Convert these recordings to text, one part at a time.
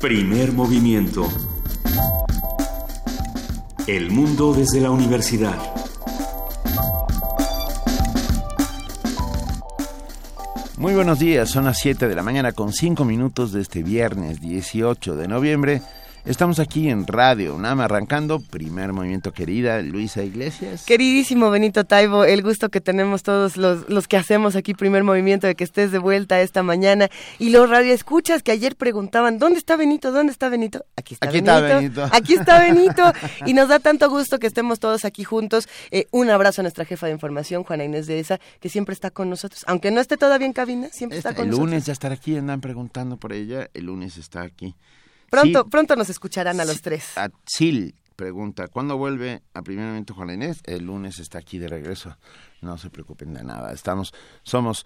Primer movimiento. El mundo desde la universidad. Muy buenos días, son las 7 de la mañana con 5 minutos de este viernes 18 de noviembre. Estamos aquí en Radio UNAM arrancando primer movimiento querida Luisa Iglesias. Queridísimo Benito Taibo, el gusto que tenemos todos los, los que hacemos aquí primer movimiento de que estés de vuelta esta mañana y los radioescuchas que ayer preguntaban, ¿dónde está Benito? ¿Dónde está Benito? Aquí está Aquí Benito. está Benito. Aquí está Benito. y nos da tanto gusto que estemos todos aquí juntos. Eh, un abrazo a nuestra jefa de información, Juana Inés de esa, que siempre está con nosotros. Aunque no esté todavía en cabina, siempre está Esta- con el lunes nosotros. ya estará aquí, andan preguntando por ella, el lunes está aquí. Pronto, Sí, pronto nos escucharán a los tres. a Sil pregunta, ¿cuándo vuelve a primer momento Juana Inés? El lunes está aquí de regreso. No se preocupen de nada. Estamos, somos,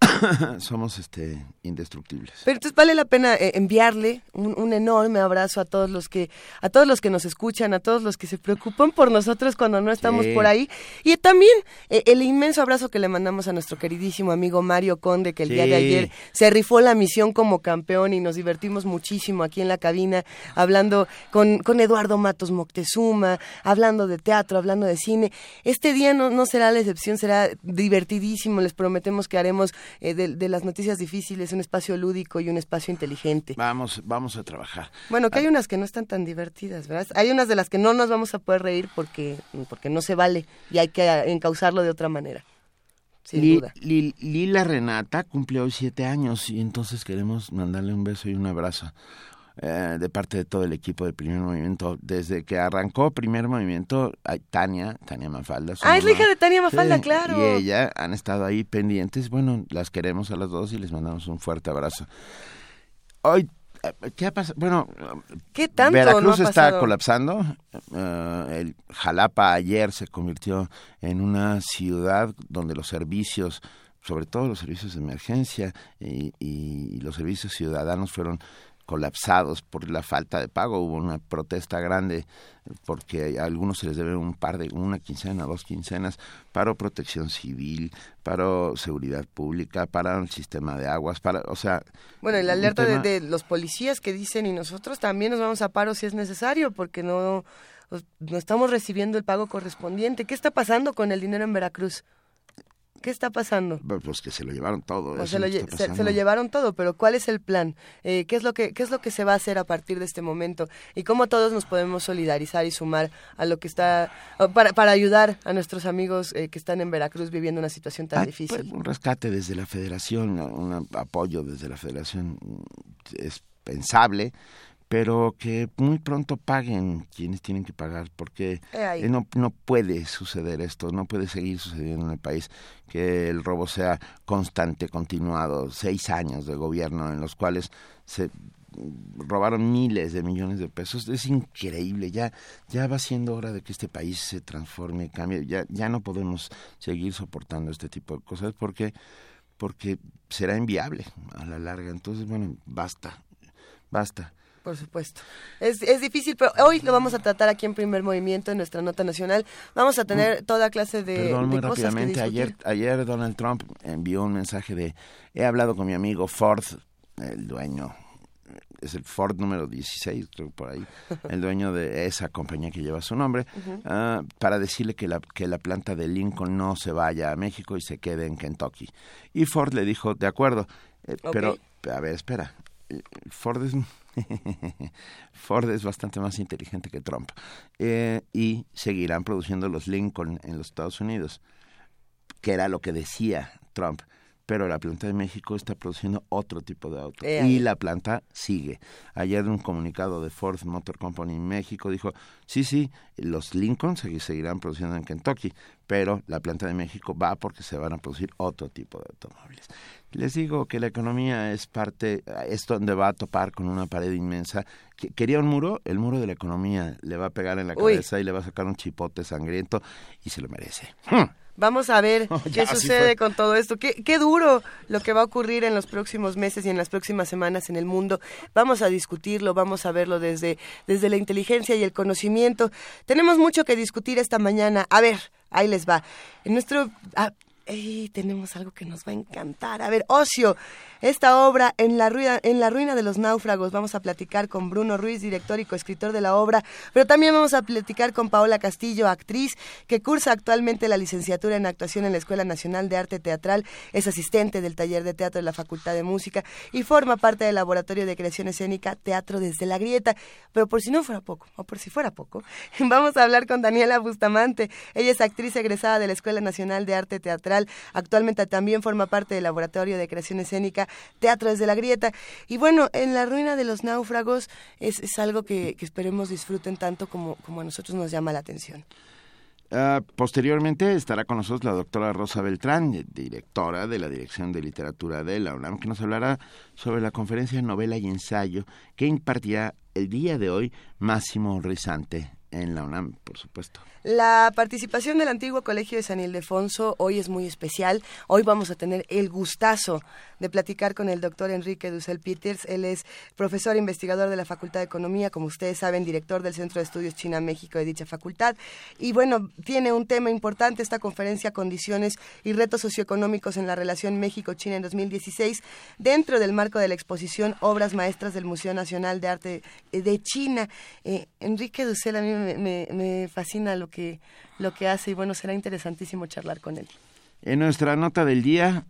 somos este indestructibles. Pero entonces vale la pena eh, enviarle un, un enorme abrazo a todos los que a todos los que nos escuchan, a todos los que se preocupan por nosotros cuando no estamos Sí. por ahí y también eh, el inmenso abrazo que le mandamos a nuestro queridísimo amigo Mario Conde que el día de ayer se rifó la misión como campeón y nos divertimos muchísimo aquí en la cabina hablando con, con Eduardo Matos Moctezuma, hablando de teatro, hablando de cine. Este día no, no será la excepción, será divertidísimo. Les prometemos que haremos eh, de, de las noticias difíciles un espacio lúdico y un espacio inteligente. Vamos, vamos a trabajar. Bueno, que hay unas que no están tan divertidas, ¿verdad? Hay unas de las que no nos vamos a poder reír porque, porque no se vale y hay que eh, encauzarlo de otra manera. Sin Li- duda. Li- Lila Renata cumple hoy siete años y entonces queremos mandarle un beso y un abrazo eh, de parte de todo el equipo del primer movimiento. Desde que arrancó primer movimiento, hay Tania, Tania Mafalda. Ah, es la hija de Tania Mafalda, Sí, claro. Y ella han estado ahí pendientes. Bueno, las queremos a las dos y les mandamos un fuerte abrazo. Hoy, eh, ¿qué ha pasado? Bueno, ¿Qué tanto Veracruz no está colapsando. Eh, el Jalapa ayer se convirtió en una ciudad donde los servicios, sobre todo los servicios de emergencia y, y los servicios ciudadanos fueron colapsados por la falta de pago. Hubo una protesta grande porque a algunos se les debe un par de, una quincena, dos quincenas, paro protección civil, paro seguridad pública, para el sistema de aguas, para, o sea... Bueno, y la un alerta de, tema- de los policías que dicen y nosotros también nos vamos a paro si es necesario porque no, no estamos recibiendo el pago correspondiente. ¿Qué está pasando con el dinero en Veracruz? ¿Qué está pasando? Pues que se lo llevaron todo. O eso se, lo, lle- se- lo llevaron todo, pero ¿cuál es el plan? Eh, ¿qué, es lo que, ¿Qué es lo que se va a hacer a partir de este momento? ¿Y cómo todos nos podemos solidarizar y sumar a lo que está, para, para ayudar a nuestros amigos eh, que están en Veracruz viviendo una situación tan difícil? pues, un rescate desde la federación, un apoyo desde la federación mm, es pensable, pero que muy pronto paguen quienes tienen que pagar, porque Eh, eh, no, no puede suceder esto, no puede seguir sucediendo en el país que el robo sea constante, continuado, seis años de gobierno en los cuales se robaron miles de millones de pesos. Es increíble ya ya va siendo hora de que este país se transforme cambie. Ya ya no podemos seguir soportando este tipo de cosas porque porque será inviable a la larga. Entonces bueno basta basta Por supuesto. Es, es difícil, pero hoy lo vamos a tratar aquí en primer movimiento, en nuestra nota nacional. Vamos a tener toda clase de, Mm. Perdón, muy de cosas que rápidamente. Ayer, ayer Donald Trump envió un mensaje de, he hablado con mi amigo Ford, el dueño, es el Ford número 16, creo por ahí, el dueño de esa compañía que lleva su nombre, ah, para decirle que la, que la planta de Lincoln no se vaya a México y se quede en Kentucky. Y Ford le dijo, de acuerdo, eh, pero, a ver, espera, eh, Ford es... Ford es bastante más inteligente que Trump. Eh, y seguirán produciendo los Lincoln en los Estados Unidos, que era lo que decía Trump. Pero la planta de México está produciendo otro tipo de auto. Eh, y la planta sigue. Ayer un comunicado de Ford Motor Company México dijo, sí, sí, los Lincoln se- seguirán produciendo en Kentucky, pero la planta de México va porque se van a producir otro tipo de automóviles. Les digo que la economía es parte, es donde va a topar con una pared inmensa. Que- ¿Quería un muro? El muro de la economía le va a pegar en la Uy. cabeza y le va a sacar un chipote sangriento y se lo merece. Hmm. Vamos a ver qué Ya, así sucede con todo esto. Qué, qué duro lo que va a ocurrir en los próximos meses y en las próximas semanas en el mundo. Vamos a discutirlo, vamos a verlo desde, desde la inteligencia y el conocimiento. Tenemos mucho que discutir esta mañana. A ver, ahí les va. En nuestro... ah, y tenemos algo que nos va a encantar. A ver, Ocio, esta obra en la, ruina, en la ruina de los náufragos. Vamos a platicar con Bruno Ruiz, director y coescritor de la obra, pero también vamos a platicar con Paola Castillo, actriz que cursa actualmente la licenciatura en actuación en la Escuela Nacional de Arte Teatral, es asistente del taller de teatro de la Facultad de Música y forma parte del laboratorio de creación escénica Teatro desde la Grieta. Pero por si no fuera poco, o por si fuera poco, vamos a hablar con Daniela Bustamante. Ella es actriz egresada de la Escuela Nacional de Arte Teatral Actualmente también forma parte del Laboratorio de Creación Escénica Teatro desde la Grieta. Y bueno, en La Ruina de los Náufragos es, algo que, esperemos disfruten tanto como, a nosotros nos llama la atención. Ah, posteriormente estará con nosotros la doctora Rosa Beltrán, directora de la Dirección de Literatura de la UNAM, que nos hablará sobre la conferencia Novela y Ensayo que impartirá el día de hoy Máximo Rizante en la UNAM, por supuesto. La participación del antiguo Colegio de San Ildefonso hoy es muy especial. Hoy vamos a tener el gustazo de platicar con el doctor Enrique Dussel Peters. Él es profesor e investigador de la Facultad de Economía, como ustedes saben, director del Centro de Estudios China-México de dicha facultad. Y bueno, tiene un tema importante esta conferencia, Condiciones y Retos Socioeconómicos en la Relación México-China en 2016, dentro del marco de la exposición Obras Maestras del Museo Nacional de Arte de China. Eh, Enrique Dussel, a mí me, me fascina lo que lo que hace y bueno, será interesantísimo charlar con él. En nuestra nota del día,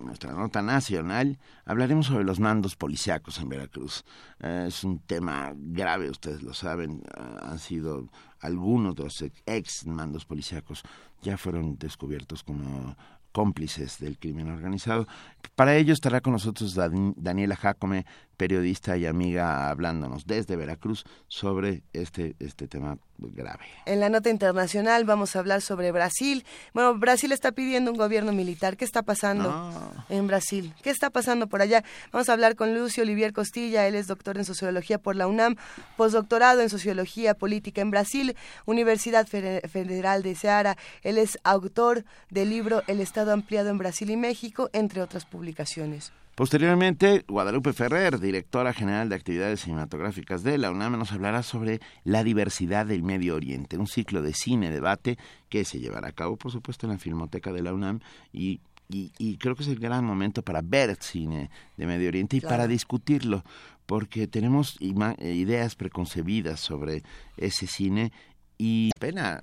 nuestra nota nacional, hablaremos sobre los mandos policiacos en Veracruz. Eh, es un tema grave, ustedes lo saben, eh, han sido algunos de los ex mandos policiacos ya fueron descubiertos como cómplices del crimen organizado. Para ello estará con nosotros Daniela Jacome, periodista y amiga, hablándonos desde Veracruz sobre este, este tema grave. En la nota internacional vamos a hablar sobre Brasil. Bueno, Brasil está pidiendo un gobierno militar. ¿Qué está pasando en Brasil? ¿Qué está pasando por allá? Vamos a hablar con Lucio Olivier Costilla. Él es doctor en sociología por la UNAM, postdoctorado en sociología política en Brasil, Universidad Federal de Ceará. Él es autor del libro El Estado ampliado en Brasil y México, entre otras publicaciones. Posteriormente, Guadalupe Ferrer, directora general de actividades cinematográficas de la UNAM, nos hablará sobre la diversidad del Medio Oriente, un ciclo de cine-debate que se llevará a cabo, por supuesto, en la Filmoteca de la UNAM y y, creo que es el gran momento para ver cine de Medio Oriente y para discutirlo, porque tenemos ideas preconcebidas sobre ese cine y pena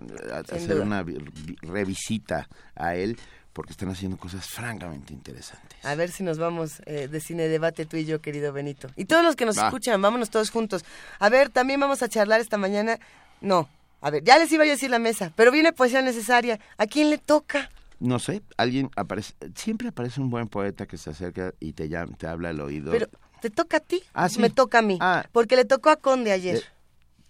hacer una revisita a él porque están haciendo cosas francamente interesantes. A ver si nos vamos eh, de cine debate tú y yo, querido Benito. Y todos los que nos escuchan, vámonos todos juntos. A ver, también vamos a charlar esta mañana. No, a ver, ya les iba a decir la mesa, pero viene poesía necesaria. ¿A quién le toca? No sé, alguien aparece, siempre aparece un buen poeta que se acerca y te, llama, te habla al oído. Pero, ¿te toca a ti? Ah, sí. Me toca a mí. Ah. porque le tocó a Conde ayer.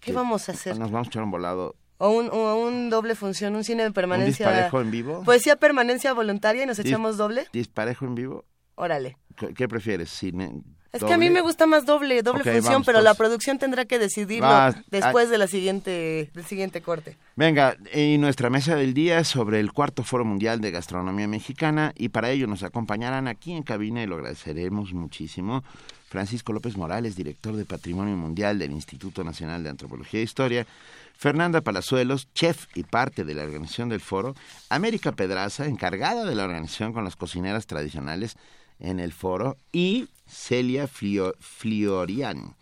¿Qué vamos a hacer? Nos vamos a echar un volado o un, un doble función, un cine de permanencia. ¿Un disparejo en vivo? Poesía permanencia voluntaria y nos echamos doble. ¿Disparejo en vivo? Órale. ¿Qué, prefieres? ¿Cine? Es que a mí me gusta más doble, doble función, pero la producción tendrá que decidirlo después de la siguiente, del siguiente corte. Venga, y nuestra mesa del día es sobre el cuarto Foro Mundial de Gastronomía Mexicana y para ello nos acompañarán aquí en cabina y lo agradeceremos muchísimo Francisco López Morales, director de Patrimonio Mundial del Instituto Nacional de Antropología e Historia, Fernanda Palazuelos, chef y parte de la organización del foro, América Pedraza, encargada de la organización con las cocineras tradicionales en el foro, y Celia Fliorian,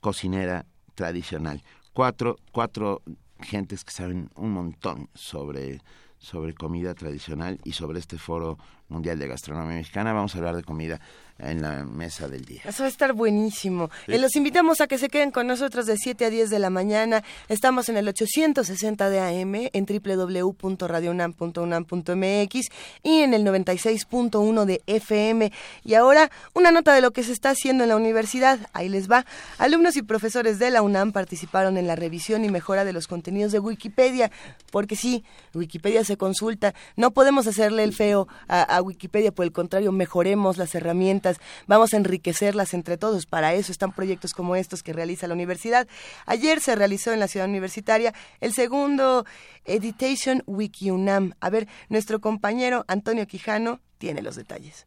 cocinera tradicional. Cuatro, cuatro gentes que saben un montón sobre, sobre comida tradicional y sobre este foro mundial de gastronomía mexicana. Vamos a hablar de comida en la mesa del día. Eso va a estar buenísimo. Eh, los invitamos a que se queden con nosotros de 7 a 10 de la mañana. Estamos en el 860 de AM, en www.radiounam.unam.mx y en el 96.1 de FM. Y ahora, una nota de lo que se está haciendo en la universidad. Ahí les va. Alumnos y profesores de la UNAM participaron en la revisión y mejora de los contenidos de Wikipedia. Porque sí, Wikipedia se consulta. No podemos hacerle el feo a, a Wikipedia, por el contrario, mejoremos las herramientas vamos a enriquecerlas entre todos. Para eso están proyectos como estos que realiza la universidad. Ayer se realizó en la ciudad universitaria el segundo Editation Wiki UNAM. A ver, nuestro compañero Antonio Quijano tiene los detalles.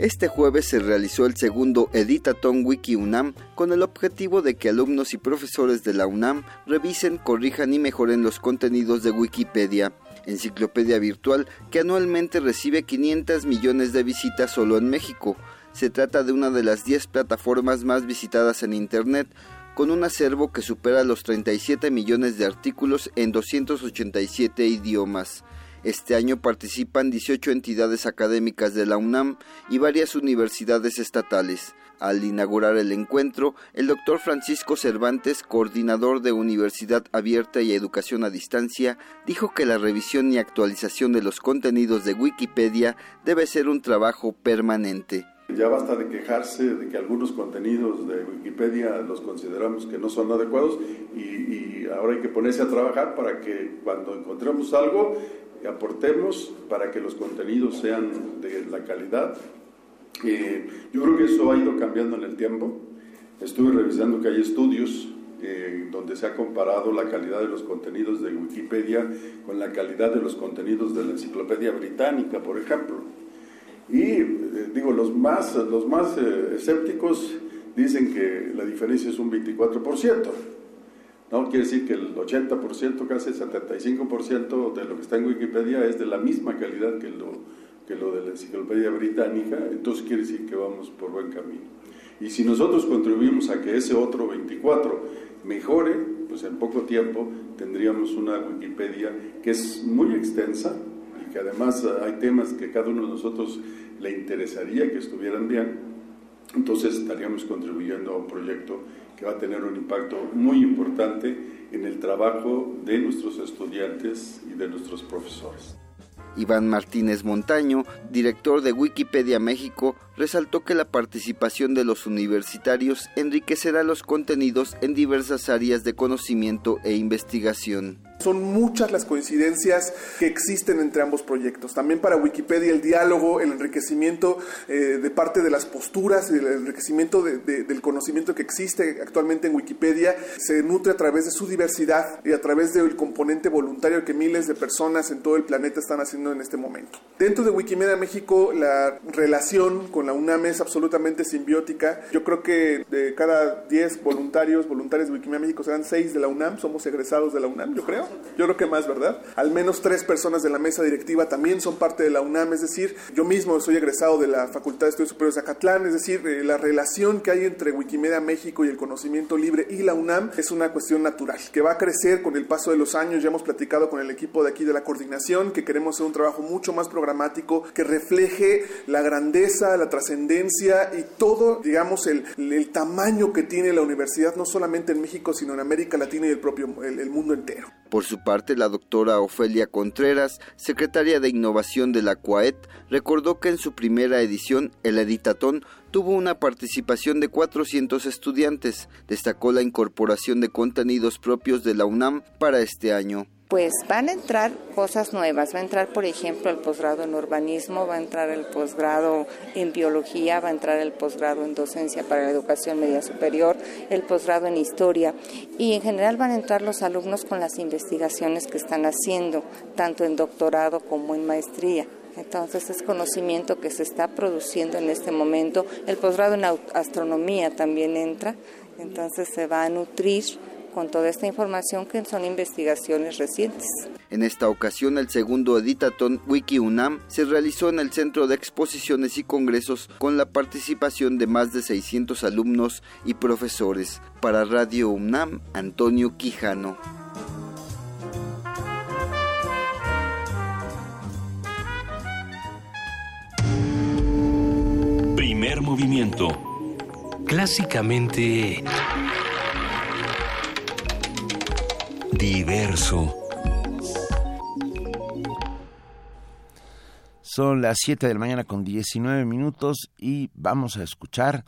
Este jueves se realizó el segundo Editaton Wiki UNAM con el objetivo de que alumnos y profesores de la UNAM revisen, corrijan y mejoren los contenidos de Wikipedia, enciclopedia virtual que anualmente recibe 500 millones de visitas solo en México. Se trata de una de las 10 plataformas más visitadas en Internet, con un acervo que supera los 37 millones de artículos en 287 idiomas. Este año participan 18 entidades académicas de la UNAM y varias universidades estatales. Al inaugurar el encuentro, el doctor Francisco Cervantes, coordinador de Universidad Abierta y Educación a Distancia, dijo que la revisión y actualización de los contenidos de Wikipedia debe ser un trabajo permanente. Ya basta de quejarse de que algunos contenidos de Wikipedia los consideramos que no son adecuados y, ahora hay que ponerse a trabajar para que cuando encontremos algo aportemos para que los contenidos sean de la calidad. Eh, yo creo que eso ha ido cambiando en el tiempo. Estuve revisando que hay estudios eh, donde se ha comparado la calidad de los contenidos de Wikipedia con la calidad de los contenidos de la Enciclopedia Británica, por ejemplo. Y eh, digo, los más, los más escépticos dicen que la diferencia es un 24%. ¿No? Quiere decir que el 80%, casi el 75% de lo que está en Wikipedia es de la misma calidad que lo, que lo de la enciclopedia británica, entonces quiere decir que vamos por buen camino. Y si nosotros contribuimos a que ese otro 24 mejore, pues en poco tiempo tendríamos una Wikipedia que es muy extensa y que además hay temas que cada uno de nosotros le interesaría que estuvieran bien, entonces estaríamos contribuyendo a un proyecto que va a tener un impacto muy importante en el trabajo de nuestros estudiantes y de nuestros profesores. Iván Martínez Montaño, director de Wikipedia México, resaltó que la participación de los universitarios enriquecerá los contenidos en diversas áreas de conocimiento e investigación. Son muchas las coincidencias que existen entre ambos proyectos. También para Wikipedia el diálogo, el enriquecimiento eh, de parte de las posturas, el enriquecimiento del conocimiento que existe actualmente en Wikipedia se nutre a través de su diversidad y a través del componente voluntario que miles de personas en todo el planeta están haciendo en este momento. Dentro de Wikimedia México la relación con la UNAM es absolutamente simbiótica. Yo creo que de cada 10 voluntarios, voluntarios de Wikimedia México serán 6 de la UNAM, somos egresados de la UNAM, yo creo. Yo creo que más, ¿verdad? Al menos tres personas de la mesa directiva también son parte de la UNAM, es decir, yo mismo soy egresado de la Facultad de Estudios Superiores de Acatlán, es decir, eh, la relación que hay entre Wikimedia México y el conocimiento libre y la UNAM es una cuestión natural, que va a crecer con el paso de los años. Ya hemos platicado con el equipo de aquí de la coordinación, que queremos hacer un trabajo mucho más programático, que refleje la grandeza, la trascendencia y todo, digamos, el, el, tamaño que tiene la universidad, no solamente en México, sino en América Latina y el propio el mundo entero. Su parte, la doctora Ofelia Contreras, secretaria de Innovación de la CUAET, recordó que en su primera edición, el Editatón tuvo una participación de 400 estudiantes. Destacó la incorporación de contenidos propios de la UNAM para este año pues van a entrar cosas nuevas. Va a entrar, por ejemplo, el posgrado en urbanismo, va a entrar el posgrado en biología, va a entrar el posgrado en docencia para la educación media superior, el posgrado en historia y en general van a entrar los alumnos con las investigaciones que están haciendo, tanto en doctorado como en maestría. Entonces es conocimiento que se está produciendo en este momento. El posgrado en astronomía también entra, entonces se va a nutrir con toda esta información que son investigaciones recientes. En esta ocasión, el segundo Editatón Wiki UNAM se realizó en el Centro de Exposiciones y Congresos con la participación de más de 600 alumnos y profesores. Para Radio UNAM, Antonio Quijano. Primer movimiento. Clásicamente diverso. Son las 7 de la mañana con 19 minutos y vamos a escuchar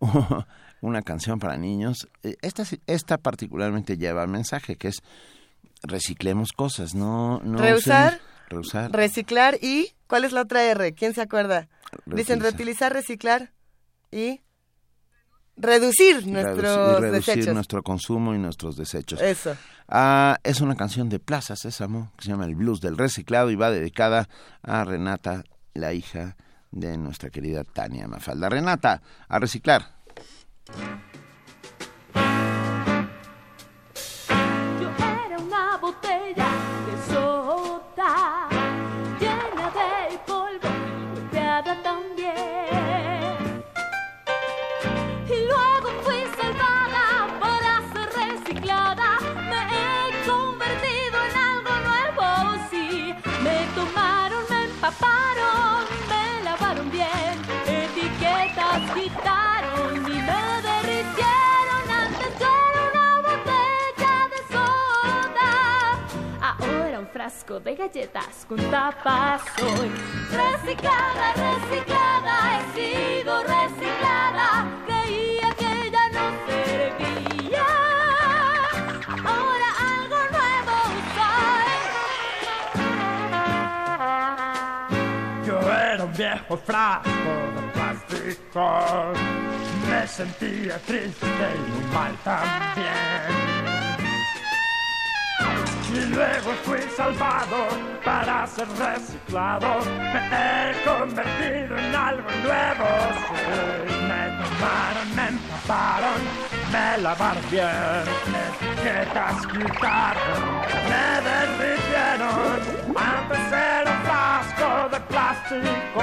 una canción para niños. Eh, esta, esta particularmente lleva el mensaje que es reciclemos cosas, no... no reusar, reciclar y... ¿Cuál es la otra R? ¿Quién se acuerda? Dicen reutilizar, reciclar y reducir nuestros reducir nuestro consumo y nuestros desechos. Eso. Ah, es una canción de Plaza Sésamo que se llama El Blues del Reciclado y va dedicada a Renata, la hija de nuestra querida Tania Mafalda. Renata, a reciclar. Galletas con tapas soy. Reciclada, reciclada, he sido reciclada. Creía que ya no servía. Ahora algo nuevo soy. Yo era un viejo frasco de plástico. Me sentía triste y mal también. Y luego fui salvado para ser reciclado. Me he convertido en algo nuevo. Me tomaron, me empaparon, me lavaron bien. Etiquetas quitaron, me derritieron. Antes era frasco de plástico,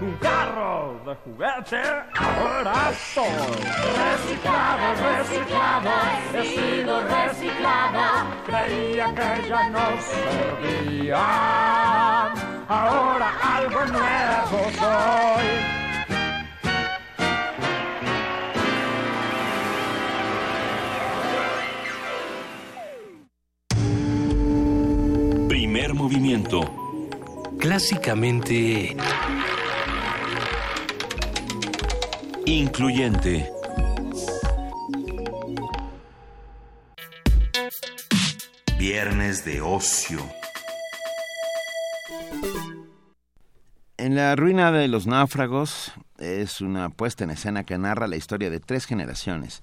un carro de juguete. Ahora soy reciclado, reciclado. He sido reciclada. Creía que ya no servía. Ahora algo nuevo soy. Primer movimiento. Clásicamente Incluyente. Viernes de ocio. En la ruina de los náufragos es una puesta en escena que narra la historia de tres generaciones,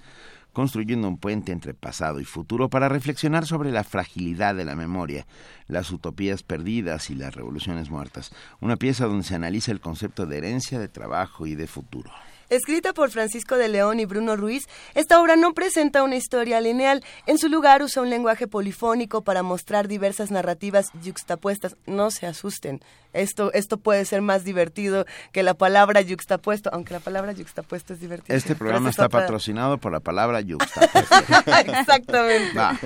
construyendo un puente entre pasado y futuro para reflexionar sobre la fragilidad de la memoria, las utopías perdidas y las revoluciones muertas. Una pieza donde se analiza el concepto de herencia, de trabajo y de futuro. Escrita por Francisco de León y Bruno Ruiz, esta obra no presenta una historia lineal. En su lugar usa un lenguaje polifónico para mostrar diversas narrativas yuxtapuestas. No se asusten. Esto, esto puede ser más divertido que la palabra yuxtapuesto, aunque la palabra yuxtapuesto es divertida. Este programa está patrocinado por la palabra yuxtapuesto. Exactamente. Va.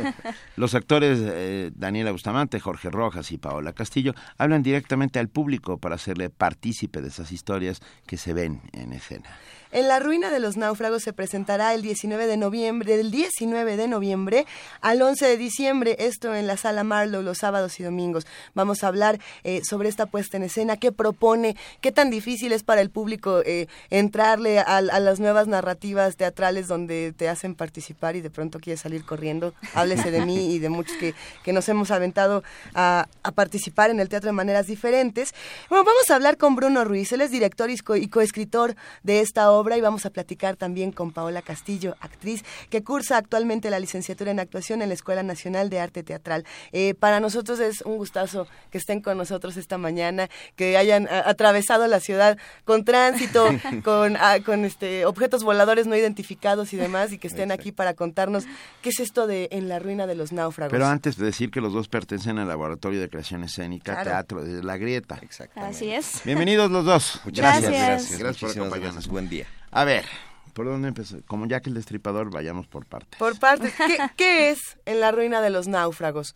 Los actores eh, Daniela Bustamante, Jorge Rojas y Paola Castillo hablan directamente al público para hacerle partícipe de esas historias que se ven en escena. En la ruina de los náufragos se presentará el 19 de noviembre, del 19 de noviembre al 11 de diciembre, esto en la sala Marlowe los sábados y domingos. Vamos a hablar eh, sobre esta puesta en escena, qué propone, qué tan difícil es para el público eh, entrarle a, las nuevas narrativas teatrales donde te hacen participar y de pronto quieres salir corriendo. Háblese de mí y de muchos que, nos hemos aventado a, participar en el teatro de maneras diferentes. Bueno, vamos a hablar con Bruno Ruiz, él es director y coescritor de esta obra y vamos a platicar también con Paola Castillo, actriz que cursa actualmente la licenciatura en actuación en la Escuela Nacional de Arte Teatral. Eh, para nosotros es un gustazo que estén con nosotros esta mañana, que hayan a- atravesado la ciudad con tránsito, con, ah, con este, objetos voladores no identificados y demás y que estén aquí para contarnos qué es esto de En la ruina de los náufragos. Pero antes de decir que los dos pertenecen al Laboratorio de Creación Escénica, Claro. Teatro de La Grieta. Así es. Bienvenidos los dos. Muchas gracias. Gracias, por Muchísimas acompañarnos. gracias. Buen día. A ver, ¿por dónde empezó? Como ya que el destripador, vayamos por partes. Por parte, ¿qué, qué es En la ruina de los náufragos?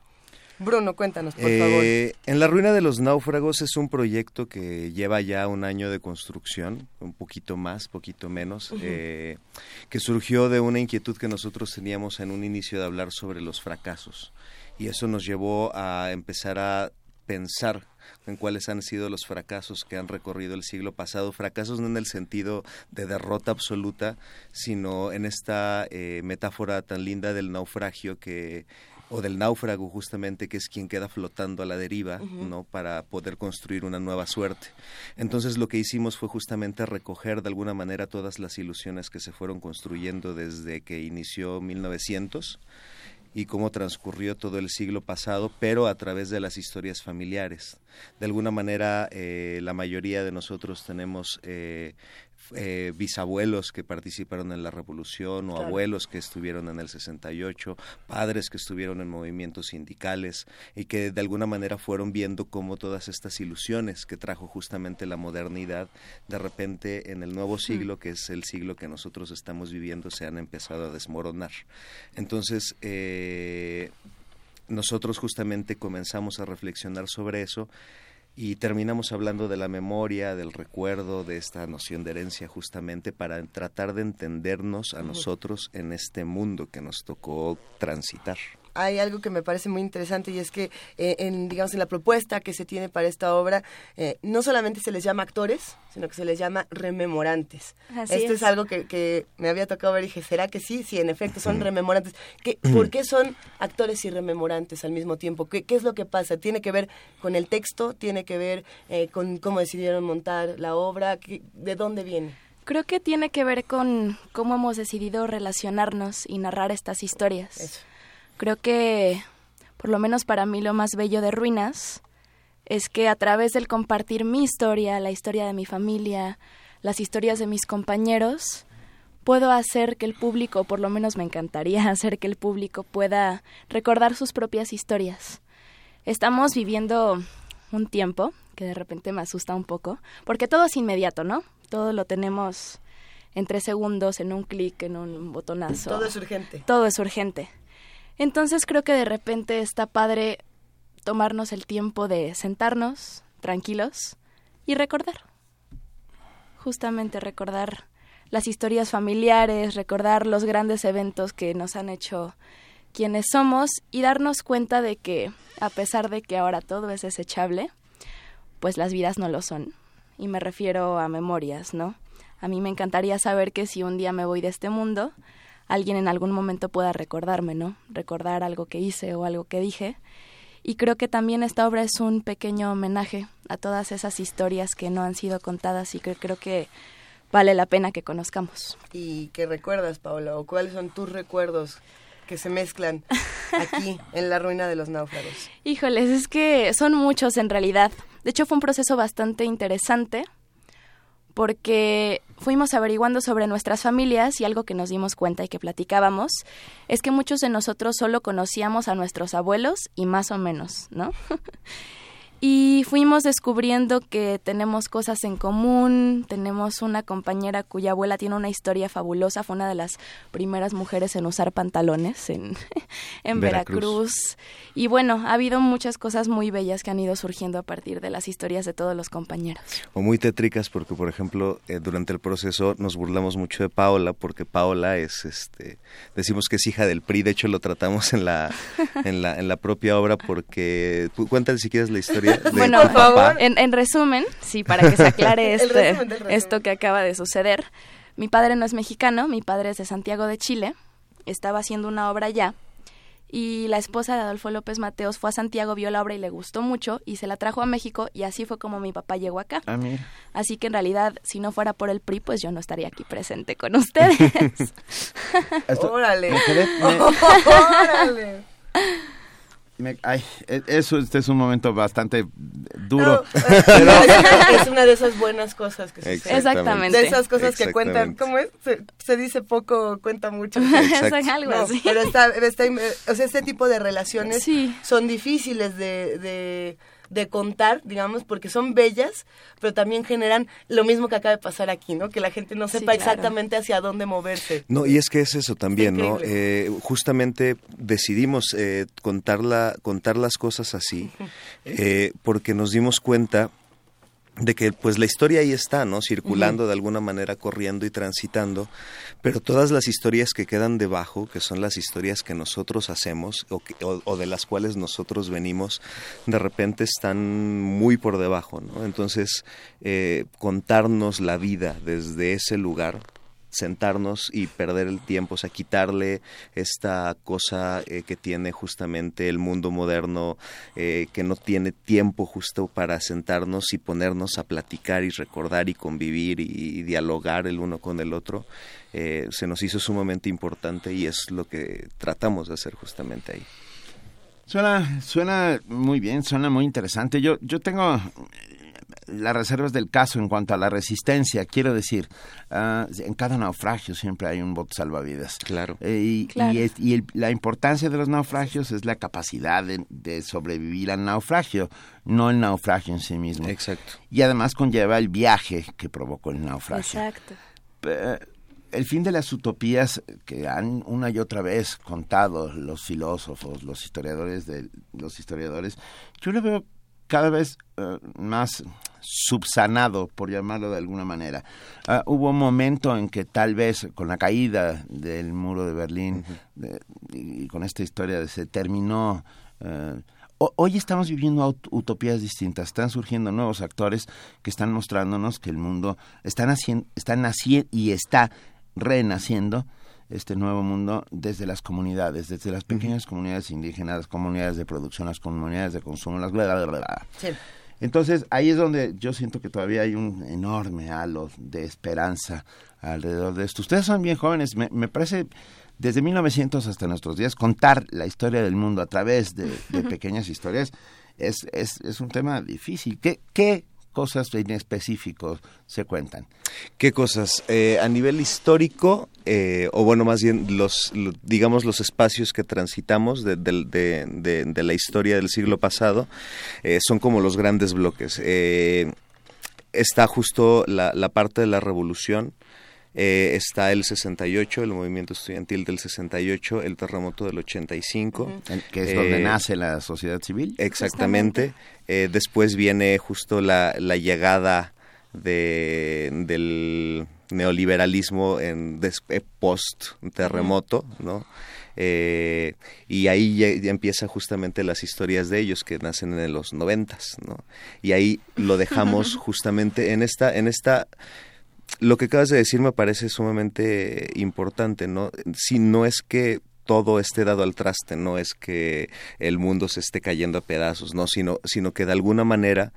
Bruno, cuéntanos, por favor. Eh, en la ruina de los náufragos es un proyecto que lleva ya un año de construcción, un poquito más, poquito menos, eh, que surgió de una inquietud que nosotros teníamos en un inicio de hablar sobre los fracasos. Y eso nos llevó a empezar a pensar en cuáles han sido los fracasos que han recorrido el siglo pasado, fracasos no en el sentido de derrota absoluta, sino en esta eh, metáfora tan linda del naufragio que o del náufrago justamente que es quien queda flotando a la deriva. ¿no? Para poder construir una nueva suerte. Entonces lo que hicimos fue justamente recoger de alguna manera todas las ilusiones que se fueron construyendo desde que inició 1900 y cómo transcurrió todo el siglo pasado, pero a través de las historias familiares. De alguna manera, eh, la mayoría de nosotros tenemos eh, eh, bisabuelos que participaron en la revolución o Claro. abuelos que estuvieron en el 68, padres que estuvieron en movimientos sindicales y que de alguna manera fueron viendo cómo todas estas ilusiones que trajo justamente la modernidad, de repente en el nuevo siglo, que es el siglo que nosotros estamos viviendo, se han empezado a desmoronar. Entonces, eh, nosotros justamente comenzamos a reflexionar sobre eso y terminamos hablando de la memoria, del recuerdo, de esta noción de herencia justamente para tratar de entendernos a nosotros en este mundo que nos tocó transitar. Hay algo que me parece muy interesante y es que eh, en digamos en la propuesta que se tiene para esta obra eh, no solamente se les llama actores sino que se les llama rememorantes. Así esto es, es. algo que, que me había tocado ver y dije será que sí sí en efecto son rememorantes. ¿Qué, por qué son actores y rememorantes al mismo tiempo ¿Qué, qué es lo que pasa tiene que ver con el texto tiene que ver eh, con cómo decidieron montar la obra ¿Qué- de dónde viene Creo que tiene que ver con cómo hemos decidido relacionarnos y narrar estas historias. Creo que, por lo menos para mí, lo más bello de Ruinas es que a través del compartir mi historia, la historia de mi familia, las historias de mis compañeros, puedo hacer que el público, por lo menos me encantaría hacer que el público pueda recordar sus propias historias. Estamos viviendo un tiempo que de repente me asusta un poco, porque todo es inmediato, ¿no? Todo lo tenemos en tres segundos, en un clic, en un botonazo. todo es urgente Todo es urgente. Entonces creo que de repente está padre tomarnos el tiempo de sentarnos tranquilos y recordar. Justamente recordar las historias familiares, recordar los grandes eventos que nos han hecho quienes somos y darnos cuenta de que a pesar de que ahora todo es desechable, pues las vidas no lo son. Y me refiero a memorias, ¿no? A mí me encantaría saber que si un día me voy de este mundo, alguien en algún momento pueda recordarme, ¿no? Recordar algo que hice o algo que dije. Y creo que también esta obra es un pequeño homenaje a todas esas historias que no han sido contadas y que creo que vale la pena que conozcamos. ¿Y qué recuerdas, Paola? ¿O cuáles son tus recuerdos que se mezclan aquí en la ruina de los náufragos? Híjoles, es que son muchos en realidad. De hecho, fue un proceso bastante interesante porque fuimos averiguando sobre nuestras familias y algo que nos dimos cuenta y que platicábamos es que muchos de nosotros solo conocíamos a nuestros abuelos y más o menos, ¿no? Y fuimos descubriendo que tenemos cosas en común, tenemos una compañera cuya abuela tiene una historia fabulosa, fue una de las primeras mujeres en usar pantalones en, en Veracruz. Veracruz. Y bueno, ha habido muchas cosas muy bellas que han ido surgiendo a partir de las historias de todos los compañeros. O muy tétricas porque, por ejemplo, eh, durante el proceso nos burlamos mucho de Paola porque Paola es, este, decimos que es hija del PRI, de hecho lo tratamos en la, en la, en la propia obra porque, cuéntale si quieres la historia de Bueno. En, en resumen, sí, para que se aclare este, esto que acaba de suceder. Mi padre no es mexicano, mi padre es de Santiago de Chile, estaba haciendo una obra allá y la esposa de Adolfo López Mateos fue a Santiago, vio la obra y le gustó mucho y se la trajo a México y así fue como mi papá llegó acá. Ah, mira. Así que en realidad, si no fuera por el PRI, pues yo no estaría aquí presente con ustedes. Esto- ¡Órale! me quedé- me- ¡Órale! Me- ay, e- eso este es un momento bastante duro. Pero es una de esas buenas cosas que suceden. Exactamente. De esas cosas que cuentan. ¿cómo es? Se, se dice poco, cuenta mucho. Exacto. algo No, así. Pero está, está, o sea, este tipo de relaciones Sí. son difíciles de, de, de contar, digamos, porque son bellas, pero también generan lo mismo que acaba de pasar aquí, ¿no? Que la gente no Sí, sepa claro. exactamente hacia dónde moverse. No, y es que es eso también, ¿no? Eh, justamente decidimos eh, contar, la- contar las cosas así eh, porque nos dimos cuenta de que pues la historia ahí está, ¿no? Circulando de alguna manera, corriendo y transitando, pero todas las historias que quedan debajo, que son las historias que nosotros hacemos o, que- o- o de las cuales nosotros venimos, de repente están muy por debajo, ¿no? Entonces, eh, contarnos la vida desde ese lugar sentarnos y perder el tiempo, o sea, quitarle esta cosa eh, que tiene justamente el mundo moderno, eh, que no tiene tiempo justo para sentarnos y ponernos a platicar y recordar y convivir y, dialogar el uno con el otro, eh, se nos hizo sumamente importante y es lo que tratamos de hacer justamente ahí. Suena, suena muy bien, suena muy interesante. Yo, yo tengo las reservas del caso en cuanto a la resistencia. Quiero decir, ah, en cada naufragio siempre hay un bote salvavidas. Claro. Eh, y, la importancia de los naufragios es la capacidad de, sobrevivir al naufragio, no el naufragio en sí mismo. Exacto. Y además conlleva el viaje que provocó el naufragio. Exacto. el fin de las utopías que han una y otra vez contado los filósofos, los historiadores de los historiadores, yo lo veo cada vez eh, más subsanado, por llamarlo de alguna manera. Ah, hubo un momento en que tal vez con la caída del muro de Berlín y, con esta historia se terminó... Eh, hoy estamos viviendo utopías distintas, están surgiendo nuevos actores que están mostrándonos que el mundo está naciendo, está naciendo y está renaciendo este nuevo mundo desde las comunidades, desde las pequeñas comunidades indígenas, las comunidades de producción, las comunidades de consumo, las bla, bla, bla, bla. Entonces, ahí es donde yo siento que todavía hay un enorme halo de esperanza alrededor de esto. Ustedes son bien jóvenes, me, me parece desde 1900 hasta nuestros días, contar la historia del mundo a través de, pequeñas historias es, es, es, un tema difícil. ¿Qué, qué cosas en específico se cuentan? ¿Qué cosas? Eh, a nivel histórico, eh, o bueno, más bien los, digamos los espacios que transitamos de, la historia del siglo pasado, eh, son como los grandes bloques. está justo la, la parte de la revolución, eh, está el 68, el movimiento estudiantil del 68, el terremoto del 85. Que es donde eh, nace la sociedad civil. Exactamente. Eh, después viene justo la, llegada de, del neoliberalismo en post terremoto, ¿no? y ahí ya, empieza justamente las historias de ellos que nacen en los noventas, ¿no? Y ahí lo dejamos justamente en esta, en esta lo que acabas de decir me parece sumamente importante, ¿no? Si no es que todo esté dado al traste, no es que el mundo se esté cayendo a pedazos, no, sino, sino que de alguna manera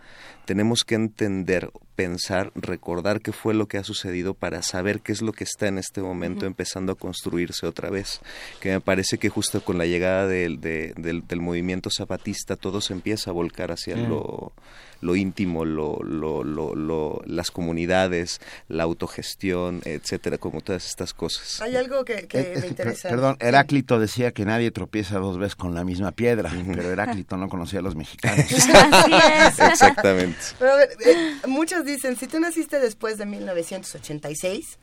tenemos que entender, pensar, recordar qué fue lo que ha sucedido para saber qué es lo que está en este momento empezando a construirse otra vez. Que me parece que justo con la llegada del, del, movimiento zapatista todo se empieza a volcar hacia lo lo íntimo, lo, lo, lo, las comunidades, la autogestión, etcétera, como todas estas cosas. Hay algo que, eh, me interesa. Perdón, Heráclito decía que nadie tropieza dos veces con la misma piedra, pero Heráclito no conocía a los mexicanos. Así es. Exactamente. Eh, muchos dicen, si tú naciste después de 1986,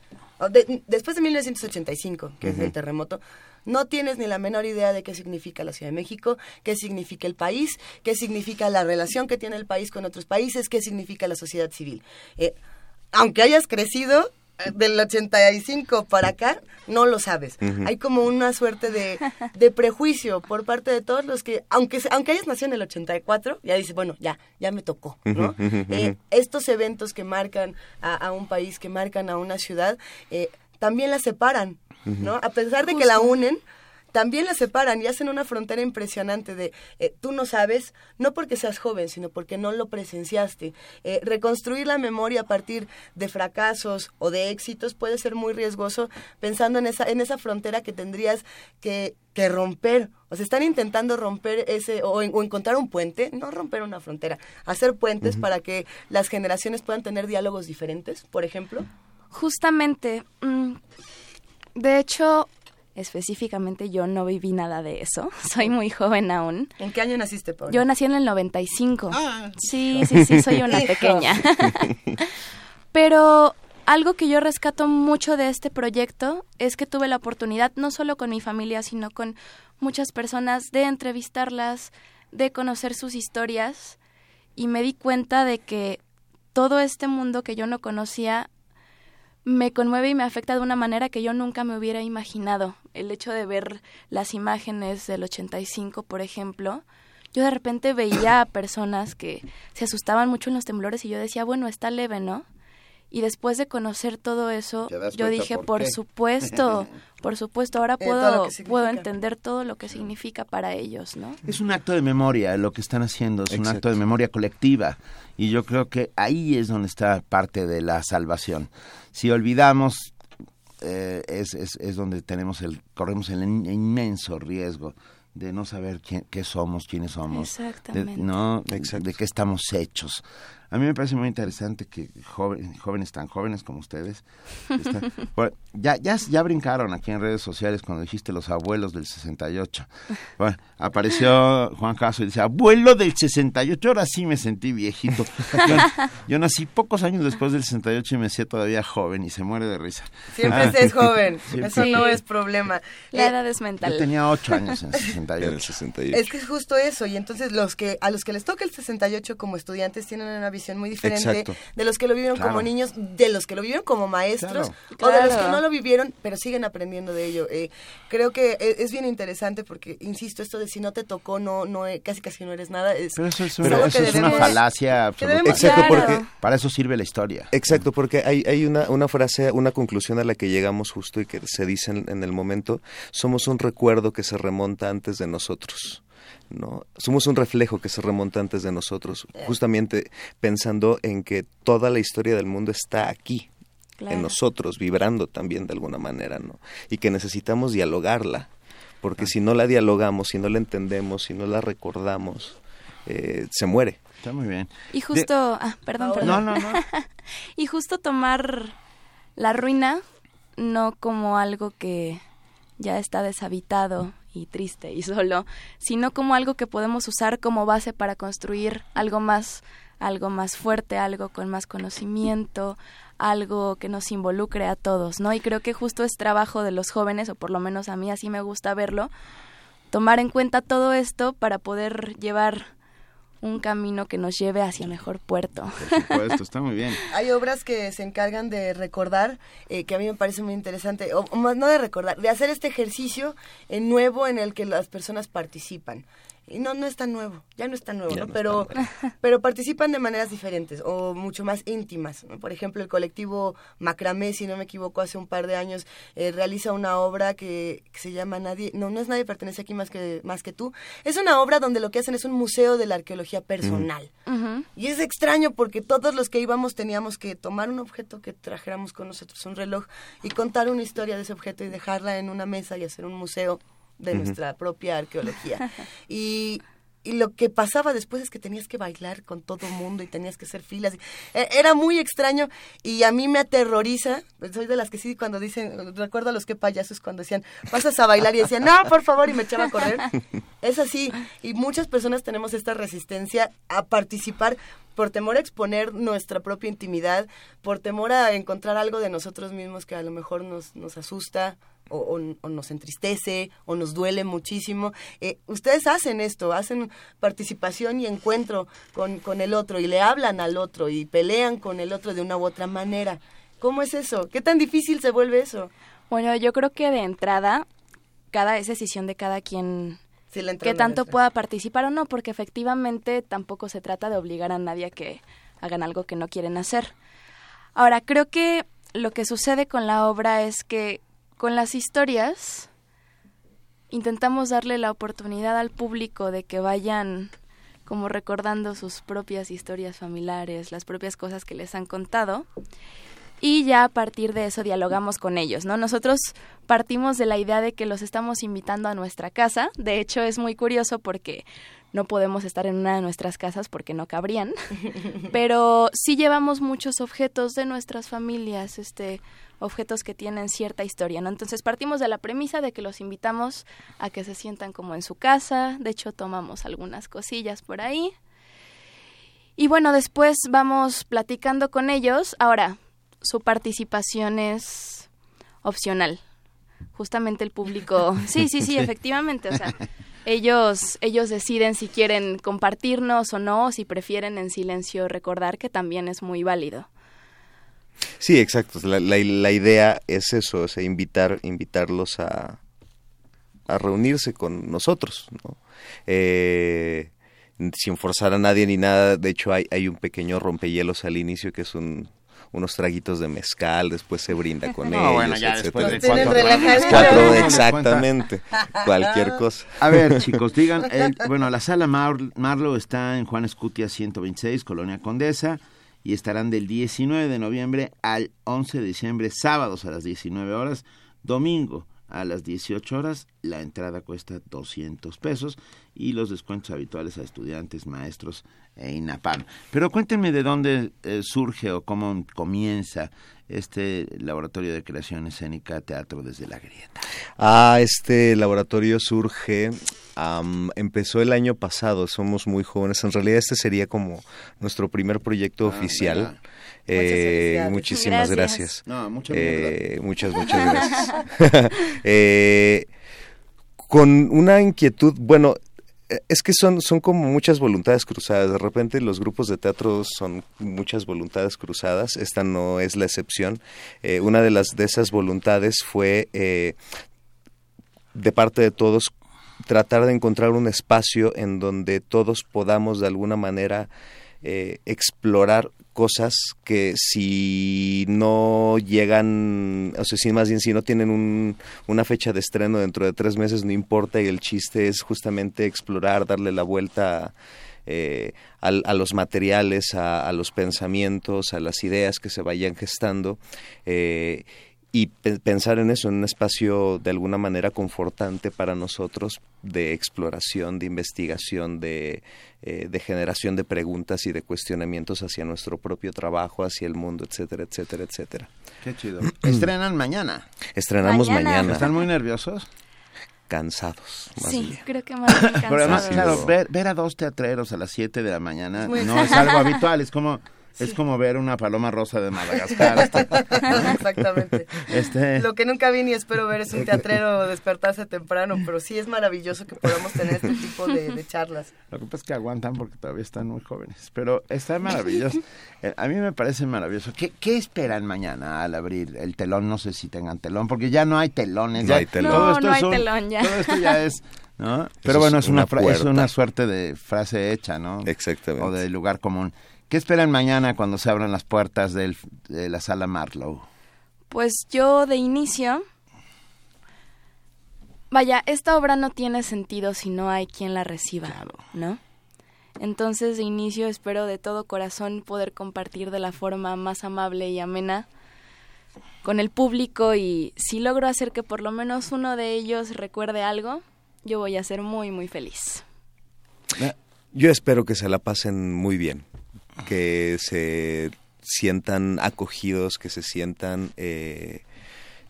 después de 1985, que es el terremoto, no tienes ni la menor idea de qué significa la Ciudad de México, qué significa el país, qué significa la relación que tiene el país con otros países, qué significa la sociedad civil. Eh, aunque hayas crecido del 85 para acá, no lo sabes. Hay como una suerte de, prejuicio por parte de todos los que, aunque, aunque hayas nacido en el 84, ya dices, bueno, ya, ya me tocó, ¿no? Eh, estos eventos que marcan a, un país, que marcan a una ciudad, también la separan ¿no? A pesar de que la unen, también la separan y hacen una frontera impresionante de eh, tú no sabes, no porque seas joven, sino porque no lo presenciaste. Eh, reconstruir la memoria a partir de fracasos o de éxitos puede ser muy riesgoso pensando en esa, en esa frontera que tendrías que, que romper. O sea, están intentando romper ese, o, encontrar un puente, no romper una frontera, hacer puentes para que las generaciones puedan tener diálogos diferentes, por ejemplo. Justamente, mm, de hecho, específicamente yo no viví nada de eso. Soy muy joven aún. ¿En qué año naciste, Paula? Yo nací en el 95. Ah. Sí, sí, sí, soy una pequeña. Pero algo que yo rescato mucho de este proyecto es que tuve la oportunidad, no solo con mi familia, sino con muchas personas, de entrevistarlas, de conocer sus historias y me di cuenta de que todo este mundo que yo no conocía me conmueve y me afecta de una manera que yo nunca me hubiera imaginado. El hecho de ver las imágenes del 85, por ejemplo, yo de repente veía a personas que se asustaban mucho en los temblores y yo decía, bueno, está leve, ¿no? Y después de conocer todo eso, yo dije, por por, qué". supuesto, por supuesto, ahora Eh, puedo, puedo entender todo lo que significa para ellos, ¿no? Es un acto de memoria lo que están haciendo, es un Exacto. acto de memoria colectiva y yo creo que ahí es donde está parte de la salvación. Si olvidamos eh, es, es, es donde tenemos el corremos el in- inmenso riesgo de no saber quién, qué somos, quiénes somos, de, Exactamente. no, de qué estamos hechos. A mí me parece muy interesante que joven- jóvenes tan jóvenes como ustedes están- bueno, ya, ya, ya brincaron aquí en redes sociales cuando dijiste los abuelos del 68. Bueno, apareció Juan Caso y dice, abuelo del 68, ahora sí me sentí viejito. Yo, yo nací pocos años después del 68 y me hacía todavía joven y se muere de risa. Siempre Ah, se es joven, siempre. eso no es problema. La Eh, edad es mental. Yo tenía ocho años en el 68. En el 68. Es que es justo eso, y entonces los que a los que les toca el 68 como estudiantes tienen una visión muy diferente Exacto. de los que lo vivieron Claro. como niños, de los que lo vivieron como maestros, Claro. o de los que no lo vivieron, pero siguen aprendiendo de ello. Eh, creo que eh, es bien interesante porque, insisto, esto de si no te tocó, no, no, eh, casi casi no eres nada. Es, Pero eso es, una, eso es falacia absoluta. Exacto, Claro. porque Para eso sirve la historia. Exacto, porque hay, hay una, una frase, una conclusión a la que llegamos justo y que se dice en, en el momento, somos un recuerdo que se remonta antes de nosotros. ¿No? Somos un reflejo que se remonta antes de nosotros, justamente pensando en que toda la historia del mundo está aquí, Claro. en nosotros, vibrando también de alguna manera, ¿no? Y que necesitamos dialogarla, porque si no la dialogamos, si no la entendemos, si no la recordamos, eh, se muere. Está muy bien. Y justo, ah, perdón, perdón. No, no, no. y justo tomar la ruina no como algo que ya está deshabitado y triste y solo, sino como algo que podemos usar como base para construir algo más, algo más fuerte, algo con más conocimiento, algo que nos involucre a todos, ¿no? Y creo que justo es trabajo de los jóvenes, o por lo menos a mí así me gusta verlo, tomar en cuenta todo esto para poder llevar un camino que nos lleve hacia mejor puerto. Por supuesto, está muy bien. Hay obras que se encargan de recordar, eh, que a mí me parece muy interesante, o, o más no de recordar, de hacer este ejercicio eh, nuevo en el que las personas participan. Y no, no es tan nuevo, ya no es tan nuevo, ¿no? pero, pero participan de maneras diferentes o mucho más íntimas. ¿no? Por ejemplo, el colectivo Macramé, si no me equivoco, hace un par de años eh, realiza una obra que, que se llama Nadie, no, no es Nadie pertenece aquí más que, más que tú. Es una obra donde lo que hacen es un museo de la arqueología personal. Y es extraño porque todos los que íbamos teníamos que tomar un objeto que trajéramos con nosotros, un reloj, y contar una historia de ese objeto y dejarla en una mesa y hacer un museo de nuestra propia arqueología. Y, y lo que pasaba después es que tenías que bailar con todo el mundo y tenías que hacer filas. E- Era muy extraño y a mí me aterroriza. Soy de las que sí, cuando dicen, recuerdo a los que payasos cuando decían, pasas a bailar y decían, no, por favor, y me echaba a correr. Es así. Y muchas personas tenemos esta resistencia a participar por temor a exponer nuestra propia intimidad, por temor a encontrar algo de nosotros mismos que a lo mejor nos, nos asusta o, o- o nos entristece o nos duele muchísimo. Eh, ustedes hacen esto, hacen participación y encuentro con, con el otro y le hablan al otro y pelean con el otro de una u otra manera. ¿Cómo es eso? ¿Qué tan difícil se vuelve eso? Bueno, yo creo que de entrada, cada es decisión de cada quien que tanto pueda participar o no, porque efectivamente tampoco se trata de obligar a nadie a que hagan algo que no quieren hacer. Ahora, creo que lo que sucede con la obra es que con las historias intentamos darle la oportunidad al público de que vayan como recordando sus propias historias familiares, las propias cosas que les han contado y ya a partir de eso dialogamos con ellos, ¿no? Nosotros partimos de la idea de que los estamos invitando a nuestra casa. De hecho, es muy curioso porque no podemos estar en una de nuestras casas porque no cabrían, pero sí llevamos muchos objetos de nuestras familias, este objetos que tienen cierta historia, ¿no? Entonces partimos de la premisa de que los invitamos a que se sientan como en su casa, de hecho tomamos algunas cosillas por ahí. Y bueno, después vamos platicando con ellos. Ahora, su participación es opcional. Justamente el público, sí, sí, sí, efectivamente, o sea, ellos ellos deciden si quieren compartirnos o no, o si prefieren en silencio recordar que también es muy válido. Sí, exacto. La, la- la idea es eso, o sea, invitar, invitarlos a, a reunirse con nosotros, ¿no? Eh, sin forzar a nadie ni nada. De hecho, hay, hay un pequeño rompehielos al inicio que es un, unos traguitos de mezcal, después se brinda con No, ellos, bueno, ya etcétera. después de cuatro exactamente, cualquier cosa. A ver, chicos, digan, el- bueno, la sala Mar- Marlow está en Juan Escutia 126, Colonia Condesa, y estarán del 19 de noviembre al 11 de diciembre, sábados a las 19 horas, domingo a las 18 horas, la entrada cuesta 200 pesos y los descuentos habituales a estudiantes, maestros e INAPAM. Pero cuéntenme de dónde eh, surge o cómo comienza este laboratorio de creación escénica Teatro desde la Grieta. Ah, este laboratorio surge, am, empezó el año pasado, somos muy jóvenes, en realidad este sería como nuestro primer proyecto oficial. venga. Eh, muchísimas Gracias. gracias. No, mucha Eh, muchas, muchas gracias. Eh, con una inquietud, bueno, eh, es que son, son como muchas voluntades cruzadas. De repente los grupos de teatro son muchas voluntades cruzadas. Esta no es la excepción. Eh, una de las de esas voluntades fue eh, de parte de todos tratar de encontrar un espacio en donde todos podamos de alguna manera eh, explorar cosas que si no llegan, o sea, si más bien si no tienen un, una fecha de estreno dentro de tres meses, no importa, y el chiste es justamente explorar, darle la vuelta eh, a, los materiales, a, a los pensamientos, a las ideas que se vayan gestando. eh, y pe- pensar en eso, en un espacio de alguna manera confortante para nosotros de exploración, de investigación, de, eh, de generación de preguntas y de cuestionamientos hacia nuestro propio trabajo, hacia el mundo, etcétera, etcétera, etcétera. Qué chido. Estrenan mañana. Estrenamos Mañana. mañana, ¿Están muy nerviosos? cansados. Más Sí, bien. creo que más bien Pero además, cansados. claro, ver, ver a dos teatreros a las 7 de la mañana no es algo habitual, es como es como ver una paloma rosa de Madagascar. Este, Exactamente. este- Lo que nunca vi ni espero ver es un teatrero despertarse temprano, pero sí es maravilloso que podamos tener este tipo de, de charlas. Lo que pasa es que aguantan porque todavía están muy jóvenes, pero está maravilloso. Eh, A mí me parece maravilloso. ¿Qué, qué esperan mañana al abrir el telón? No sé si tengan telón, porque ya no hay telones. No ya- hay telón. todo No, esto no hay un- telón ya. Todo esto ya es... ¿no? Pero Eso bueno, es una, una es una suerte de frase hecha, ¿no? Exactamente. O de lugar común. ¿Qué esperan mañana cuando se abran las puertas del- de la sala Marlow? Pues yo de inicio... Vaya, esta obra no tiene sentido si no hay quien la reciba, ¿no? Entonces de inicio espero de todo corazón poder compartir de la forma más amable y amena con el público y si logro hacer que por lo menos uno de ellos recuerde algo, yo voy a ser muy muy feliz. Yo espero que se la pasen muy bien, que se sientan acogidos, que se sientan eh,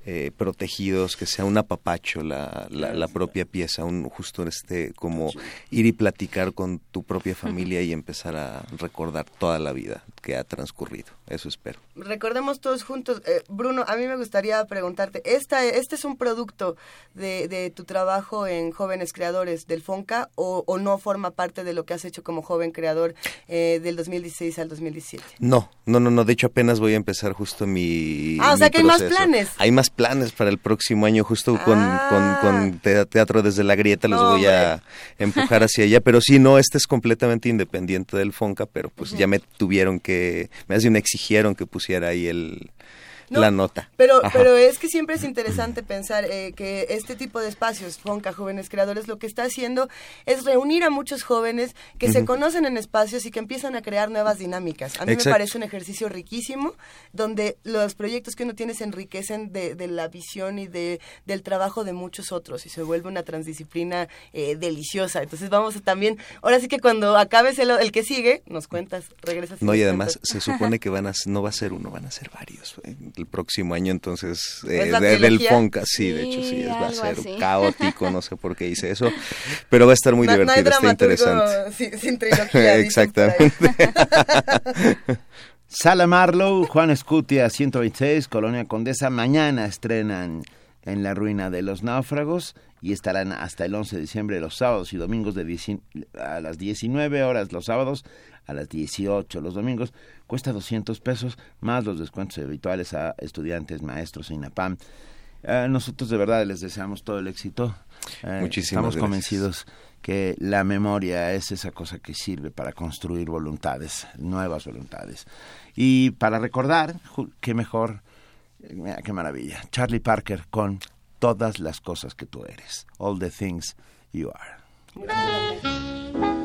eh, protegidos, que sea un apapacho la, la, la propia pieza, un justo este como ir y platicar con tu propia familia y empezar a recordar toda la vida que ha transcurrido. Eso espero. Recordemos todos juntos, eh, Bruno, a mí me gustaría preguntarte, esta, ¿este es un producto de, de tu trabajo en Jóvenes Creadores del FONCA o, o no forma parte de lo que has hecho como joven creador eh, del 2016 al 2017? No, no, no, no. De hecho, apenas voy a empezar justo mi. Ah, o mi sea que hay más planes. Hay más planes para el próximo año, justo con, Ah. con, con te- Teatro desde la Grieta. Los No, voy a empujar hacia allá. Pero sí, no, este es completamente independiente del Fonca, pero pues ya me tuvieron que. Me hacen, me exigieron que pusiera ahí el. No, la nota. Pero, Ajá. pero es que siempre es interesante pensar eh, que este tipo de espacios, Fonca, Jóvenes Creadores, lo que está haciendo es reunir a muchos jóvenes que se conocen en espacios y que empiezan a crear nuevas dinámicas. A mí me parece un ejercicio riquísimo, donde los proyectos que uno tiene se enriquecen de, de la visión y de, del trabajo de muchos otros y se vuelve una transdisciplina eh, deliciosa. Entonces vamos a también, ahora sí que cuando acabes el, el que sigue, nos cuentas, regresas. No, y además cuentas. se supone que van a, no va a ser uno, van a ser varios eh, el próximo año, entonces, eh, ¿Es la de- del? Fonca, sí, de hecho sí, es, va a ser así. caótico, no sé por qué hice eso, pero va a estar muy No- no hay divertido, está interesante. Sin, trilogía. Exactamente. Sala Marlow, Juan Escutia, 126, Colonia Condesa. Mañana estrenan en la ruina de los náufragos y estarán hasta el 11 de diciembre los sábados y domingos de a las 19 horas los sábados, a las 18 los domingos. Cuesta 200 pesos más los descuentos habituales a estudiantes, maestros e INAPAM. Eh, nosotros de verdad les deseamos todo el éxito. Eh, Muchísimas Estamos gracias. convencidos que la memoria es esa cosa que sirve para construir voluntades, nuevas voluntades. Y para recordar, qué mejor, eh, mira, qué maravilla, Charlie Parker con todas las cosas que tú eres, all the things you are. Primer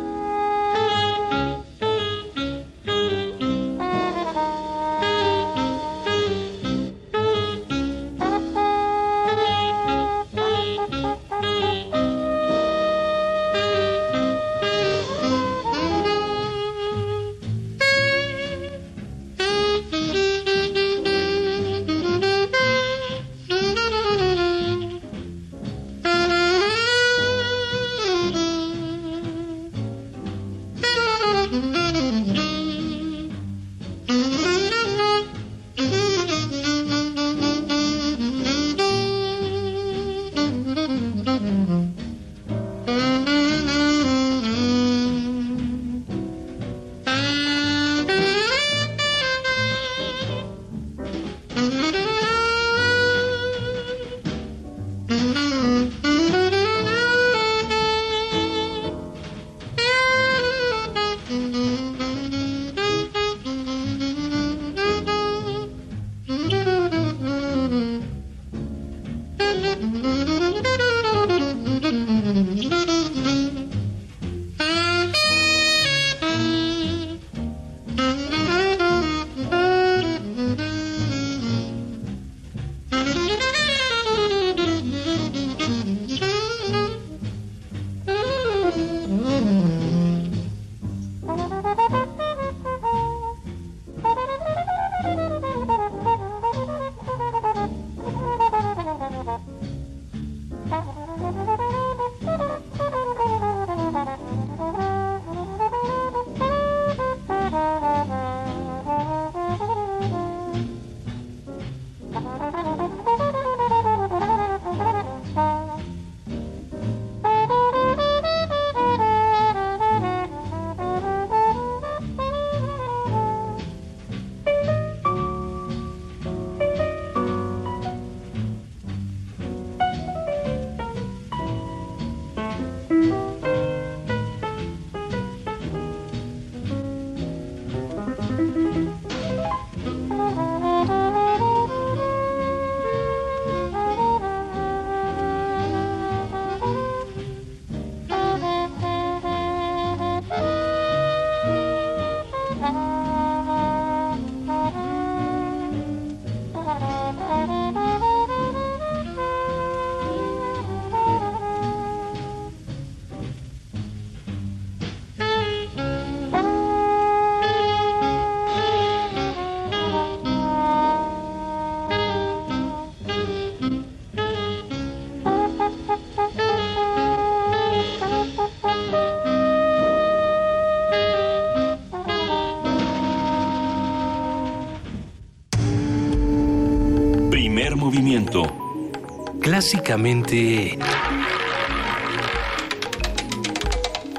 Clásicamente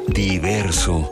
Diverso.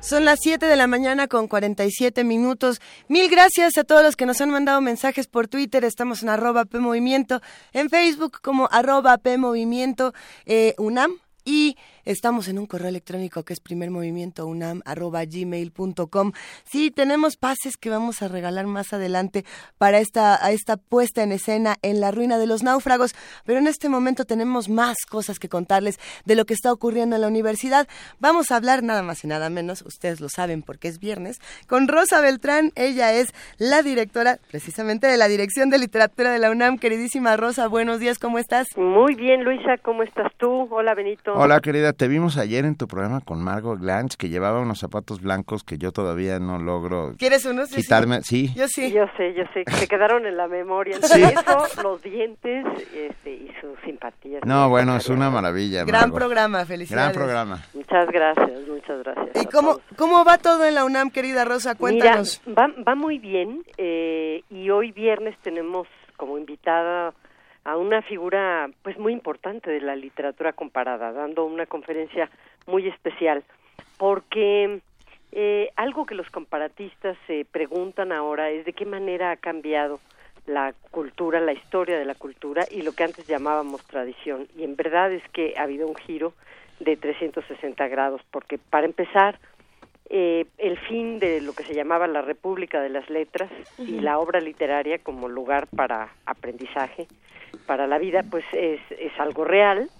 Son las 7 de la mañana con 47 minutos. Mil gracias a todos los que nos han mandado mensajes por Twitter. Estamos en arroba PMovimiento, en Facebook como arroba PMovimiento eh, UNAM y estamos en un correo electrónico que es primermovimientounam@gmail.com. Sí, tenemos pases que vamos a regalar más adelante para esta a esta puesta en escena en la ruina de los náufragos, pero en este momento tenemos más cosas que contarles de lo que está ocurriendo en la universidad. Vamos a hablar nada más y nada menos, ustedes lo saben porque es viernes, con Rosa Beltrán. Ella es la directora precisamente de la Dirección de Literatura de la UNAM. Queridísima Rosa, buenos días, ¿cómo estás? Muy bien, Luisa, ¿cómo estás tú? Hola, Benito. Hola querida, te vimos ayer en tu programa con Margot Glantz que llevaba unos zapatos blancos que yo todavía no logro ¿Quieres unos? Sí, sí. quitarme. Sí, Yo sí. Yo sé, yo sé, se quedaron en la memoria. Sí. Eso, los dientes este, y su simpatía. No, bueno, es una maravilla. Gran Margot. programa, felicidades. Gran programa. Muchas gracias, muchas gracias. ¿Y cómo, cómo va todo en la UNAM, querida Rosa? Cuéntanos. Mira, va, va muy bien eh, y hoy viernes tenemos como invitada a una figura pues muy importante de la literatura comparada, dando una conferencia muy especial, porque eh, algo que los comparatistas se preguntan ahora es de qué manera ha cambiado la cultura, la historia de la cultura y lo que antes llamábamos tradición. Y en verdad es que ha habido un giro de 360 grados, porque para empezar, eh, el fin de lo que se llamaba la República de las Letras y la obra literaria como lugar para aprendizaje, para la vida, pues es, es algo real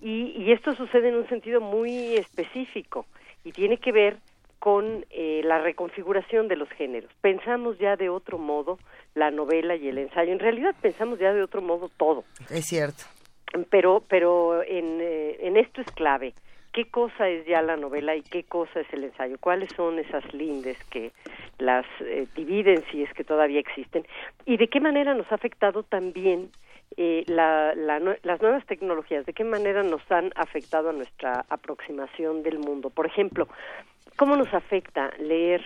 y, y esto sucede en un sentido muy específico y tiene que ver con eh, la reconfiguración de los géneros. Pensamos ya de otro modo la novela y el ensayo. En realidad pensamos ya de otro modo todo. Es cierto. Pero, pero en, eh, en esto es clave. ¿Qué cosa es ya la novela y qué cosa es el ensayo? ¿Cuáles son esas lindes que las eh, dividen, si es que todavía existen? ¿Y de qué manera nos ha afectado también eh, la, la las nuevas tecnologías? ¿De qué manera nos han afectado a nuestra aproximación del mundo? Por ejemplo, ¿cómo nos afecta leer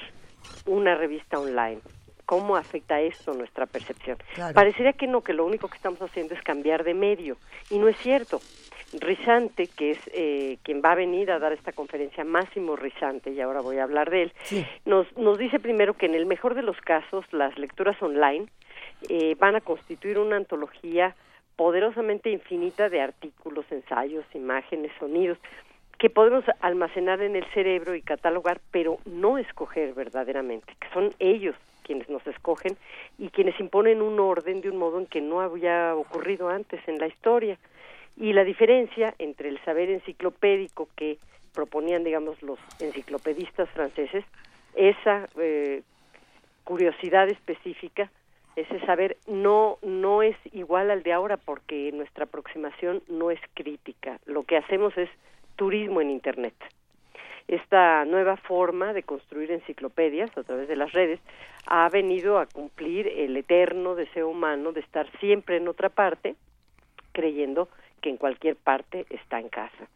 una revista online? ¿Cómo afecta esto nuestra percepción? Claro. Parecería que no, que lo único que estamos haciendo es cambiar de medio. Y no es cierto. Rizante, que es eh, quien va a venir a dar esta conferencia, Máximo Rizante, y ahora voy a hablar de él, nos, nos dice primero que en el mejor de los casos las lecturas online eh, van a constituir una antología poderosamente infinita de artículos, ensayos, imágenes, sonidos, que podemos almacenar en el cerebro y catalogar, pero no escoger verdaderamente, que son ellos quienes nos escogen y quienes imponen un orden de un modo en que no había ocurrido antes en la historia. Y la diferencia entre el saber enciclopédico que proponían, digamos, los enciclopedistas franceses, esa eh, curiosidad específica, ese saber no no es igual al de ahora porque nuestra aproximación no es crítica. Lo que hacemos es turismo en internet. Esta nueva forma de construir enciclopedias a través de las redes ha venido a cumplir el eterno deseo humano de estar siempre en otra parte, creyendo que en cualquier parte está en casa.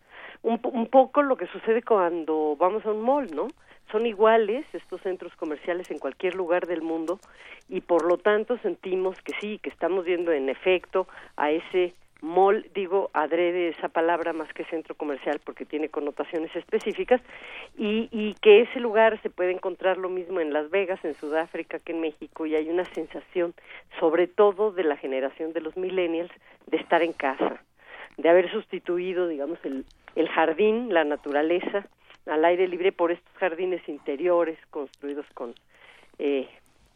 Un, un poco lo que sucede cuando vamos a un mall, ¿no? Son iguales estos centros comerciales en cualquier lugar del mundo y por lo tanto sentimos que sí, que estamos yendo en efecto a ese mall, digo adrede esa palabra más que centro comercial porque tiene connotaciones específicas y, y que ese lugar se puede encontrar lo mismo en Las Vegas, en Sudáfrica que en México y hay una sensación sobre todo de la generación de los millennials de estar en casa, de haber sustituido digamos el, el jardín, la naturaleza al aire libre por estos jardines interiores construidos con eh,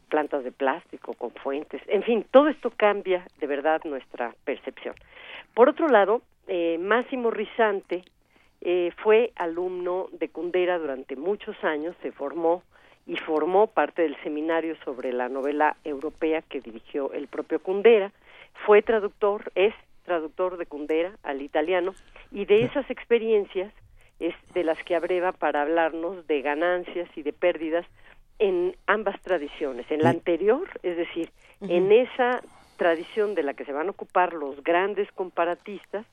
plantas de plástico, con fuentes, en fin, todo esto cambia de verdad nuestra percepción. Por otro lado, eh, Máximo Rizante eh, fue alumno de Kundera durante muchos años, se formó y formó parte del seminario sobre la novela europea que dirigió el propio Kundera, fue traductor, es traductor de Kundera al italiano y de esas experiencias es de las que abreva para hablarnos de ganancias y de pérdidas en ambas tradiciones, en la anterior, es decir, en esa tradición de la que se van a ocupar los grandes comparatistas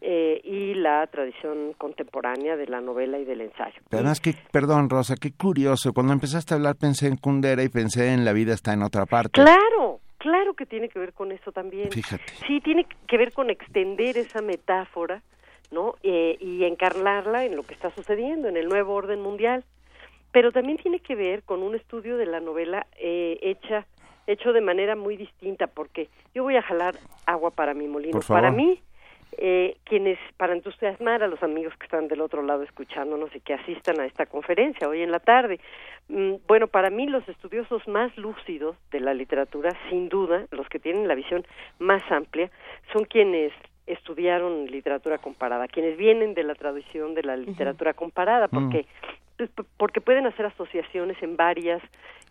eh, y la tradición contemporánea de la novela y del ensayo. Pero además que, perdón Rosa, qué curioso, cuando empezaste a hablar pensé en Kundera y pensé en La vida está en otra parte. Claro, claro que tiene que ver con eso también. Fíjate. Sí, tiene que ver con extender esa metáfora, ¿no? Eh, y encarnarla en lo que está sucediendo en el nuevo orden mundial. Pero también tiene que ver con un estudio de la novela eh, hecha hecho de manera muy distinta, porque yo voy a jalar agua para mi molino. Para mí, eh, quienes, para entusiasmar a los amigos que están del otro lado escuchándonos y que asistan a esta conferencia hoy en la tarde, mm, bueno, para mí los estudiosos más lúcidos de la literatura, sin duda, los que tienen la visión más amplia, son quienes estudiaron literatura comparada, quienes vienen de la tradición de la literatura comparada, porque pues, porque pueden hacer asociaciones en varias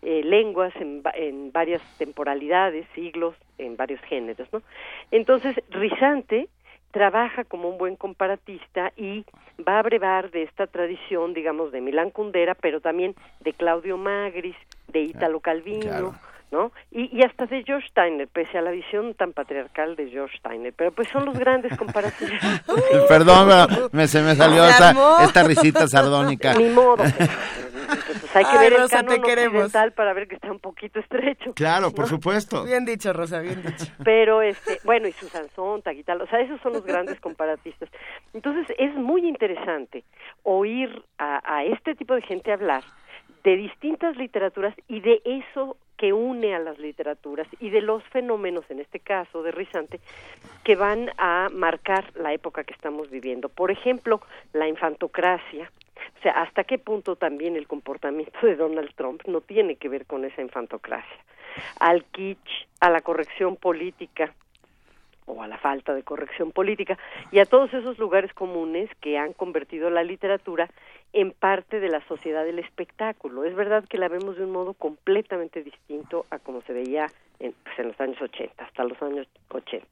eh, lenguas, en, en varias temporalidades, siglos, en varios géneros, ¿no? Entonces, Rizante trabaja como un buen comparatista y va a brevar de esta tradición, digamos, de Milán Kundera, pero también de Claudio Magris, de Italo Calvino, claro. ¿No? Y, y hasta de George Steiner, pese a la visión tan patriarcal de George Steiner, pero pues son los grandes comparatistas. Perdón, pero me, se me salió esta, esta risita sardónica. Ni modo. Pues hay que Ay, ver el Rosa, te canon queremos. occidental para ver que está un poquito estrecho. Claro, por supuesto. Bien dicho, Rosa, bien dicho. Pero, este, bueno, y Susan Sontag y tal, o sea, esos son los grandes comparatistas. Entonces, es muy interesante oír a, a este tipo de gente hablar de distintas literaturas y de eso que une a las literaturas y de los fenómenos, en este caso de Rizante, que van a marcar la época que estamos viviendo. Por ejemplo, la infantocracia, o sea, hasta qué punto también el comportamiento de Donald Trump no tiene que ver con esa infantocracia. Al kitsch, a la corrección política, o a la falta de corrección política y a todos esos lugares comunes que han convertido la literatura en parte de la sociedad del espectáculo. Es verdad que la vemos de un modo completamente distinto a como se veía en, pues, en los años 80, hasta los años 80.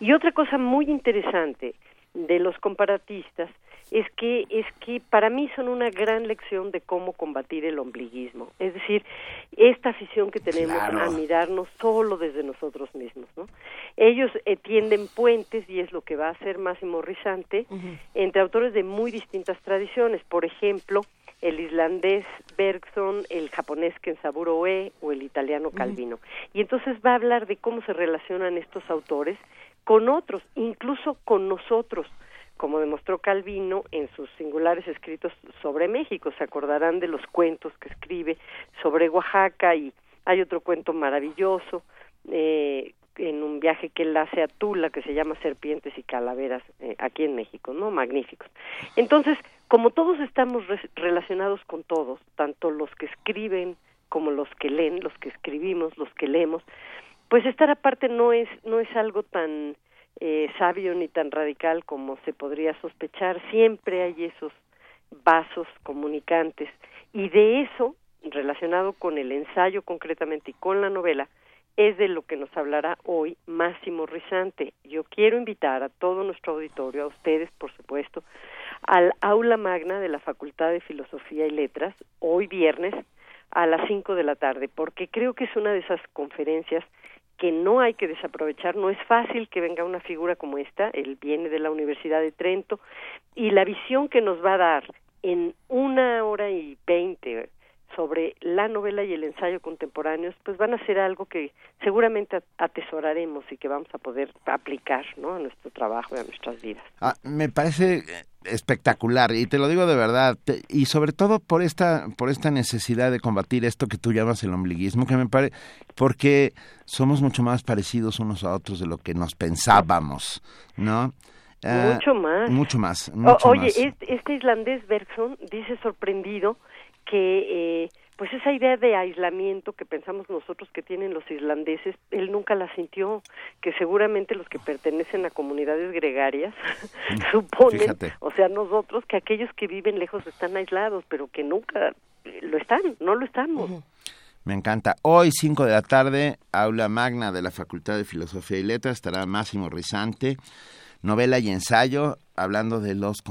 Y otra cosa muy interesante de los comparatistas es que es que para mí son una gran lección de cómo combatir el ombliguismo, es decir, esta afición que tenemos Claro. a mirarnos solo desde nosotros mismos, ¿no? Ellos eh, tienden puentes y es lo que va a hacer Máximo Rizante entre autores de muy distintas tradiciones, por ejemplo, el islandés Bergson, el japonés Kensaburo Oe o el italiano Calvino. Y entonces va a hablar de cómo se relacionan estos autores con otros, incluso con nosotros, como demostró Calvino en sus singulares escritos sobre México. Se acordarán de los cuentos que escribe sobre Oaxaca y hay otro cuento maravilloso eh, en un viaje que él hace a Tula que se llama Serpientes y Calaveras eh, aquí en México, ¿no? Magníficos. Entonces, como todos estamos re- relacionados con todos, tanto los que escriben como los que leen, los que escribimos, los que leemos, pues estar aparte no es no es algo tan eh, sabio ni tan radical como se podría sospechar. Siempre hay esos vasos comunicantes y de eso, relacionado con el ensayo concretamente y con la novela, es de lo que nos hablará hoy Máximo Rizante. Yo quiero invitar a todo nuestro auditorio, a ustedes, por supuesto, al aula magna de la Facultad de Filosofía y Letras, hoy viernes, a las 5 de la tarde, porque creo que es una de esas conferencias que no hay que desaprovechar. No es fácil que venga una figura como esta, él viene de la Universidad de Trento, y la visión que nos va a dar en una hora y veinte sobre la novela y el ensayo contemporáneos, pues van a ser algo que seguramente atesoraremos y que vamos a poder aplicar ¿no? a nuestro trabajo y a nuestras vidas. Ah, me parece eh, espectacular y te lo digo de verdad te- y sobre todo por esta por esta necesidad de combatir esto que tú llamas el ombliguismo que me parece porque somos mucho más parecidos unos a otros de lo que nos pensábamos no Ah, mucho más. mucho más O- oye, más. Este, este islandés Bergson dice sorprendido que eh, pues esa idea de aislamiento que pensamos nosotros que tienen los islandeses, él nunca la sintió, que seguramente los que pertenecen a comunidades gregarias suponen, Fíjate. o sea, nosotros que aquellos que viven lejos están aislados, pero que nunca eh, lo están, no lo estamos. Me encanta. Hoy, 5 de la tarde, aula magna de la Facultad de Filosofía y Letras, estará Máximo Rizante, novela y ensayo, hablando de los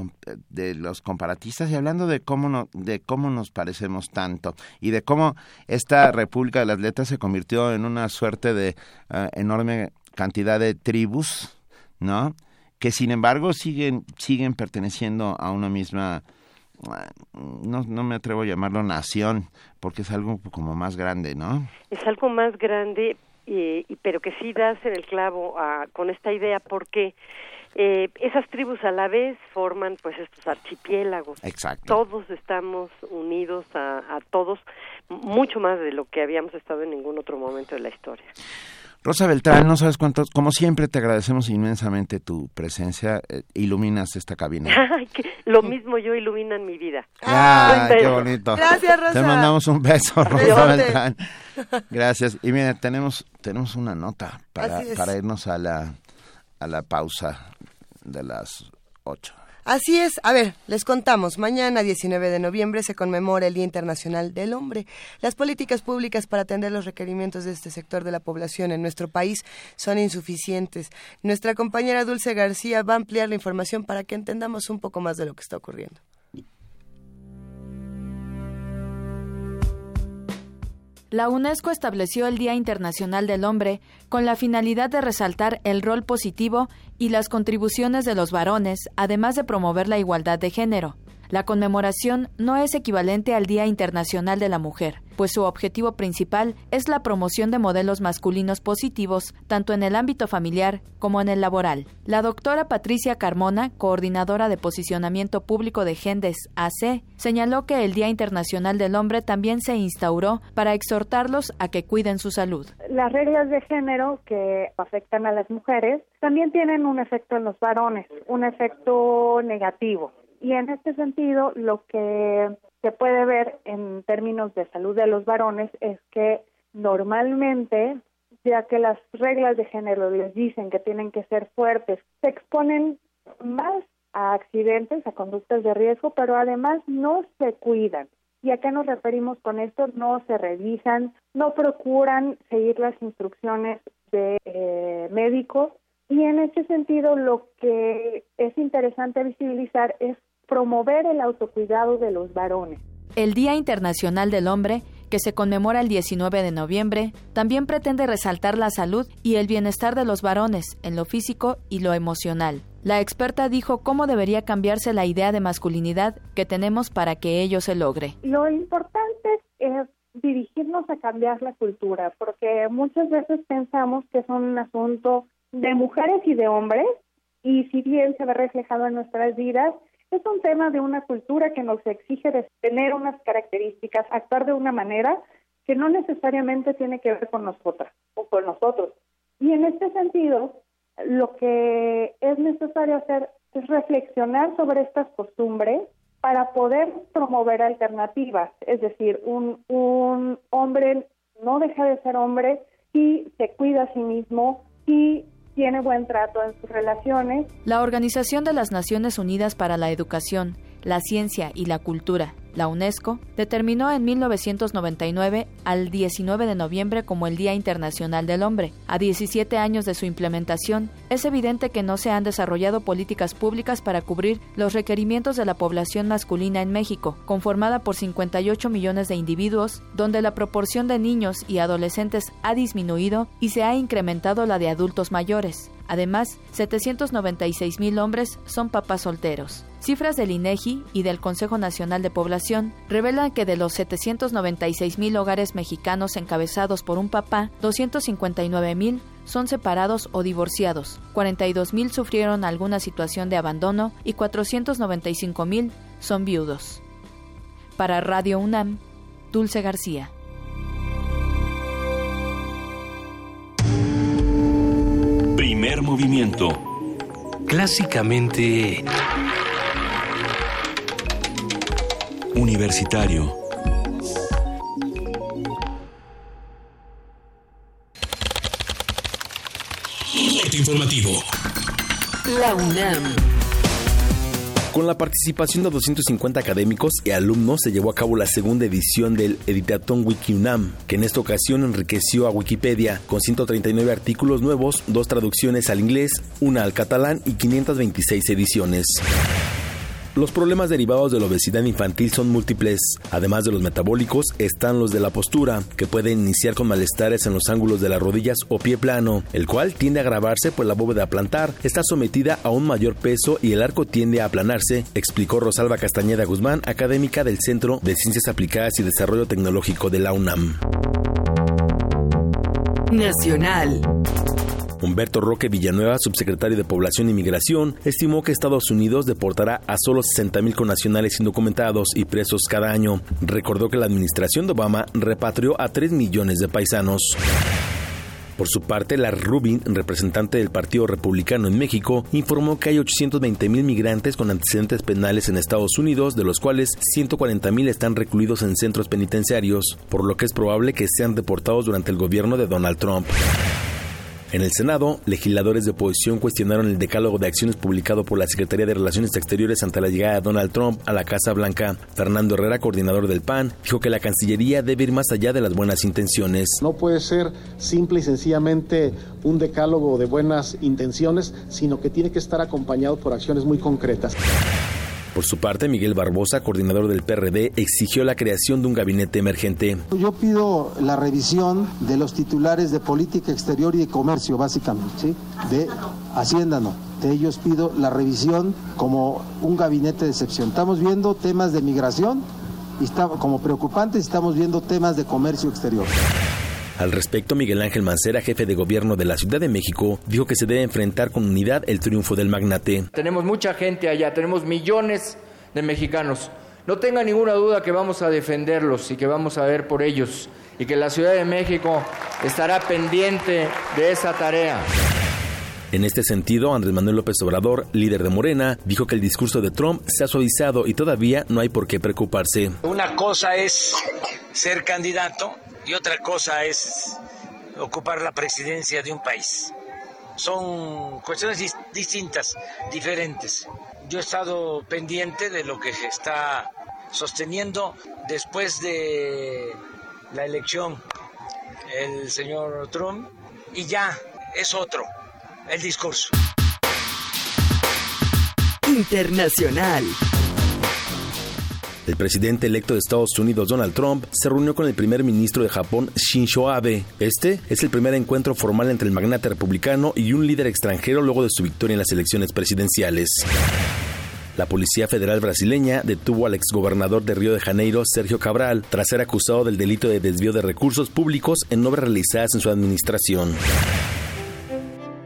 de los comparatistas y hablando de cómo no, de cómo nos parecemos tanto y de cómo esta República de las Letras se convirtió en una suerte de eh, enorme cantidad de tribus, ¿no? Que sin embargo siguen siguen perteneciendo a una misma no, no me atrevo a llamarlo nación, porque es algo como más grande, ¿no? es algo más grande, eh, y, pero que sí das en el clavo ah, con esta idea porque eh, esas tribus a la vez forman pues estos archipiélagos. Exacto. Todos estamos unidos a, a todos, mucho más de lo que habíamos estado en ningún otro momento de la historia. Rosa Beltrán, no sabes cuánto, como siempre te agradecemos inmensamente tu presencia, eh, iluminas esta cabina. Lo mismo yo iluminan mi vida. Ay, Un qué bonito. Gracias, Rosa. Te mandamos un beso, Rosa. Beltrán. Gracias. Y mira, tenemos, tenemos una nota para, para irnos a la, a la pausa de las ocho. Así es, a ver, les contamos, mañana 19 de noviembre se conmemora el Día Internacional del Hombre. Las políticas públicas para atender los requerimientos de este sector de la población en nuestro país son insuficientes. Nuestra compañera Dulce García va a ampliar la información para que entendamos un poco más de lo que está ocurriendo. La UNESCO estableció el Día Internacional del Hombre con la finalidad de resaltar el rol positivo y las contribuciones de los varones, además de promover la igualdad de género. La conmemoración no es equivalente al Día Internacional de la Mujer, pues su objetivo principal es la promoción de modelos masculinos positivos tanto en el ámbito familiar como en el laboral. La doctora Patricia Carmona, coordinadora de posicionamiento público de Gendes AC, señaló que el Día Internacional del Hombre también se instauró para exhortarlos a que cuiden su salud. Las reglas de género que afectan a las mujeres también tienen un efecto en los varones, un efecto negativo. Y en este sentido, lo que se puede ver en términos de salud de los varones es que normalmente, ya que las reglas de género les dicen que tienen que ser fuertes, se exponen más a accidentes, a conductas de riesgo, pero además no se cuidan. ¿Y a qué nos referimos con esto? No se revisan, no procuran seguir las instrucciones de eh, médicos y en ese sentido lo que es interesante visibilizar es promover el autocuidado de los varones. El Día Internacional del Hombre, que se conmemora el 19 de noviembre, también pretende resaltar la salud y el bienestar de los varones en lo físico y lo emocional. La experta dijo cómo debería cambiarse la idea de masculinidad que tenemos para que ello se logre. Lo importante es dirigirnos a cambiar la cultura, porque muchas veces pensamos que es un asunto de mujeres y de hombres, y si bien se ve reflejado en nuestras vidas, es un tema de una cultura que nos exige tener unas características, actuar de una manera que no necesariamente tiene que ver con nosotras o con nosotros. Y en este sentido, lo que es necesario hacer es reflexionar sobre estas costumbres para poder promover alternativas. Es decir, un, un hombre no deja de ser hombre si se cuida a sí mismo, si tiene buen trato en sus relaciones. La Organización de las Naciones Unidas para la Educación, la Ciencia y la Cultura, la UNESCO, determinó en 1999 al 19 de noviembre como el Día Internacional del Hombre. A 17 años de su implementación, es evidente que no se han desarrollado políticas públicas para cubrir los requerimientos de la población masculina en México, conformada por 58 millones de individuos, donde la proporción de niños y adolescentes ha disminuido y se ha incrementado la de adultos mayores. Además, 796 mil hombres son papás solteros. Cifras del INEGI y del Consejo Nacional de Población revelan que de los 796 mil hogares mexicanos encabezados por un papá, 259 mil son separados o divorciados, 42 mil sufrieron alguna situación de abandono y 495 mil son viudos. Para Radio UNAM, Dulce García. Primer movimiento. Clásicamente Universitario. Corte informativo. La UNAM. Con la participación de 250 académicos y alumnos se llevó a cabo la segunda edición del Editatón WikiUNAM, que en esta ocasión enriqueció a Wikipedia con 139 artículos nuevos, dos traducciones al inglés, una al catalán y 526 ediciones. Los problemas derivados de la obesidad infantil son múltiples. Además de los metabólicos, están los de la postura, que pueden iniciar con malestares en los ángulos de las rodillas o pie plano, el cual tiende a agravarse pues la bóveda plantar está sometida a un mayor peso y el arco tiende a aplanarse, explicó Rosalba Castañeda Guzmán, académica del Centro de Ciencias Aplicadas y Desarrollo Tecnológico de la UNAM. Nacional. Humberto Roque Villanueva, subsecretario de Población y Migración, estimó que Estados Unidos deportará a solo 60.000 connacionales indocumentados y presos cada año. Recordó que la administración de Obama repatrió a 3 millones de paisanos. Por su parte, Larry Rubin, representante del Partido Republicano en México, informó que hay 820 mil migrantes con antecedentes penales en Estados Unidos, de los cuales 140 mil están recluidos en centros penitenciarios, por lo que es probable que sean deportados durante el gobierno de Donald Trump. En el Senado, legisladores de oposición cuestionaron el decálogo de acciones publicado por la Secretaría de Relaciones Exteriores ante la llegada de Donald Trump a la Casa Blanca. Fernando Herrera, coordinador del PAN, dijo que la Cancillería debe ir más allá de las buenas intenciones. No puede ser simple y sencillamente un decálogo de buenas intenciones, sino que tiene que estar acompañado por acciones muy concretas. Por su parte, Miguel Barbosa, coordinador del PRD, exigió la creación de un gabinete emergente. Yo pido la revisión de los titulares de política exterior y de comercio, básicamente. De Hacienda no, ante ellos pido la revisión como un gabinete de excepción. Estamos viendo temas de migración y como preocupantes estamos viendo temas de comercio exterior. Al respecto, Miguel Ángel Mancera, jefe de gobierno de la Ciudad de México, dijo que se debe enfrentar con unidad el triunfo del magnate. Tenemos mucha gente allá, tenemos millones de mexicanos. No tenga ninguna duda que vamos a defenderlos y que vamos a ver por ellos y que la Ciudad de México estará pendiente de esa tarea. En este sentido, Andrés Manuel López Obrador, líder de Morena, dijo que el discurso de Trump se ha suavizado y todavía no hay por qué preocuparse. Una cosa es ser candidato y otra cosa es ocupar la presidencia de un país. Son cuestiones dis- distintas, diferentes. Yo he estado pendiente de lo que se está sosteniendo después de la elección el señor Trump y ya es otro el discurso. Internacional. El presidente electo de Estados Unidos, Donald Trump, se reunió con el primer ministro de Japón, Shinzo Abe. Este es el primer encuentro formal entre el magnate republicano y un líder extranjero luego de su victoria en las elecciones presidenciales. La Policía Federal brasileña detuvo al exgobernador de Río de Janeiro, Sergio Cabral, tras ser acusado del delito de desvío de recursos públicos en obras realizadas en su administración.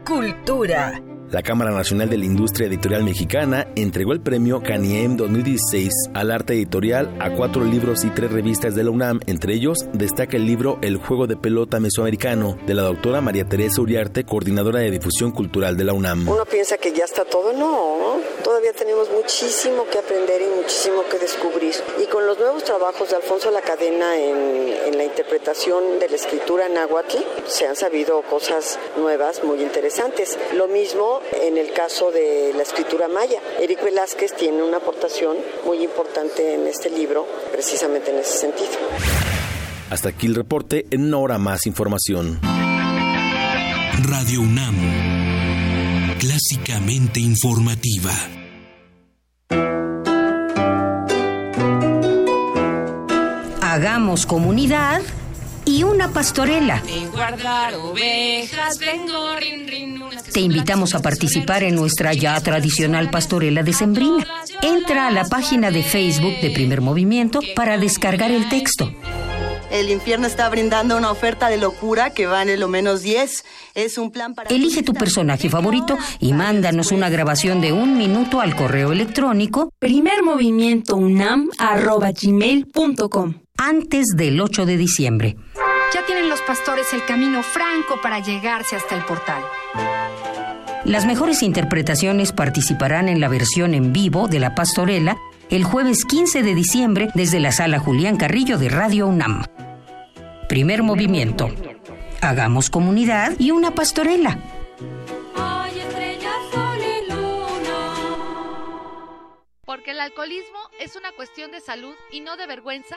Cultura. La Cámara Nacional de la Industria Editorial Mexicana entregó el premio Caniem 2016 al arte editorial a cuatro libros y tres revistas de la UNAM. Entre ellos destaca el libro El juego de pelota mesoamericano de la doctora María Teresa Uriarte, coordinadora de difusión cultural de la UNAM. Uno piensa que ya está todo, no, todavía tenemos muchísimo que aprender y muchísimo que descubrir. Y con los nuevos trabajos de Alfonso La Cadena en, en la interpretación de la escritura náhuatl, se han sabido cosas nuevas muy interesantes. Lo mismo en el caso de la escritura maya. Eric Velázquez tiene una aportación muy importante en este libro, precisamente en ese sentido. Hasta aquí el reporte, en una hora más información. Radio UNAM. Clásicamente informativa. Hagamos comunidad y una pastorela. De guardar ovejas, vengo, rin, rin, Te invitamos a participar en nuestra ya tradicional pastorela decembrina. Entra a la página de Facebook de Primer Movimiento para descargar el texto. El infierno está brindando una oferta de locura que vale lo menos 10. Es un plan para... Elige tu personaje favorito y mándanos una grabación de un minuto al correo electrónico primermovimientounam.gmail.com antes del 8 de diciembre. Ya tienen los pastores el camino franco para llegarse hasta el portal. Las mejores interpretaciones participarán en la versión en vivo de La Pastorela el jueves 15 de diciembre desde la sala Julián Carrillo de Radio UNAM. Primer movimiento. Hagamos comunidad y una pastorela. Porque el alcoholismo es una cuestión de salud y no de vergüenza.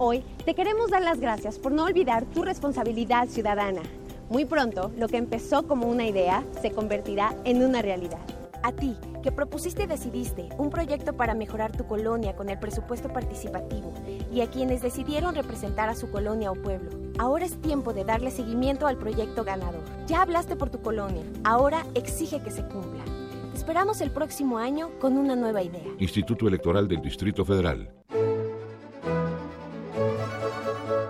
Hoy te queremos dar las gracias por no olvidar tu responsabilidad ciudadana. Muy pronto, lo que empezó como una idea se convertirá en una realidad. A ti, que propusiste y decidiste un proyecto para mejorar tu colonia con el presupuesto participativo y a quienes decidieron representar a su colonia o pueblo. Ahora es tiempo de darle seguimiento al proyecto ganador. Ya hablaste por tu colonia, ahora exige que se cumpla. Te esperamos el próximo año con una nueva idea. Instituto Electoral del Distrito Federal.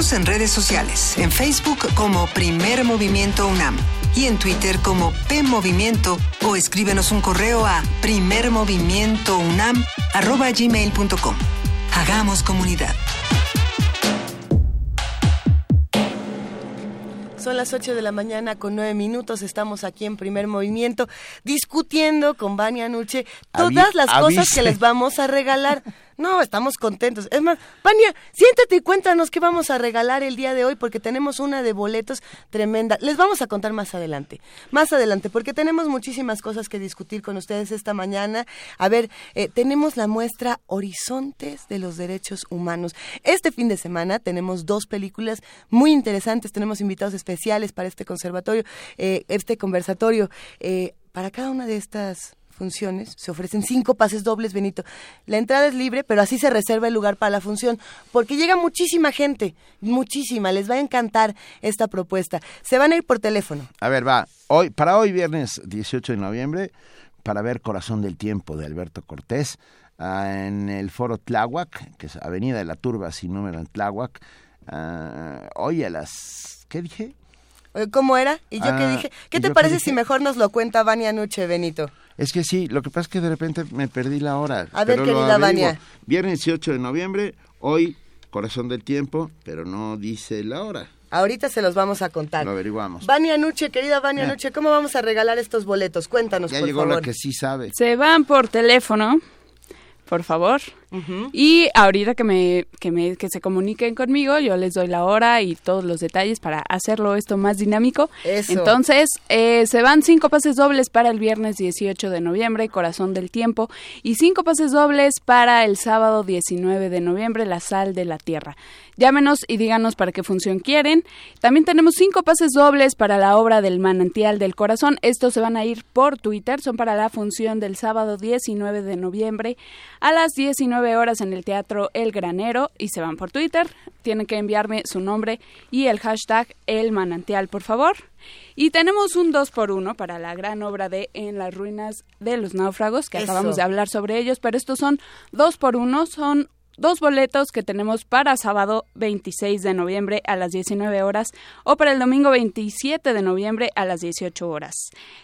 En redes sociales, en Facebook como Primer Movimiento UNAM y en Twitter como P Movimiento o escríbenos un correo a primermovimientounam@gmail.com. Hagamos comunidad. Son las 8 de la mañana con 9 minutos. Estamos aquí en primer movimiento discutiendo con Vania Nuche todas las cosas que les vamos a regalar. No, estamos contentos. Es más, Vania, siéntate y cuéntanos qué vamos a regalar el día de hoy, porque tenemos una de boletos tremenda. Les vamos a contar más adelante, más adelante, porque tenemos muchísimas cosas que discutir con ustedes esta mañana. A ver, eh, tenemos la muestra Horizontes de los Derechos Humanos. Este fin de semana tenemos dos películas muy interesantes. Tenemos invitados especiales para este conservatorio, eh, este conversatorio. Eh, para cada una de estas funciones, se ofrecen cinco pases dobles, Benito. La entrada es libre, pero así se reserva el lugar para la función, porque llega muchísima gente, muchísima, les va a encantar esta propuesta. Se van a ir por teléfono. A ver, va, hoy, para hoy viernes 18 de noviembre, para ver Corazón del Tiempo de Alberto Cortés, ah, en el foro Tláhuac, que es Avenida de la Turba, sin número en Tláhuac, ah, hoy a las, ¿qué dije? Eh, ¿Cómo era? ¿Y yo qué Ah, dije? ¿Qué ¿y te parece si mejor nos lo cuenta Vania Nuche, Benito? Es que sí, lo que pasa es que de repente me perdí la hora. A ver, querida. Vania. Viernes 18 de noviembre, hoy Corazón del Tiempo, pero no dice la hora. Ahorita se los vamos a contar. Lo averiguamos. Vania Nuche, querida Vania. Nuche, ¿cómo vamos a regalar estos boletos? Cuéntanos, Ya por llegó favor. la que sí sabe. Se van por teléfono, por favor. Y ahorita que me, que me que se comuniquen conmigo, yo les doy la hora y todos los detalles para hacerlo esto más dinámico. Eso. Entonces, eh, se van cinco pases dobles para el viernes 18 de noviembre, Corazón del Tiempo, y cinco pases dobles para el sábado 19 de noviembre, La Sal de la Tierra. Llámenos y díganos para qué función quieren. También tenemos cinco pases dobles para la obra del Manantial del Corazón. Estos se van a ir por Twitter, son para la función del sábado 19 de noviembre a las 19 horas en el Teatro El Granero y se van por Twitter. Tienen que enviarme su nombre y el hashtag El Manantial, por favor. Y tenemos un 2 por 1 para la gran obra de En las ruinas de los náufragos, que Eso. acabamos de hablar sobre ellos, pero estos son 2 por 1, son dos boletos que tenemos para sábado 26 de noviembre a las 19 horas o para el domingo 27 de noviembre a las 18 horas.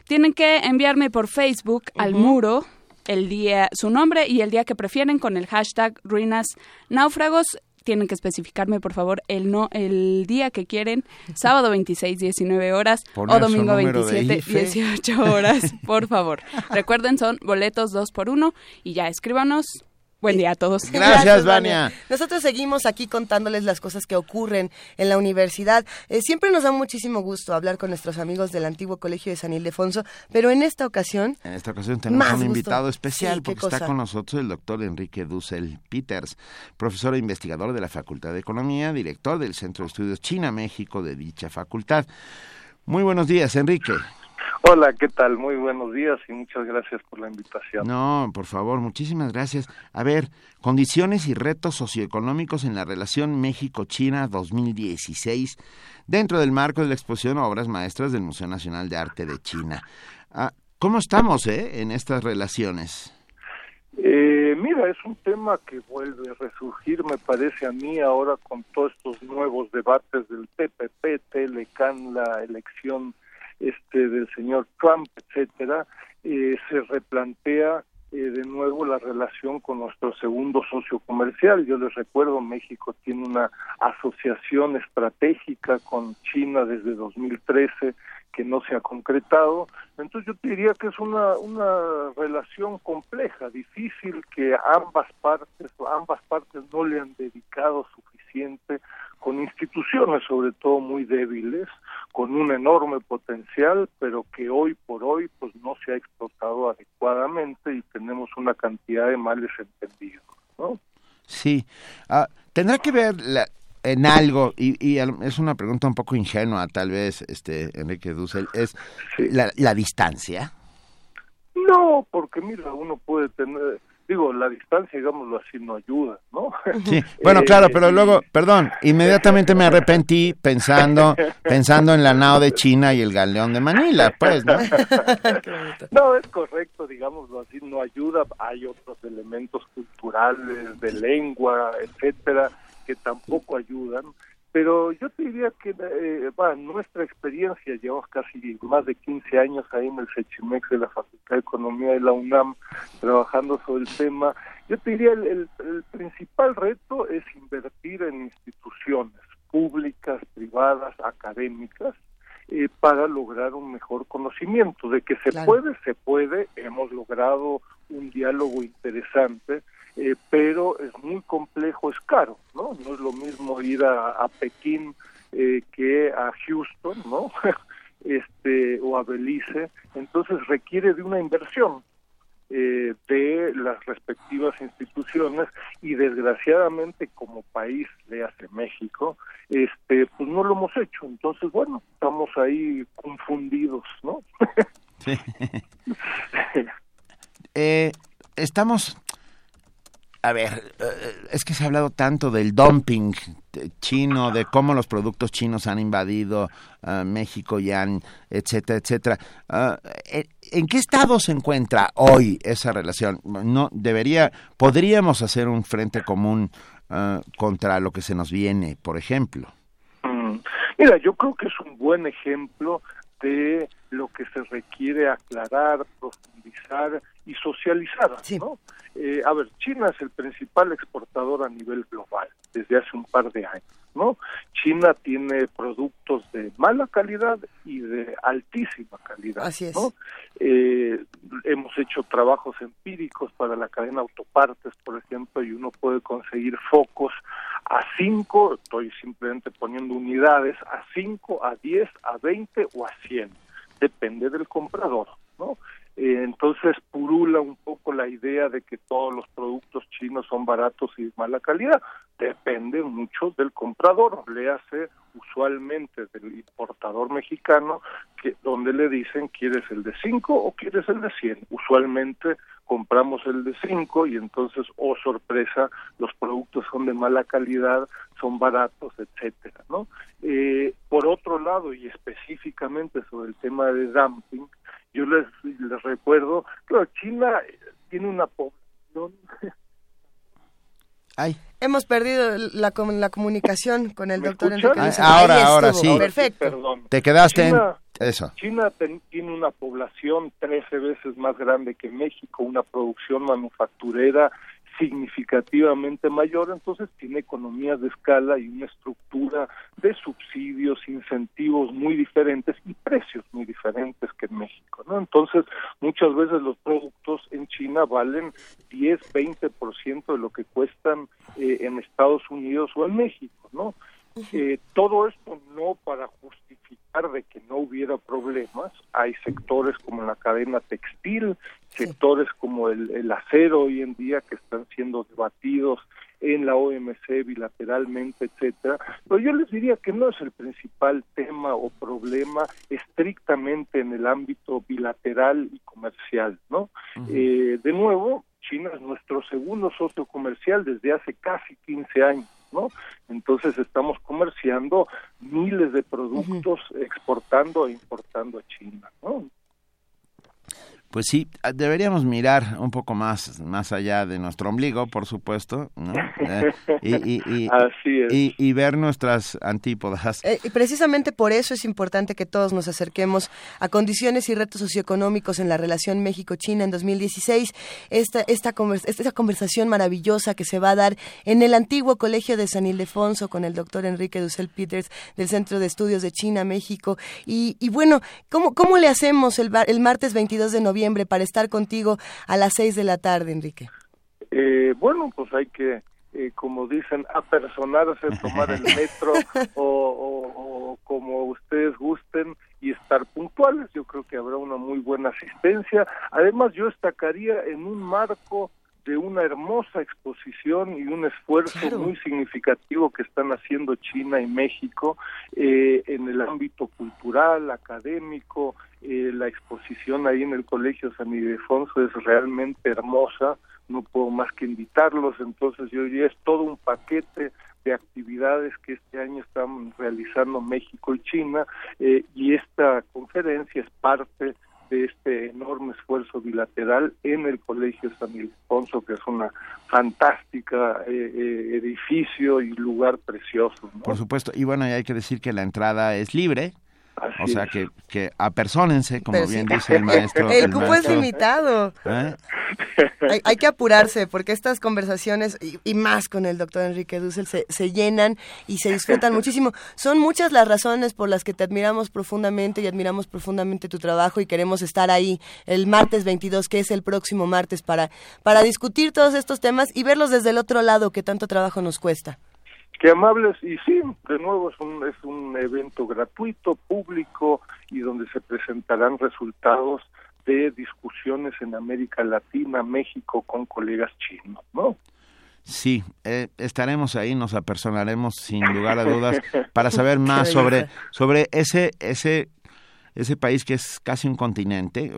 Tienen que enviarme por Facebook al muro el día, su nombre y el día que prefieren con el hashtag ruinas náufragos. Tienen que especificarme, por favor, el no el día que quieren, sábado 26, 19 horas Poner o domingo número de 27, IFE. 18 horas, por favor. Recuerden, son boletos 2 por 1 y ya, escríbanos. Buen día a todos. Gracias, Vania. Nosotros seguimos aquí contándoles las cosas que ocurren en la universidad. Eh, siempre nos da muchísimo gusto hablar con nuestros amigos del antiguo colegio de San Ildefonso, pero en esta ocasión En esta ocasión tenemos un gusto. invitado especial Sí, ¿qué porque está con nosotros el doctor Enrique Dussel Peters, profesor e investigador de la Facultad de Economía, director del Centro de Estudios China-México de dicha facultad. Muy buenos días, Enrique. Hola, ¿qué tal? Muy buenos días y muchas gracias por la invitación. No, por favor, muchísimas gracias. A ver, condiciones y retos socioeconómicos en la relación México-China 2016 dentro del marco de la exposición Obras Maestras del Museo Nacional de Arte de China. Ah, ¿Cómo estamos eh, en estas relaciones? Eh, mira, es un tema que vuelve a resurgir, me parece a mí, ahora con todos estos nuevos debates del TPP, Telecan, la elección este del señor Trump, etcétera, eh, se replantea eh, de nuevo la relación con nuestro segundo socio comercial. Yo les recuerdo, México tiene una asociación estratégica con China desde 2013 que no se ha concretado. Entonces yo diría que es una, una relación compleja, difícil, que ambas partes, ambas partes no le han dedicado suficiente, con instituciones sobre todo muy débiles, con un enorme potencial, pero que hoy por hoy pues no se ha explotado adecuadamente y tenemos una cantidad de males entendidos, ¿no? Sí, Ah, tendrá que ver la- en algo, y, y es una pregunta un poco ingenua tal vez, este Enrique Dussel, es la, la distancia. No, porque mira, uno puede tener, digo, la distancia, digámoslo así, no ayuda, ¿no? Sí, bueno, Eh, claro, pero luego, perdón, inmediatamente me arrepentí pensando, pensando en la nao de China y el galeón de Manila, pues, ¿no? No, es correcto, digámoslo así, no ayuda. Hay otros elementos culturales, de lengua, etcétera, que tampoco ayudan. Pero yo te diría que, eh, nuestra experiencia, llevamos casi más de 15 años ahí en el Sechimex de la Facultad de Economía de la UNAM, trabajando sobre el tema. Yo te diría, el, el- el principal reto es invertir en instituciones públicas, privadas, académicas, eh, para lograr un mejor conocimiento. De que se Claro. puede, se puede. Hemos logrado un diálogo interesante, eh, pero es muy complejo, es caro, ¿no? No es lo mismo ir a, a Pekín eh, que a Houston, ¿no? este o a Belice. Entonces requiere de una inversión eh, de las respectivas instituciones y desgraciadamente como país, le hace México, este, pues no lo hemos hecho. Entonces, bueno, estamos ahí confundidos, ¿no? Sí. Eh, estamos, a ver, eh, es que se ha hablado tanto del dumping eh, chino, de cómo los productos chinos han invadido ah, México y han, etcétera, etcétera. Eh, ¿En qué estado se encuentra hoy esa relación? No debería, podríamos hacer un frente común ah, contra lo que se nos viene, por ejemplo. Mm. Mira, yo creo que es un buen ejemplo de lo que se requiere aclarar, profundizar y socializar, ¿no? Eh, a ver, China es el principal exportador a nivel global desde hace un par de años, ¿no? China tiene productos de mala calidad y de altísima calidad, Así es. ¿no? Eh, hemos hecho trabajos empíricos para la cadena autopartes, por ejemplo, y uno puede conseguir focos a 5, estoy simplemente poniendo unidades, a 5, a 10, a 20 o a 100, depende del comprador, ¿no? Eh, entonces purula un poco la idea de que todos los productos chinos son baratos y de mala calidad. Depende mucho del comprador, le hace usualmente del importador mexicano, que donde le dicen quieres el de 5 o quieres el de 100. Usualmente compramos el de 5 y entonces, oh sorpresa, los productos son de mala calidad, son baratos, etcétera, ¿no? Eh, por otro lado, y específicamente sobre el tema de dumping, yo les, les recuerdo, claro, China tiene una población Hemos perdido la, com- la comunicación con el doctor? Enrique. Ah, ahora, ahora sí. Perfecto. Perdón. Te quedaste China- en eso. China ten- tiene una población 13 veces más grande que México, una producción manufacturera significativamente mayor, entonces tiene economías de escala y una estructura de subsidios, incentivos muy diferentes y precios muy diferentes que en México, ¿no? Entonces, muchas veces los productos en China valen 10, 20% de lo que cuestan eh, en Estados Unidos o en México, ¿no? Eh, todo esto no para justificar de que no hubiera problemas. Hay sectores como la cadena textil, sectores como el, el acero hoy en día que están siendo debatidos en la OMC bilateralmente, etcétera. Pero yo les diría que no es el principal tema o problema estrictamente en el ámbito bilateral y comercial, ¿no? Eh, de nuevo, China es nuestro segundo socio comercial desde hace casi 15 años. ¿no? Entonces estamos comerciando miles de productos exportando e importando a China, ¿no? Pues sí, ah, deberíamos mirar un poco más más allá de nuestro ombligo, por supuesto, ¿no? Eh, y, y- y- Así es. y- y ver nuestras antípodas. Eh, y precisamente por eso es importante que todos nos acerquemos a condiciones y retos socioeconómicos en la relación México-China en 2016. Esta, esta, convers- esta conversación maravillosa que se va a dar en el antiguo Colegio de San Ildefonso con el doctor Enrique Dussel Peters del Centro de Estudios de China, México. Y, y bueno, ¿cómo, ¿cómo le hacemos el, bar- el martes 22 de noviembre para estar contigo a las 6 de la tarde, Enrique? Eh, bueno, pues hay que, eh, como dicen, apersonarse, tomar el metro o, o- o como ustedes gusten y estar puntuales. Yo creo que habrá una muy buena asistencia. Además, yo destacaría en un marco de una hermosa exposición y un esfuerzo muy significativo que están haciendo China y México eh, en el ámbito cultural, académico. Eh, la exposición ahí en el Colegio San Ildefonso es realmente hermosa, no puedo más que invitarlos, entonces yo diría es todo un paquete de actividades que este año están realizando México y China eh, y esta conferencia es parte de este enorme esfuerzo bilateral en el Colegio San Ildefonso, que es una fantástica eh, eh, edificio y lugar precioso. Por supuesto, y bueno, hay que decir que la entrada es libre, o sea, que, que apersónense, como bien dice el maestro. El, cupo es limitado. ¿Eh? Hay, que apurarse, porque estas conversaciones, y, más con el doctor Enrique Dussel, se, se, llenan y se disfrutan muchísimo. Son muchas las razones por las que te admiramos profundamente y admiramos profundamente tu trabajo y queremos estar ahí el martes 22, que es el próximo martes, para, para discutir todos estos temas y verlos desde el otro lado que tanto trabajo nos cuesta. Qué amables, y sí, de nuevo es un, es un evento gratuito, público, y donde se presentarán resultados de discusiones en América Latina, México, con colegas chinos, ¿no? Sí, eh, estaremos ahí, nos apersonaremos sin lugar a dudas para saber más sobre, sobre ese, ese, ese país que es casi un continente.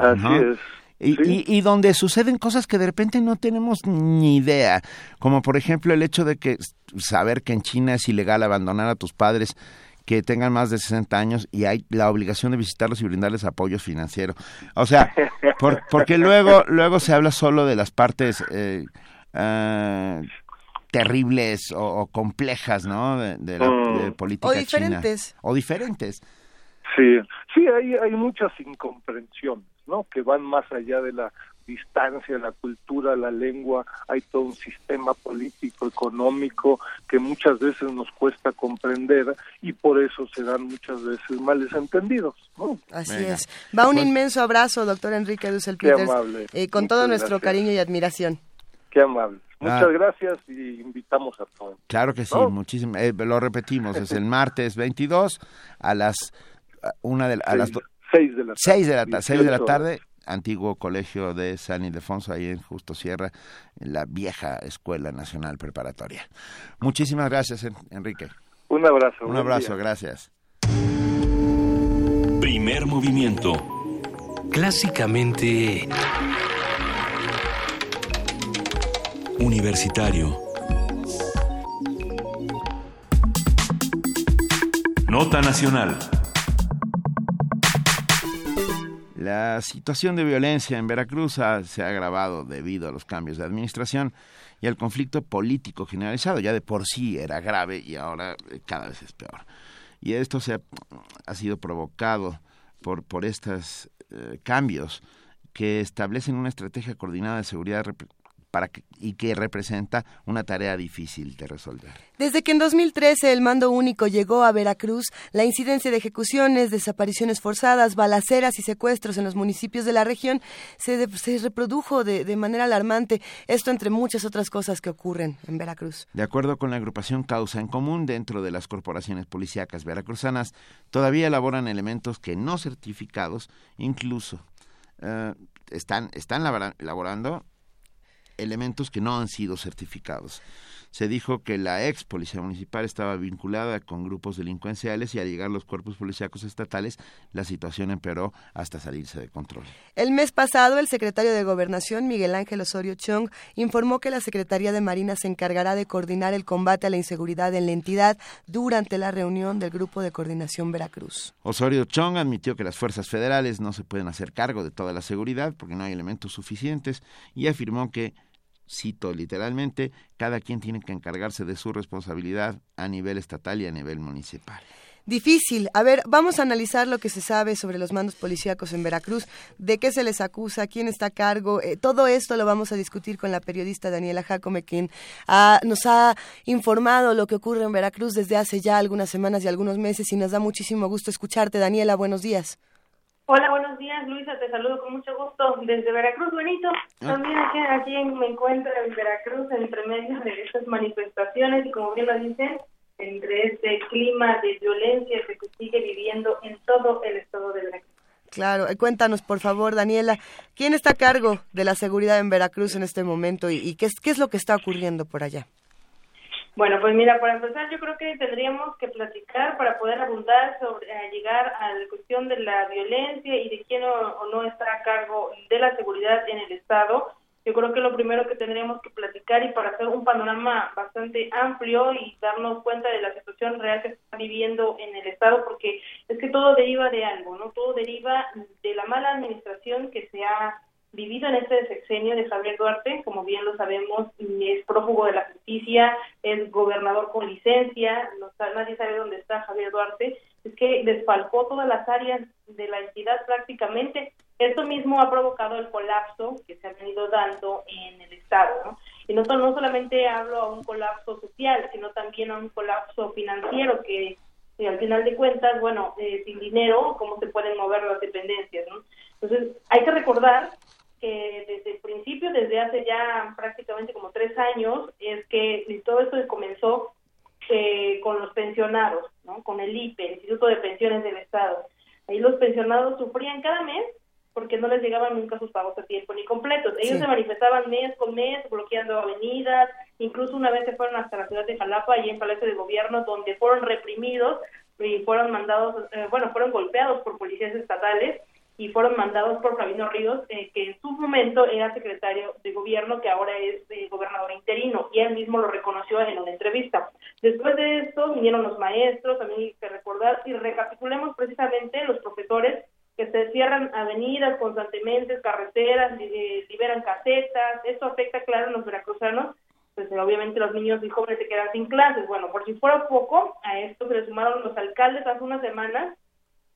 Así es. Y, y, donde suceden cosas que de repente no tenemos ni idea, como por ejemplo el hecho de que saber que en China es ilegal abandonar a tus padres que tengan más de 60 años y hay la obligación de visitarlos y brindarles apoyo financiero. O sea, porque luego luego se habla solo de las partes eh, ah, terribles o, complejas, ¿no? De, la mm. política o diferentes. O diferentes. Sí, sí, hay, hay muchas incomprensiones. ¿No? Que van más allá de la distancia, la cultura, la lengua, hay todo un sistema político, económico que muchas veces nos cuesta comprender y por eso se dan muchas veces males entendidos. Así es. Va un pues inmenso abrazo, doctor Enrique Dussel Peters, eh, con todo nuestro cariño y admiración. Qué amable. Muchas ah. gracias y invitamos a todos. Claro que sí, muchísimo. Eh, lo repetimos, es el martes 22 a las una de a las Seis de la tarde. Seis de la, seis de la tarde antiguo colegio de San Ildefonso, ahí en Justo Sierra, en la vieja Escuela Nacional Preparatoria. Muchísimas gracias, Enrique. Un abrazo. Un abrazo, gracias. Primer movimiento. Clásicamente... Universitario. Nota Nacional. La situación de violencia en Veracruz se ha agravado debido a los cambios de administración y al conflicto político generalizado. Ya de por sí era grave y ahora eh, cada vez es peor. Y esto se ha, sido provocado por, por estos eh, cambios que establecen una estrategia coordinada de seguridad para y que representa una tarea difícil de resolver. Desde que en 2013 el mando único llegó a Veracruz, la incidencia de ejecuciones, desapariciones forzadas, balaceras y secuestros en los municipios de la región se, se reprodujo de, de, manera alarmante. Esto entre muchas otras cosas que ocurren en Veracruz. De acuerdo con la agrupación Causa en Común, dentro de las corporaciones policíacas veracruzanas, todavía elaboran elementos que no certificados, incluso eh, están, están elaborando elementos que no han sido certificados. Se dijo que la ex policía municipal estaba vinculada con grupos delincuenciales y al llegar los cuerpos policíacos estatales la situación empeoró hasta salirse de control. El mes pasado el secretario de Gobernación Miguel Ángel Osorio Chong informó que la Secretaría de Marina se encargará de coordinar el combate a la inseguridad en la entidad durante la reunión del Grupo de Coordinación Veracruz. Osorio Chong admitió que las fuerzas federales no se pueden hacer cargo de toda la seguridad porque no hay elementos suficientes y afirmó que cito literalmente, cada quien tiene que encargarse de su responsabilidad a nivel estatal y a nivel municipal. Difícil. A ver, vamos a analizar lo que se sabe sobre los mandos policíacos en Veracruz, de qué se les acusa, quién está a cargo. Eh, todo esto lo vamos a discutir con la periodista Daniela Jacome, quien nos ha informado lo que ocurre en Veracruz desde hace ya algunas semanas y algunos meses y nos da muchísimo gusto escucharte. Daniela, buenos días. Hola, buenos días, Luisa. Te saludo con mucho gusto desde Veracruz, Benito. Ah. También aquí, aquí me encuentro en Veracruz, entre medio de estas manifestaciones y, como bien lo dicen, entre este clima de violencia que se sigue viviendo en todo el estado de Veracruz. Claro, eh, cuéntanos por favor, Daniela, ¿quién está a cargo de la seguridad en Veracruz en este momento y, qué, es, qué es lo que está ocurriendo por allá? Bueno, pues mira, para empezar yo creo que tendríamos que platicar para poder abundar sobre llegar a la cuestión de la violencia y de quién o no está a cargo de la seguridad en el Estado yo creo que lo primero que tendríamos que platicar y para hacer un panorama bastante amplio y darnos cuenta de la situación real que se está viviendo en el Estado, porque es que todo deriva de algo, ¿no? Todo deriva de la mala administración que se ha vivido en este sexenio de Javier Duarte, como bien lo sabemos, es prófugo de la justicia, es gobernador con licencia, no, nadie sabe dónde está Javier Duarte, es que desfalcó todas las áreas de la entidad prácticamente. Esto mismo ha provocado el colapso que se ha venido dando en el Estado, ¿no? Y no, no solamente hablo a un colapso social, sino también a un colapso financiero que, al final de cuentas, bueno, eh, sin dinero, ¿cómo se pueden mover las dependencias, ¿no? Entonces, hay que recordar que desde el principio, desde hace ya prácticamente como tres años, es que todo esto comenzó eh, con los pensionados, ¿no? con el IPE, el Instituto de Pensiones del Estado. Ahí los pensionados sufrían cada mes porque no les llegaban nunca sus pagos a tiempo ni completos. Ellos se manifestaban mes con mes, bloqueando avenidas, incluso una vez se fueron hasta la ciudad de Jalapa, y en Palacio de Gobierno, donde fueron reprimidos y fueron mandados, eh, bueno, fueron golpeados por policías estatales y fueron mandados por Flavino Ríos, eh, que en su momento era secretario de gobierno, que ahora es eh, gobernador interino, y él mismo lo reconoció en una entrevista. Después de esto vinieron los maestros, también hay que recordar, y recapitulemos precisamente los profesores que se cierran avenidas constantemente, carreteras, eh, liberan casetas, esto afecta, claro, a los veracruzanos, pues obviamente los niños y jóvenes se quedan sin clases. Bueno, por si fuera poco, a esto se le sumaron los alcaldes hace unas semanas,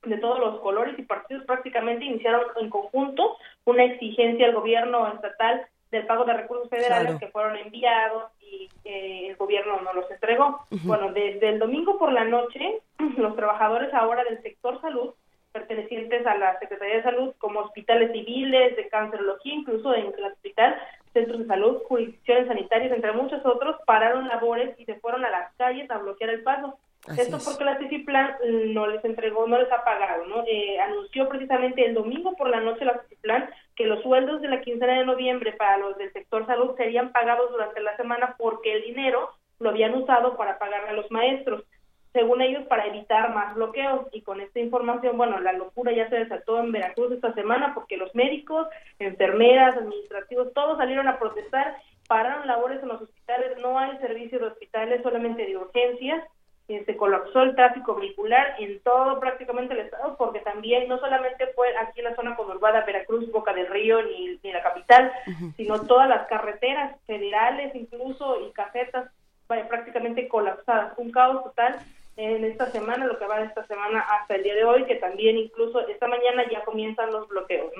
de todos los colores y partidos prácticamente iniciaron en conjunto una exigencia al gobierno estatal del pago de recursos federales que fueron enviados y el gobierno no los entregó. Bueno, desde el domingo por la noche, los trabajadores ahora del sector salud, pertenecientes a la Secretaría de Salud, como hospitales civiles, de cancerología, incluso en el hospital, centros de salud, jurisdicciones sanitarias, entre muchos otros, pararon labores y se fueron a las calles a bloquear el paso. Esto porque la CICIPLAN no les entregó, no les ha pagado, ¿no? Eh, anunció precisamente el domingo por la noche la CICIPLAN que los sueldos de la quincena de noviembre para los del sector salud serían pagados durante la semana porque el dinero lo habían usado para pagar a los maestros, según ellos para evitar más bloqueos. Y con esta información, bueno, la locura ya se desató en Veracruz esta semana porque los médicos, enfermeras, administrativos, todos salieron a protestar, pararon labores en los hospitales, no hay servicio de hospitales, solamente de urgencias se colapsó el tráfico vehicular en todo prácticamente el estado, porque también no solamente fue aquí en la zona conurbada Veracruz, Boca del Río, ni, ni la capital, sino todas las carreteras federales incluso y casetas vaya, prácticamente colapsadas. Un caos total en esta semana, lo que va de esta semana hasta el día de hoy, que también incluso esta mañana ya comienzan los bloqueos.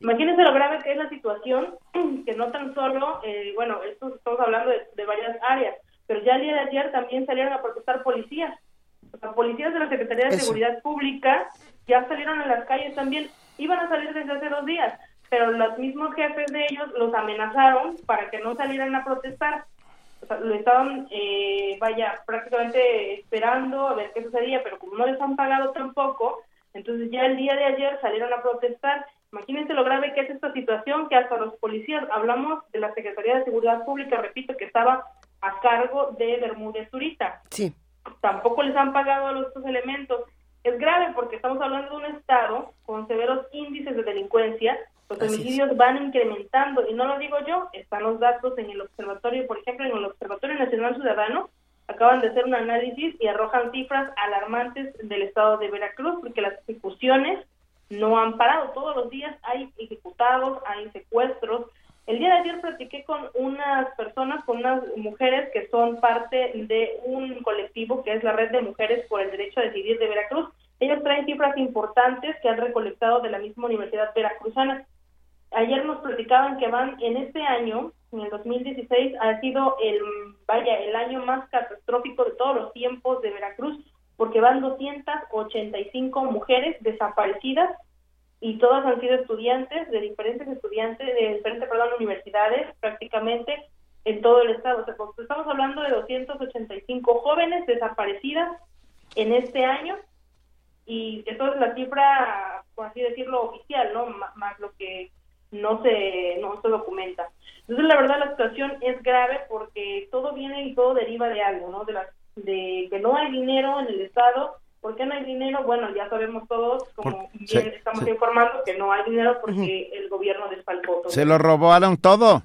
Imagínense lo grave que es la situación, que no tan solo, eh, bueno, esto estamos hablando de varias áreas, pero ya el día de ayer también salieron a protestar policías. Los policías de la Secretaría de Seguridad Pública ya salieron a las calles también. Iban a salir desde hace dos días, pero los mismos jefes de ellos los amenazaron para que no salieran a protestar. O sea, lo estaban, eh, vaya, prácticamente esperando a ver qué sucedía, pero como no les han pagado tampoco, entonces ya el día de ayer salieron a protestar. Imagínense lo grave que es esta situación, que hasta los policías, hablamos de la Secretaría de Seguridad Pública, repito, que estaba a cargo de Bermúdez Zurita. Sí. Tampoco les han pagado los otros elementos. Es grave porque estamos hablando de un estado con severos índices de delincuencia. Los homicidios van incrementando y no lo digo yo, están los datos en el observatorio, por ejemplo, en el Observatorio Nacional Ciudadano, acaban de hacer un análisis y arrojan cifras alarmantes del estado de Veracruz porque las ejecuciones no han parado. Todos los días hay ejecutados, hay secuestros, el día de ayer platiqué con unas personas, con unas mujeres que son parte de un colectivo que es la Red de Mujeres por el Derecho a Decidir de Veracruz. Ellos traen cifras importantes que han recolectado de la misma Universidad Veracruzana. Ayer nos platicaban que van en este año, en el 2016, ha sido el, vaya, el año más catastrófico de todos los tiempos de Veracruz, porque van 285 mujeres desaparecidas y todas han sido estudiantes de diferentes estudiantes, de diferentes, perdón, universidades prácticamente en todo el estado. O sea, pues, estamos hablando de 285 jóvenes desaparecidas en este año y eso es la cifra por así decirlo, oficial, ¿no? más lo que no se, no se documenta. Entonces, la verdad, la situación es grave porque todo viene y todo deriva de algo, ¿no? De, la, de que no hay dinero en el Estado. ¿Por qué no hay dinero? Bueno, ya sabemos todos, como bien estamos informando, que no hay dinero porque el gobierno desfalcó todo. ¿Se lo robaron todo?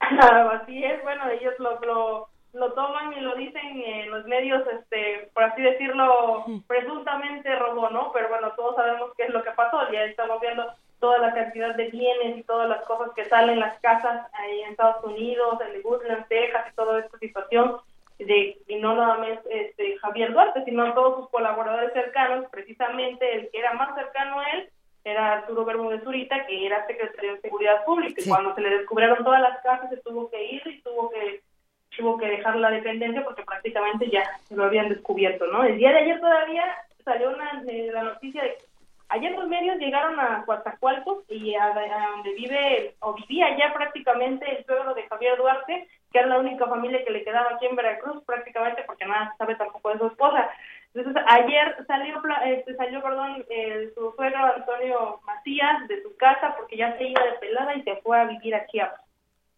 así es, bueno, ellos lo, lo, lo toman y lo dicen en los medios, este, por así decirlo, presuntamente robó, ¿no? Pero bueno, todos sabemos qué es lo que pasó, ya estamos viendo toda la cantidad de bienes y todas las cosas que salen en las casas ahí en Estados Unidos, en Woodland, Texas y toda esta situación de y no nada más este, Javier Duarte, sino todos sus colaboradores cercanos, precisamente el que era más cercano a él era Arturo Bermúdez Zurita, que era secretario de Seguridad Pública, y cuando se le descubrieron todas las casas se tuvo que ir y tuvo que tuvo que dejar la dependencia porque prácticamente ya lo habían descubierto, ¿no? El día de ayer todavía salió una, eh, la noticia de Ayer los medios llegaron a Coatzacoalcos y a, donde vive, o vivía ya prácticamente el pueblo de Javier Duarte, que era la única familia que le quedaba aquí en Veracruz, prácticamente porque nada se sabe tampoco de su esposa. Entonces, ayer salió, este, salió perdón, su suegro Antonio Macías de su casa porque ya se iba de pelada y se fue a vivir a Chiapas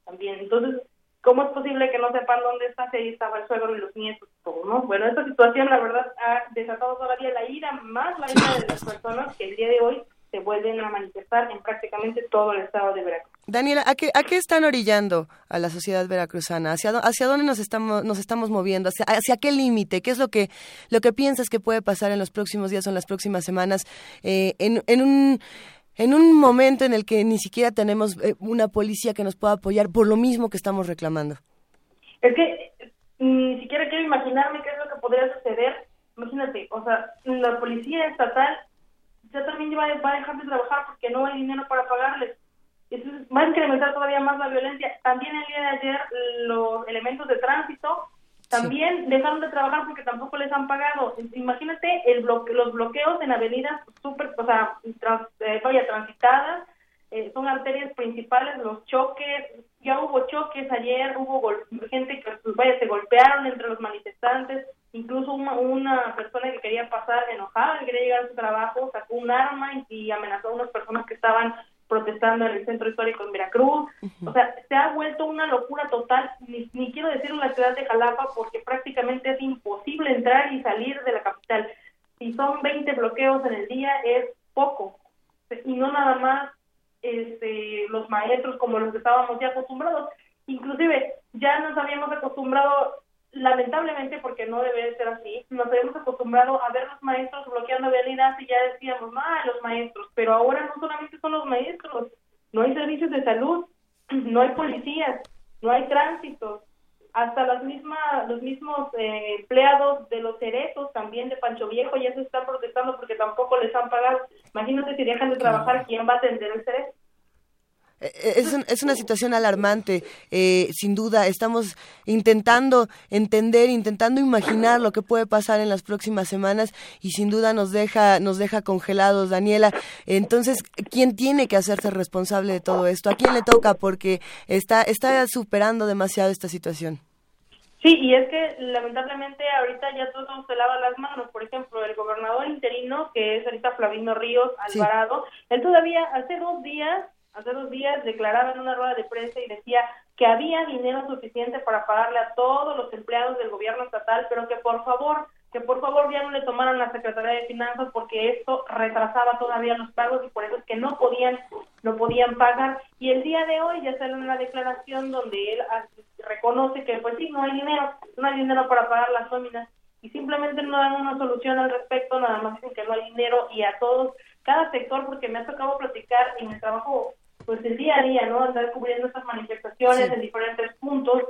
también. Entonces, ¿Cómo es posible que no sepan dónde está si ahí estaba el suegro y los nietos? Todo, ¿no? Bueno, esta situación, la verdad, ha desatado todavía la ira, más la ira de las personas que el día de hoy se vuelven a manifestar en prácticamente todo el estado de Veracruz. Daniela, ¿a qué, a qué están orillando a la sociedad veracruzana? ¿Hacia, hacia dónde nos estamos, nos estamos moviendo? ¿Hacia, hacia qué límite? ¿Qué es lo que, lo que piensas que puede pasar en los próximos días o en las próximas semanas eh, en, en un en un momento en el que ni siquiera tenemos eh, una policía que nos pueda apoyar por lo mismo que estamos reclamando. Es que ni siquiera quiero imaginarme qué es lo que podría suceder. Imagínate, o sea, la policía estatal ya también va, a dejar de trabajar porque no hay dinero para pagarles. Entonces va a incrementar todavía más la violencia. También el día de ayer los elementos de tránsito también dejaron de trabajar porque tampoco les han pagado. Imagínate el bloque, los bloqueos en avenidas súper, o sea, trans, eh, transitadas, eh, son arterias principales, los choques, ya hubo choques ayer, hubo gente que pues, vaya, se golpearon entre los manifestantes, incluso una, una, persona que quería pasar enojada, que quería llegar a su trabajo, sacó un arma y amenazó a unas personas que estaban protestando en el centro histórico en Veracruz. O sea, se ha vuelto una locura total, ni, ni quiero decir en la ciudad de Jalapa, porque prácticamente es imposible entrar y salir de la capital. Si son 20 bloqueos en el día, es poco. Y no nada más este, los maestros como los estábamos ya acostumbrados. Inclusive, ya nos habíamos acostumbrado lamentablemente, porque no debe ser así, nos habíamos acostumbrado a ver los maestros bloqueando vialidad y ya decíamos, ah, los maestros, pero ahora no solamente son los maestros, no hay servicios de salud, no hay policías, no hay tránsito, hasta las mismas, los mismos eh, empleados de los cerezos también de Pancho Viejo ya se están protestando porque tampoco les han pagado. Imagínate si dejan de trabajar, ¿quién va a atender el cerezo? Eh, eh, es, es, una situación alarmante, eh, sin duda. Estamos intentando entender, intentando imaginar lo que puede pasar en las próximas semanas y sin duda nos deja, nos deja congelados, Daniela. Entonces, ¿quién tiene que hacerse responsable de todo esto? ¿A quién le toca? Porque está, está superando demasiado esta situación. Sí, y es que lamentablemente ahorita ya todo se lava las manos. Por ejemplo, el gobernador interino, que es ahorita Flavino Ríos Alvarado, él todavía hace dos días hace dos días declaraba en una rueda de prensa y decía que había dinero suficiente para pagarle a todos los empleados del gobierno estatal, pero que por favor, que por favor ya no le tomaran la Secretaría de Finanzas porque esto retrasaba todavía los pagos y por eso es que no podían, no podían pagar. Y el día de hoy ya sale una declaración donde él reconoce que pues sí, no hay dinero, no hay dinero para pagar las nóminas y simplemente no dan una solución al respecto, nada más dicen que no hay dinero y a todos, cada sector, porque me ha tocado platicar en el trabajo pues el día a día, ¿no? Andar cubriendo estas manifestaciones en diferentes puntos,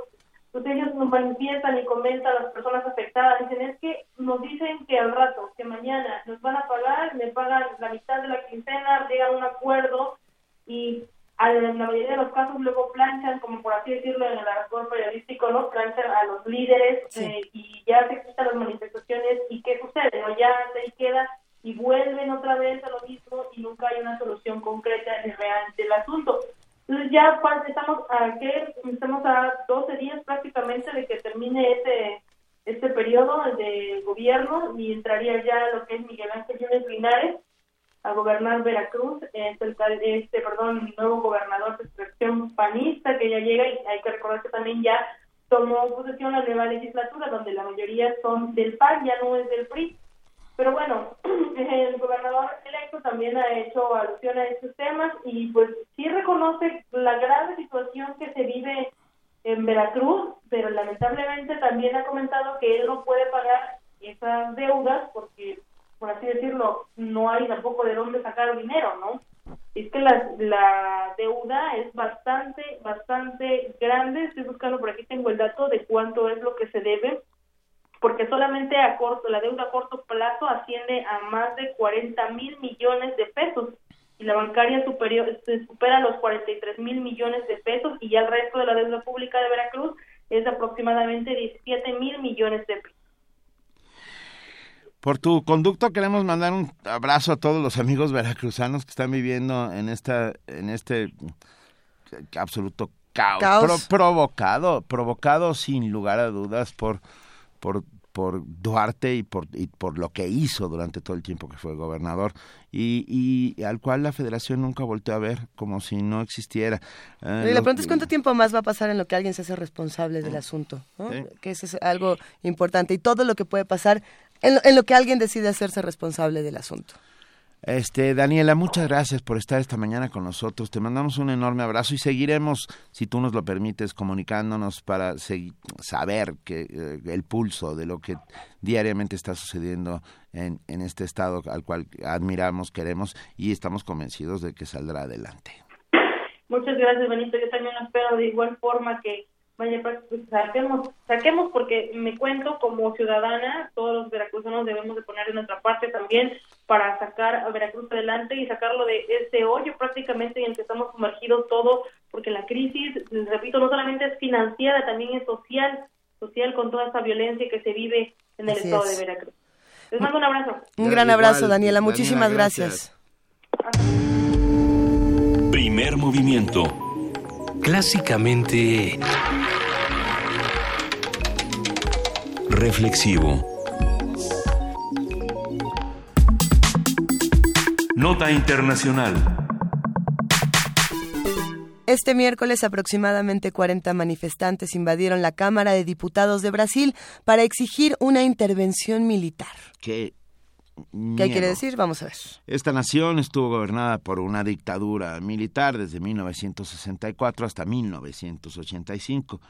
pues ellos nos manifiestan y comentan a las personas afectadas, dicen, es que nos dicen que al rato, que mañana nos van a pagar, me pagan la mitad de la quincena, llegan a un acuerdo y en la mayoría de los casos luego planchan, como por así decirlo en el arco periodístico, ¿no? Planchan a los líderes eh, y ya se quitan las manifestaciones y ¿qué sucede? ¿no? Ya ahí queda y vuelven otra vez a lo mismo y nunca hay una solución concreta y real del asunto. Entonces ya estamos a que estamos a 12 días prácticamente de que termine este este periodo de gobierno y entraría ya lo que es Miguel Ángel Linares a gobernar Veracruz, es el este, perdón, nuevo gobernador de extracción panista que ya llega y hay que recordar que también ya tomó posesión la nueva legislatura donde la mayoría son del PAN, ya no es del PRI. Pero bueno, el gobernador electo también ha hecho alusión a estos temas y pues sí reconoce la grave situación que se vive en Veracruz, pero lamentablemente también ha comentado que él no puede pagar esas deudas porque, por así decirlo, no hay tampoco de dónde sacar dinero, ¿no? Es que la, la deuda es bastante, bastante grande. Estoy buscando por aquí, tengo el dato de cuánto es lo que se debe porque solamente a corto, la deuda a corto plazo asciende a más de 40 mil millones de pesos. Y la bancaria superior supera los 43 mil millones de pesos y ya el resto de la deuda pública de Veracruz es de aproximadamente 17 mil millones de pesos. Por tu conducto queremos mandar un abrazo a todos los amigos veracruzanos que están viviendo en esta en este absoluto caos, provocado provocado sin lugar a dudas por por, por Duarte y por, y por lo que hizo durante todo el tiempo que fue gobernador y, y al cual la federación nunca volteó a ver como si no existiera. Eh, y la pregunta es cuánto tiempo más va a pasar en lo que alguien se hace responsable del asunto, que eso es algo importante y todo lo que puede pasar en lo que alguien decide hacerse responsable del asunto. Este, Daniela, muchas gracias por estar esta mañana con nosotros. Te mandamos un enorme abrazo y seguiremos, si tú nos lo permites, comunicándonos para saber que, eh, el pulso de lo que diariamente está sucediendo en, en este estado al cual admiramos, queremos y estamos convencidos de que saldrá adelante. Muchas gracias, Benito. Yo también espero de igual forma que vaya, pues, saquemos, saquemos porque me cuento como ciudadana, todos los veracruzanos debemos de poner de nuestra parte también para sacar a Veracruz adelante y sacarlo de ese hoyo prácticamente en el que estamos sumergidos todos, porque la crisis, repito, no solamente es financiera, también es social, social con toda esta violencia que se vive en el estado de Veracruz. Les mando un abrazo. Un gran abrazo, Daniela. Muchísimas gracias. Primer movimiento. Clásicamente... Reflexivo. Nota Internacional. Este miércoles aproximadamente 40 manifestantes invadieron la Cámara de Diputados de Brasil para exigir una intervención militar. ¿Qué, ¿Qué quiere decir? Vamos a ver. Esta nación estuvo gobernada por una dictadura militar desde 1964 hasta 1985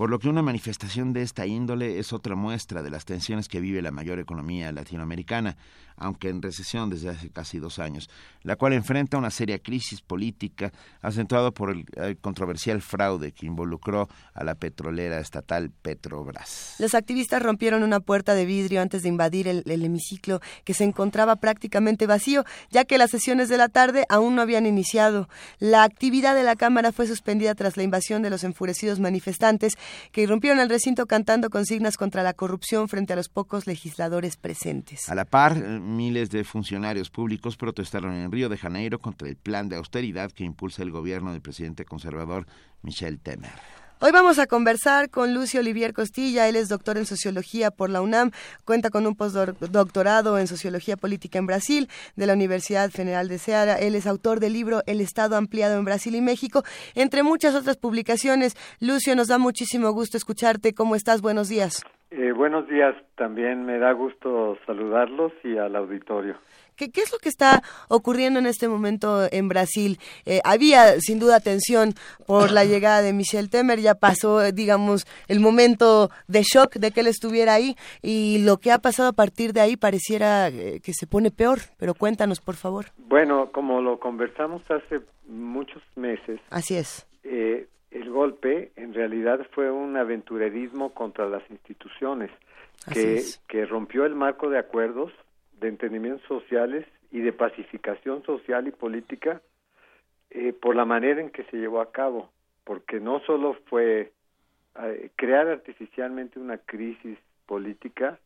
por lo que una manifestación de esta índole es otra muestra de las tensiones que vive la mayor economía latinoamericana, aunque en recesión desde hace casi dos años, la cual enfrenta una seria crisis política acentuada por el, controversial fraude que involucró a la petrolera estatal Petrobras. Los activistas rompieron una puerta de vidrio antes de invadir el, el hemiciclo que se encontraba prácticamente vacío, ya que las sesiones de la tarde aún no habían iniciado. La actividad de la Cámara fue suspendida tras la invasión de los enfurecidos manifestantes que irrumpieron el recinto cantando consignas contra la corrupción frente a los pocos legisladores presentes. A la par, miles de funcionarios públicos protestaron en Río de Janeiro contra el plan de austeridad que impulsa el gobierno del presidente conservador Michel Temer. Hoy vamos a conversar con Lucio Olivier Costilla, él es doctor en sociología por la UNAM, cuenta con un postdoctorado en sociología política en Brasil de la Universidad Federal de Ceará, él es autor del libro El Estado ampliado en Brasil y México, entre muchas otras publicaciones. Lucio, nos da muchísimo gusto escucharte, ¿cómo estás? Buenos días. Eh, buenos días, también me da gusto saludarlos y al auditorio. ¿Qué, es lo que está ocurriendo en este momento en Brasil? Eh, había sin duda tensión por la llegada de Michel Temer, ya pasó, digamos, el momento de shock de que él estuviera ahí y lo que ha pasado a partir de ahí pareciera eh, que se pone peor, pero cuéntanos, por favor. Bueno, como lo conversamos hace muchos meses. Así es. Eh, el golpe en realidad fue un aventurerismo contra las instituciones que, que rompió el marco de acuerdos de entendimientos sociales y de pacificación social y política eh, por la manera en que se llevó a cabo, porque no solo fue eh, crear artificialmente una crisis política,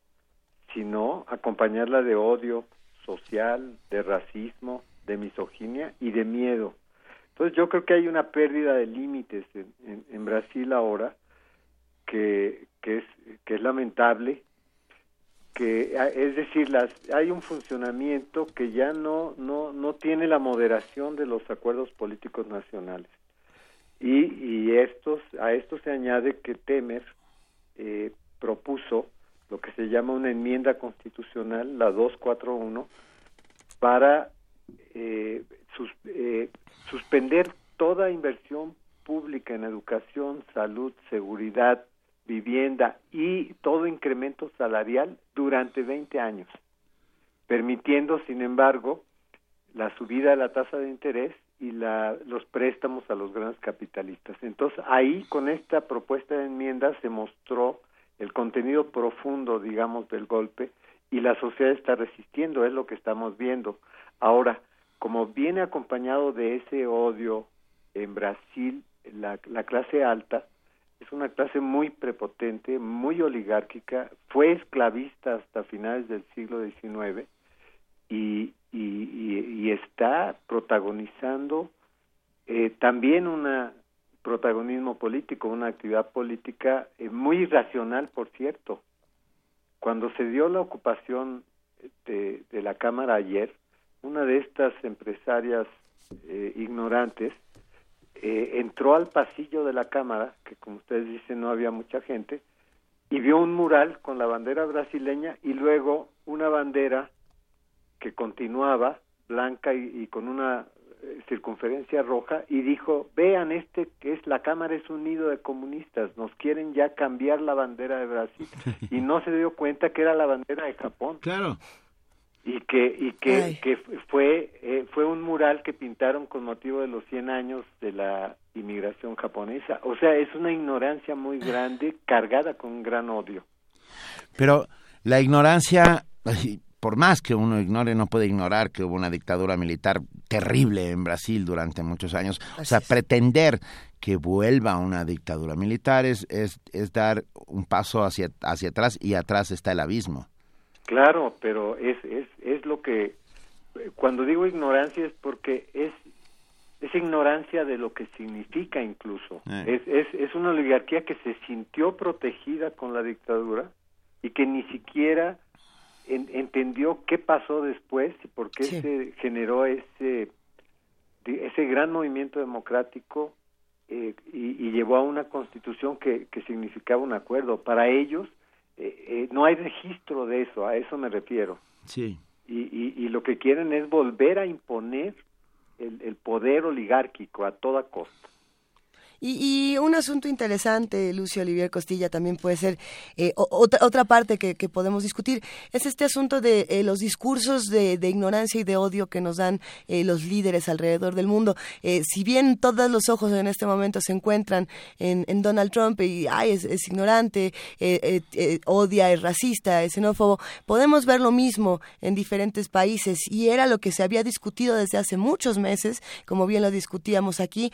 sino acompañarla de odio social, de racismo, de misoginia y de miedo. Entonces yo creo que hay una pérdida de límites en, en, Brasil ahora que, que, es, que es lamentable que es decir, las, hay un funcionamiento que ya no, no, no tiene la moderación de los acuerdos políticos nacionales. Y, y estos, a esto se añade que Temer eh, propuso lo que se llama una enmienda constitucional, la 241, para eh, eh, suspender toda inversión pública en educación, salud, seguridad, vivienda y todo incremento salarial durante 20 años, permitiendo, sin embargo, la subida de la tasa de interés y la, los préstamos a los grandes capitalistas. Entonces, ahí con esta propuesta de enmienda se mostró el contenido profundo, digamos, del golpe y la sociedad está resistiendo, es lo que estamos viendo. Ahora, como viene acompañado de ese odio en Brasil, la, la clase alta es una clase muy prepotente, muy oligárquica, fue esclavista hasta finales del siglo XIX y, y, está protagonizando eh, también un protagonismo político, una actividad política eh, muy irracional, por cierto. Cuando se dio la ocupación de, de la Cámara ayer, una de estas empresarias eh, ignorantes eh, entró al pasillo de la Cámara, que como ustedes dicen no había mucha gente, y vio un mural con la bandera brasileña y luego una bandera que continuaba blanca y, con una eh, circunferencia roja y dijo, vean este que es la Cámara es un nido de comunistas, nos quieren ya cambiar la bandera de Brasil y no se dio cuenta que era la bandera de Japón. Claro y que y que, que fue eh, fue un mural que pintaron con motivo de los 100 años de la inmigración japonesa. O sea, es una ignorancia muy grande cargada con un gran odio. Pero la ignorancia por más que uno ignore, no puede ignorar que hubo una dictadura militar terrible en Brasil durante muchos años. o sea, pretender que vuelva una dictadura militar es, es, es dar un paso hacia, hacia atrás y atrás está el abismo. Claro, pero es, es, es lo que, cuando digo ignorancia es porque es, es ignorancia de lo que significa incluso. Eh. Es, es, es una oligarquía que se sintió protegida con la dictadura y que ni siquiera entendió qué pasó después y por qué se generó ese, ese gran movimiento democrático eh, y, y, llevó a una constitución que, que significaba un acuerdo. Para ellos, eh, eh, no hay registro de eso, a eso me refiero. Sí. Y, y, y lo que quieren es volver a imponer el, el poder oligárquico a toda costa. Y, un asunto interesante, Lucio Olivier Costilla, también puede ser eh, otra, otra parte que, podemos discutir, es este asunto de eh, los discursos de, ignorancia y de odio que nos dan eh, los líderes alrededor del mundo. si bien todos los ojos en este momento se encuentran en, Donald Trump y ay, es, es ignorante, odia, es racista, es xenófobo, podemos ver lo mismo en diferentes países y era lo que se había discutido desde hace muchos meses, como bien lo discutíamos aquí,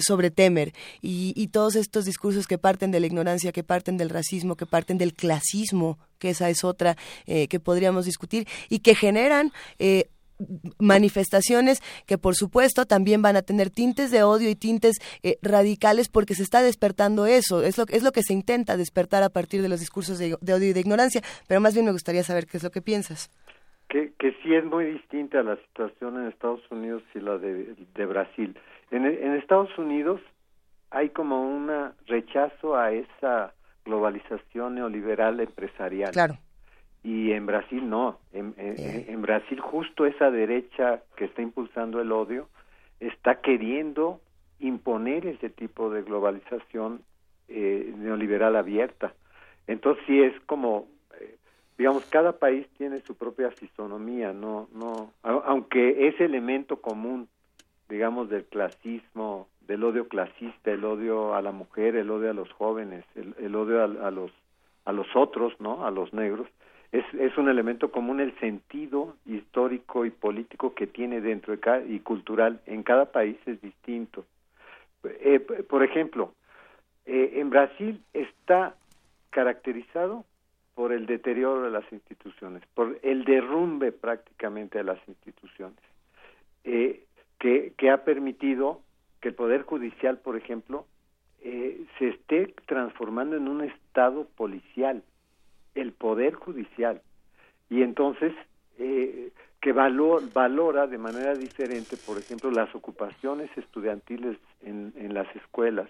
sobre Temer y, todos estos discursos que parten de la ignorancia, que parten del racismo, que parten del clasismo, que esa es otra eh, que podríamos discutir, y que generan... Eh, manifestaciones que por supuesto también van a tener tintes de odio y tintes eh, radicales porque se está despertando eso, es lo, es lo que se intenta despertar a partir de los discursos de, odio y de ignorancia, pero más bien me gustaría saber qué es lo que piensas. Que, que sí es muy distinta la situación en Estados Unidos y la de, Brasil. En, en Estados Unidos hay como un rechazo a esa globalización neoliberal empresarial. Claro. Y en Brasil no. En, en, Brasil justo esa derecha que está impulsando el odio está queriendo imponer ese tipo de globalización eh, neoliberal abierta. Entonces sí es como, eh, digamos, cada país tiene su propia fisonomía, no, no, aunque ese elemento común, digamos, del clasismo del odio clasista, el odio a la mujer, el odio a los jóvenes, el, odio a, los a los otros, ¿no? A los negros. Es, es un elemento común el sentido histórico y político que tiene dentro de cada, y cultural en cada país es distinto. Eh, por ejemplo, eh, en Brasil está caracterizado por el deterioro de las instituciones, por el derrumbe prácticamente de las instituciones, eh, que, que ha permitido que el Poder Judicial, por ejemplo, eh, se esté transformando en un Estado policial. El Poder Judicial. y entonces eh, que valora de manera diferente, por ejemplo, las ocupaciones estudiantiles en, en las escuelas,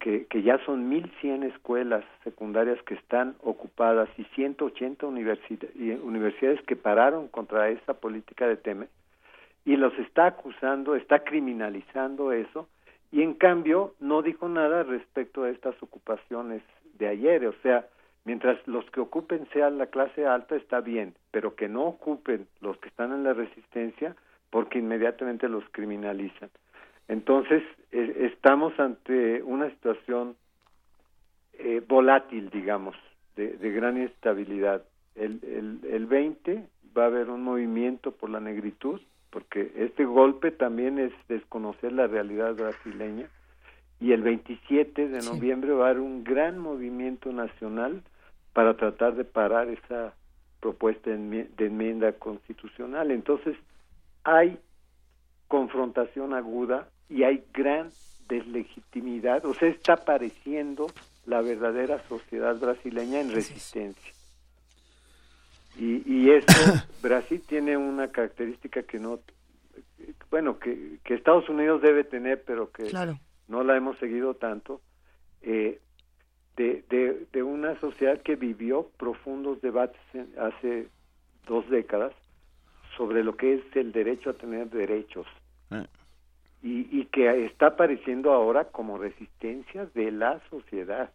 que, que, ya son 1.100 escuelas secundarias que están ocupadas y 180 universidades que pararon contra esa política de Temer, y los está acusando, está criminalizando eso, y en cambio no dijo nada respecto a estas ocupaciones de ayer, o sea, mientras los que ocupen sean la clase alta está bien, pero que no ocupen los que están en la resistencia porque inmediatamente los criminalizan. Entonces, e, estamos ante una situación eh, volátil, digamos, de, de, gran estabilidad. El, el, el 20 va a haber un movimiento por la negritud, porque este golpe también es desconocer la realidad brasileña, y el 27 de noviembre va a haber un gran movimiento nacional para tratar de parar esa propuesta de enmienda constitucional. Entonces, hay confrontación aguda y hay gran deslegitimidad, o sea, está apareciendo la verdadera sociedad brasileña en resistencia. Y, tiene una característica que no, bueno, que, que Estados Unidos debe tener, pero que no la hemos seguido tanto, eh, de, de, una sociedad que vivió profundos debates hace dos décadas sobre lo que es el derecho a tener derechos ah. y, y que está apareciendo ahora como resistencia de la sociedad.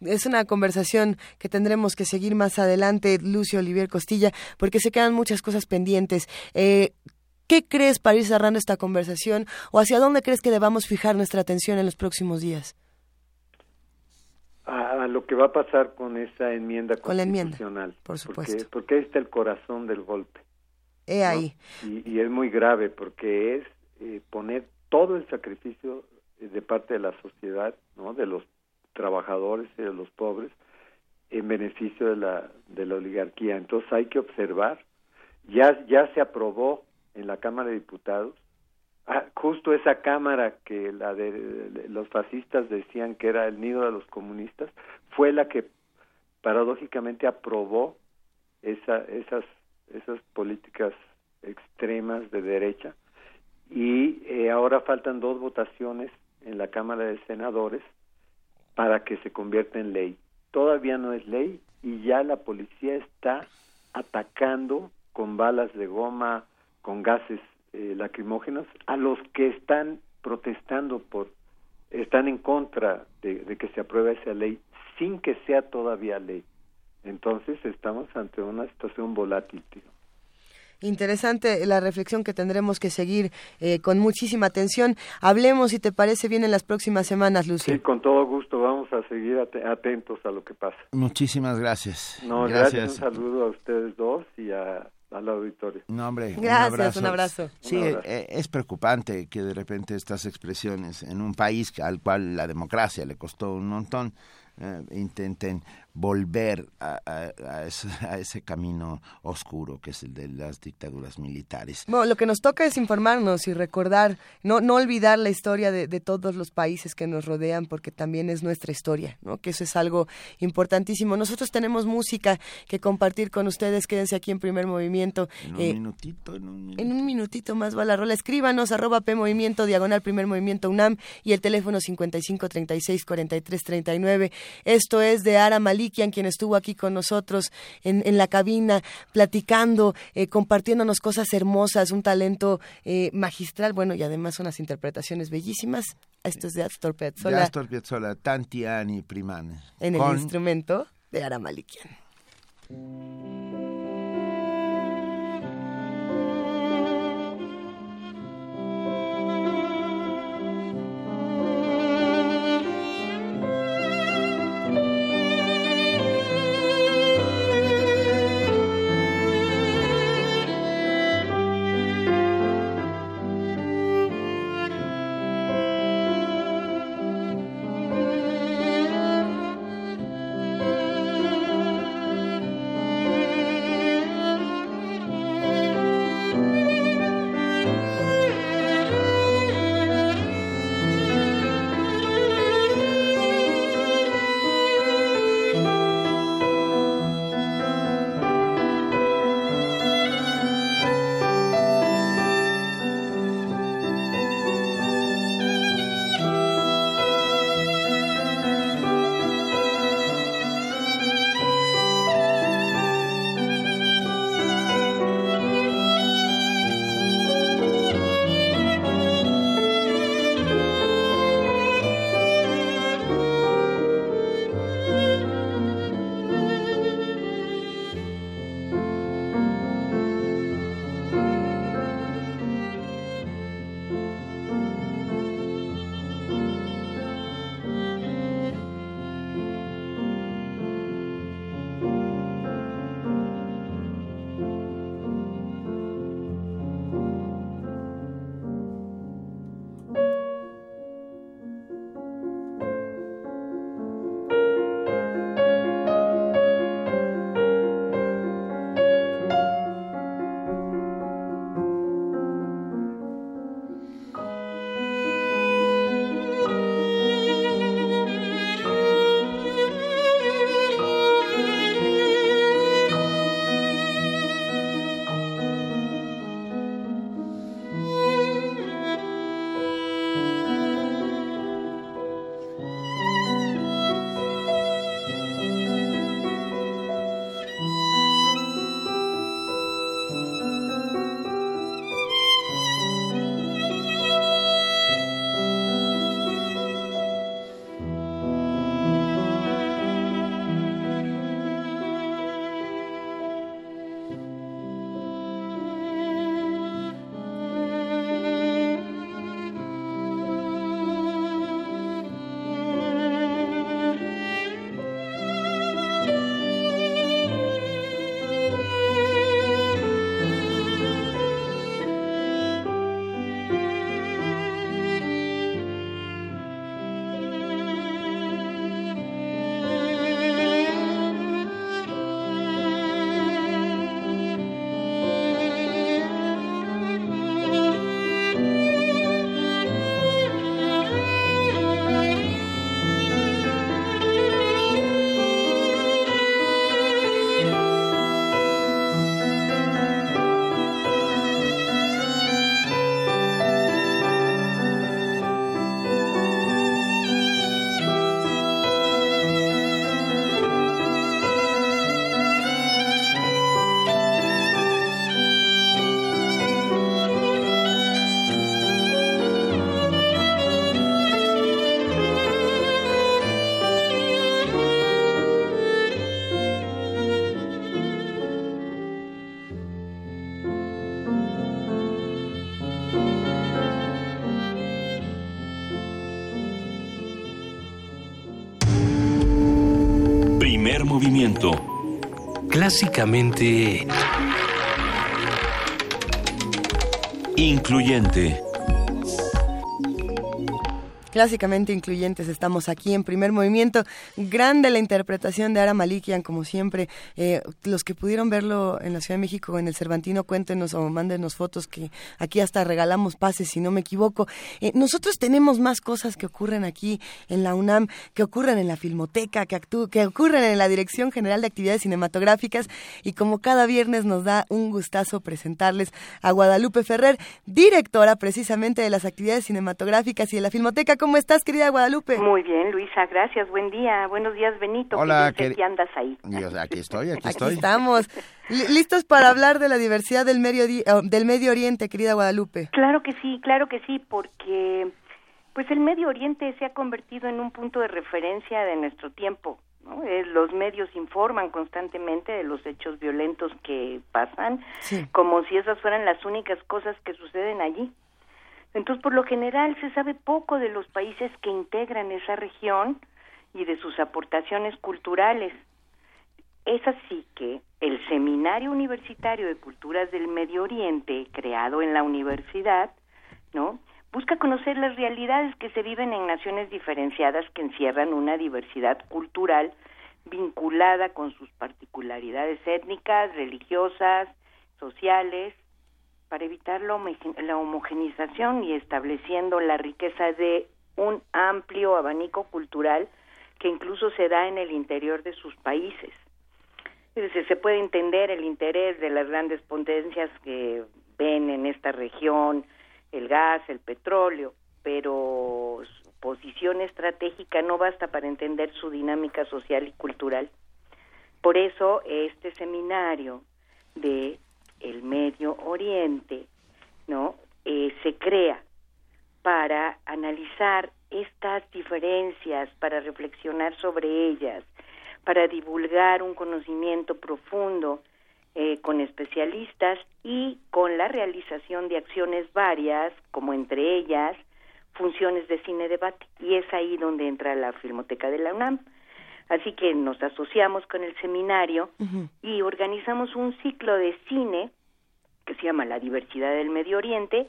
Es una conversación que tendremos que seguir más adelante, Lucio Olivier Costilla, porque se quedan muchas cosas pendientes. Eh, ¿Qué crees para ir cerrando esta conversación o hacia dónde crees que debamos fijar nuestra atención en los próximos días? a, lo que va a pasar con esa enmienda con constitucional. por supuesto. Porque, ahí está el corazón del golpe. He ahí. Y, es muy grave porque es eh, poner todo el sacrificio de parte de la sociedad, ¿no? de los trabajadores y de los pobres, en beneficio de la, de la oligarquía. Entonces hay que observar, ya, ya se aprobó en la Cámara de Diputados. Ah, justo esa cámara que la de, los fascistas decían que era el nido de los comunistas fue la que paradójicamente aprobó esa, esas esas políticas extremas de derecha. Y eh, ahora faltan dos votaciones en la Cámara de Senadores para que se convierta en ley. Todavía no es ley y ya la policía está atacando con balas de goma, con gases eh, lacrimógenos a los que están protestando por están en contra de, que se apruebe esa ley sin que sea todavía ley. Entonces estamos ante una situación volátil. Interesante la reflexión que tendremos que seguir eh, con muchísima atención. Hablemos, si te parece bien, en las próximas semanas, Lucio. Sí, con todo gusto. Vamos a seguir atentos a lo que pasa. Muchísimas gracias. No, gracias. Un saludo a ustedes dos y a al auditorio. No, hombre, Gracias, un abrazo. Sí, eh, es preocupante que de repente estas expresiones en un país al cual la democracia le costó un montón, eh, intenten volver a, ese, camino oscuro que es el de las dictaduras militares. Bueno, lo que nos toca es informarnos y recordar, no, no olvidar la historia de, todos los países que nos rodean, porque también es nuestra historia, ¿no? que eso es algo importantísimo. Nosotros tenemos música que compartir con ustedes, quédense aquí en primer movimiento. En un eh, minutito, en un minutito. En un minutito más va la rola. Escríbanos, arroba P Movimiento, diagonal primer movimiento UNAM y el teléfono 55 36 43 39. Esto es de Ara Malí quien estuvo aquí con nosotros en, en la cabina, platicando, eh, compartiéndonos cosas hermosas, un talento eh, magistral, bueno, y además unas interpretaciones bellísimas. Esto es de Astor Piazzolla. De Astor Piazzolla, Tanti anni primane. En el instrumento de Ara Clásicamente... Incluyente clásicamente incluyentes. Estamos aquí en primer movimiento. Grande la interpretación de Ara Malikian, como siempre. Eh, los que pudieron verlo en la Ciudad de México, en el Cervantino, cuéntenos o mándenos fotos que aquí hasta regalamos pases, si no me equivoco. Eh, nosotros tenemos más cosas que ocurren aquí en la UNAM, que ocurren en la Filmoteca, que, que ocurren en la Dirección General de Actividades Cinematográficas y como cada viernes nos da un gustazo presentarles a Guadalupe Ferrer, directora precisamente de las actividades cinematográficas y de la Filmoteca. ¿Cómo estás, querida Guadalupe? Muy bien, Luisa, gracias. Buen día. Buenos días, Benito. Hola, ¿qué andas ahí? aquí estoy, aquí estoy. Aquí estamos. ¿Listos para hablar de la diversidad del Medio, oh, del Medio Oriente, querida Guadalupe? Claro que sí, claro que sí, porque pues el Medio Oriente se ha convertido en un punto de referencia de nuestro tiempo. ¿no? Eh, los medios informan constantemente de los hechos violentos que pasan, como si esas fueran las únicas cosas que suceden allí. Entonces, por lo general, se sabe poco de los países que integran esa región y de sus aportaciones culturales. Es así que el Seminario Universitario de Culturas del Medio Oriente, creado en la universidad, ¿no? Busca conocer las realidades que se viven en naciones diferenciadas que encierran una diversidad cultural vinculada con sus particularidades étnicas, religiosas, sociales, para evitar la, homogenización y estableciendo la riqueza de un amplio abanico cultural que incluso se da en el interior de sus países. se puede entender el interés de las grandes potencias que ven en esta región el gas, el petróleo, pero su posición estratégica no basta para entender su dinámica social y cultural. Por eso este seminario de el Medio Oriente, ¿no? Eh, se crea para analizar estas diferencias, para reflexionar sobre ellas, para divulgar un conocimiento profundo eh, con especialistas y con la realización de acciones varias, como entre ellas funciones de cine debate. Y es ahí donde entra la Filmoteca de la UNAM. Así que nos asociamos con el seminario y organizamos un ciclo de cine que se llama La diversidad del Medio Oriente,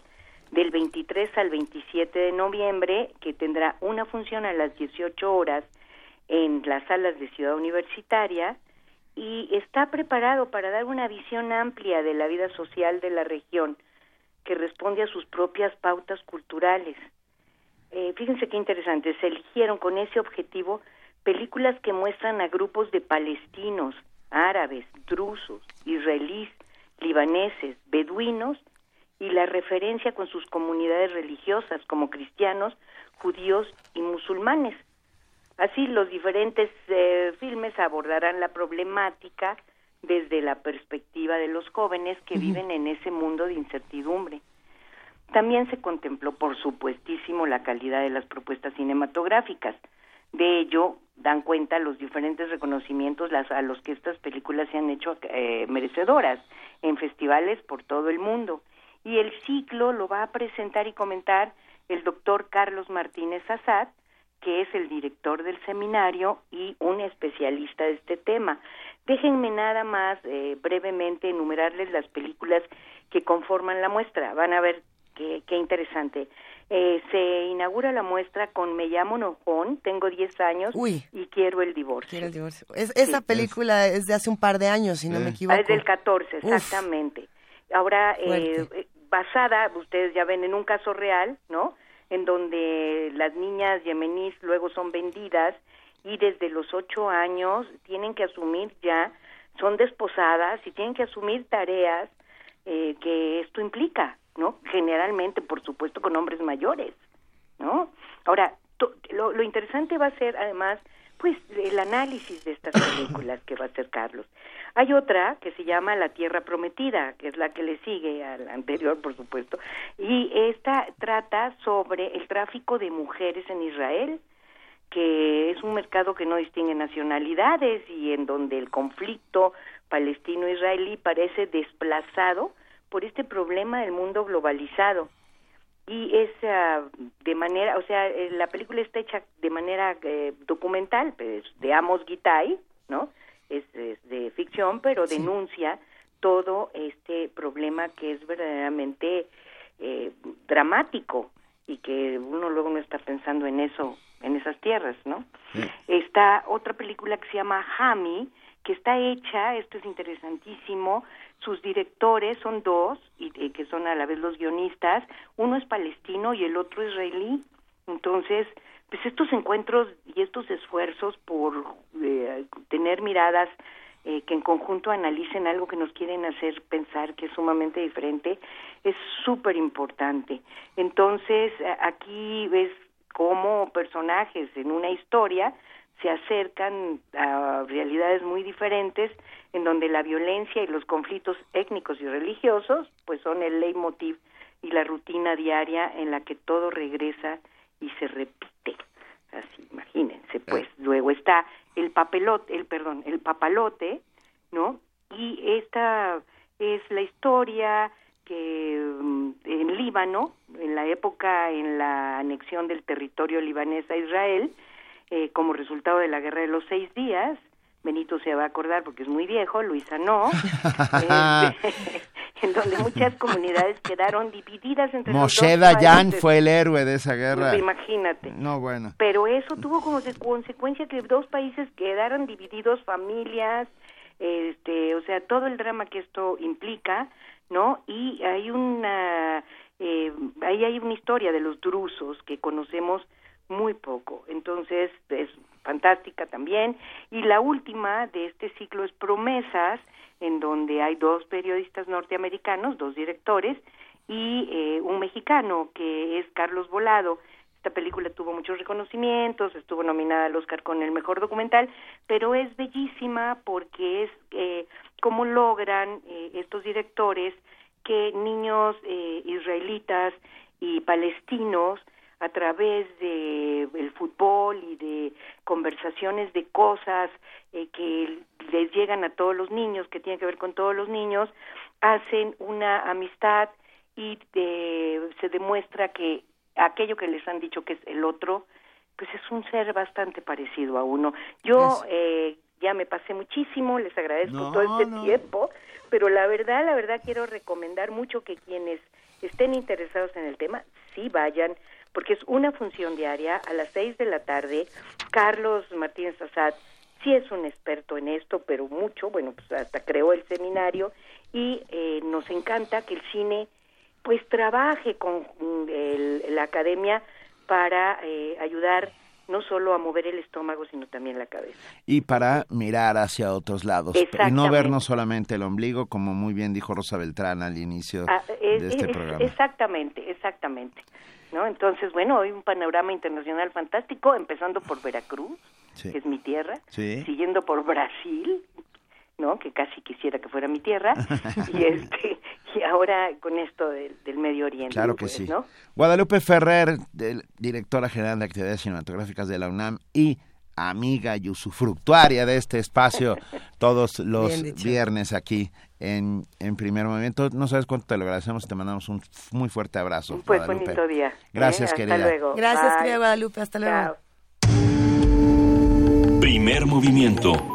del 23 al 27 de noviembre, que tendrá una función a las 18 horas en las salas de Ciudad Universitaria y está preparado para dar una visión amplia de la vida social de la región que responde a sus propias pautas culturales. Eh, fíjense qué interesante, se eligieron con ese objetivo películas que muestran a grupos de palestinos, árabes, drusos, israelíes, libaneses, beduinos y la referencia con sus comunidades religiosas como cristianos, judíos y musulmanes. Así los diferentes eh, filmes abordarán la problemática desde la perspectiva de los jóvenes que viven en ese mundo de incertidumbre. También se contempló, por supuestísimo, la calidad de las propuestas cinematográficas. De ello dan cuenta los diferentes reconocimientos las, a los que estas películas se han hecho eh, merecedoras en festivales por todo el mundo. Y el ciclo lo va a presentar y comentar el doctor Carlos Martínez Azad, que es el director del seminario y un especialista de este tema. Déjenme nada más eh, brevemente enumerarles las películas que conforman la muestra. Van a ver qué, qué interesante. Eh, se inaugura la muestra con Me llamo Nojón, tengo 10 años y quiero el divorcio. esa película es de hace un par de años, si no me equivoco. Es del 14, exactamente. Ahora, eh, basada, ustedes ya ven, en un caso real, ¿no? En donde las niñas yemeníes luego son vendidas y desde los 8 años tienen que asumir ya, son desposadas y tienen que asumir tareas que esto implica, ¿no? Generalmente, por supuesto, con hombres mayores, ¿no? Ahora, lo, lo interesante va a ser, además, pues, el análisis de estas películas que va a hacer Carlos. Hay otra que se llama La Tierra Prometida, que es la que le sigue a la anterior, por supuesto, y esta trata sobre el tráfico de mujeres en Israel, que es un mercado que no distingue nacionalidades y en donde el conflicto palestino-israelí parece desplazado por este problema del mundo globalizado. Y es ah, de manera, o sea, eh, la película está hecha de manera eh, documental, pues, de Amos Gitay, ¿no? es, de ficción, pero denuncia todo este problema que es verdaderamente eh, dramático y que uno luego no está pensando en eso, en esas tierras, ¿no? Está otra película que se llama Hami, que está hecha, esto es interesantísimo, sus directores son dos, y, que son a la vez los guionistas, uno es palestino y el otro israelí. Entonces, pues estos encuentros y estos esfuerzos por eh, tener miradas eh, que en conjunto analicen algo que nos quieren hacer pensar que es sumamente diferente, es súper importante. Entonces, aquí ves cómo personajes en una historia se acercan a realidades muy diferentes en donde la violencia y los conflictos étnicos y religiosos pues son el leitmotiv y la rutina diaria en la que todo regresa y se repite. Así, imagínense, pues luego está el papelote, el perdón, el papalote, ¿no? Y esta es la historia que mm, en Líbano, en la época en la anexión del territorio libanés a Israel, eh, como resultado de la guerra de los seis días, Benito se va a acordar porque es muy viejo, Luisa no, este, en donde muchas comunidades quedaron divididas entre Moshe Dayan fue el héroe de esa guerra. Pues imagínate. No, bueno. Pero eso tuvo como consecuencia que dos países quedaron divididos, familias, este, o sea, todo el drama que esto implica, ¿no? Y hay una, eh, ahí hay una historia de los drusos que conocemos muy poco. Entonces, es fantástica también. Y la última de este ciclo es Promesas, en donde hay dos periodistas norteamericanos, dos directores, y eh, un mexicano que es Carlos Volado. Esta película tuvo muchos reconocimientos, estuvo nominada al Oscar con el mejor documental, pero es bellísima porque es eh, cómo logran eh, estos directores que niños eh, israelitas y palestinos a través de el fútbol y de conversaciones de cosas eh, que les llegan a todos los niños, que tienen que ver con todos los niños, hacen una amistad y eh, se demuestra que aquello que les han dicho que es el otro, pues es un ser bastante parecido a uno. Yo eh, ya me pasé muchísimo, les agradezco todo este tiempo, pero la verdad, la verdad quiero recomendar mucho que quienes estén interesados en el tema, sí vayan, porque es una función diaria a las seis de la tarde. Carlos Martínez Azad sí es un experto en esto, pero mucho, bueno, pues hasta creó el seminario y eh, nos encanta que el cine pues trabaje con mm, la academia para eh, ayudar no solo a mover el estómago, sino también la cabeza. Y para mirar hacia otros lados. Y no vernos solamente el ombligo, como muy bien dijo Rosa Beltrán al inicio ah, de este programa. Exactamente, exactamente. ¿no? Entonces, bueno, hay un panorama internacional fantástico, empezando por Veracruz, que es mi tierra, siguiendo por Brasil, ¿no? Que casi quisiera que fuera mi tierra, y este y ahora con esto del, Medio Oriente. Claro que sí. Guadalupe Ferrer, directora general de actividades cinematográficas de la UNAM y amiga y usufructuaria de este espacio todos los viernes aquí en, en Primer Movimiento. No sabes cuánto te lo agradecemos, te mandamos un muy fuerte abrazo. Pues bonito día. Gracias, ¿eh? querida. Hasta luego. Gracias, querida Guadalupe. Hasta luego. Primer Movimiento.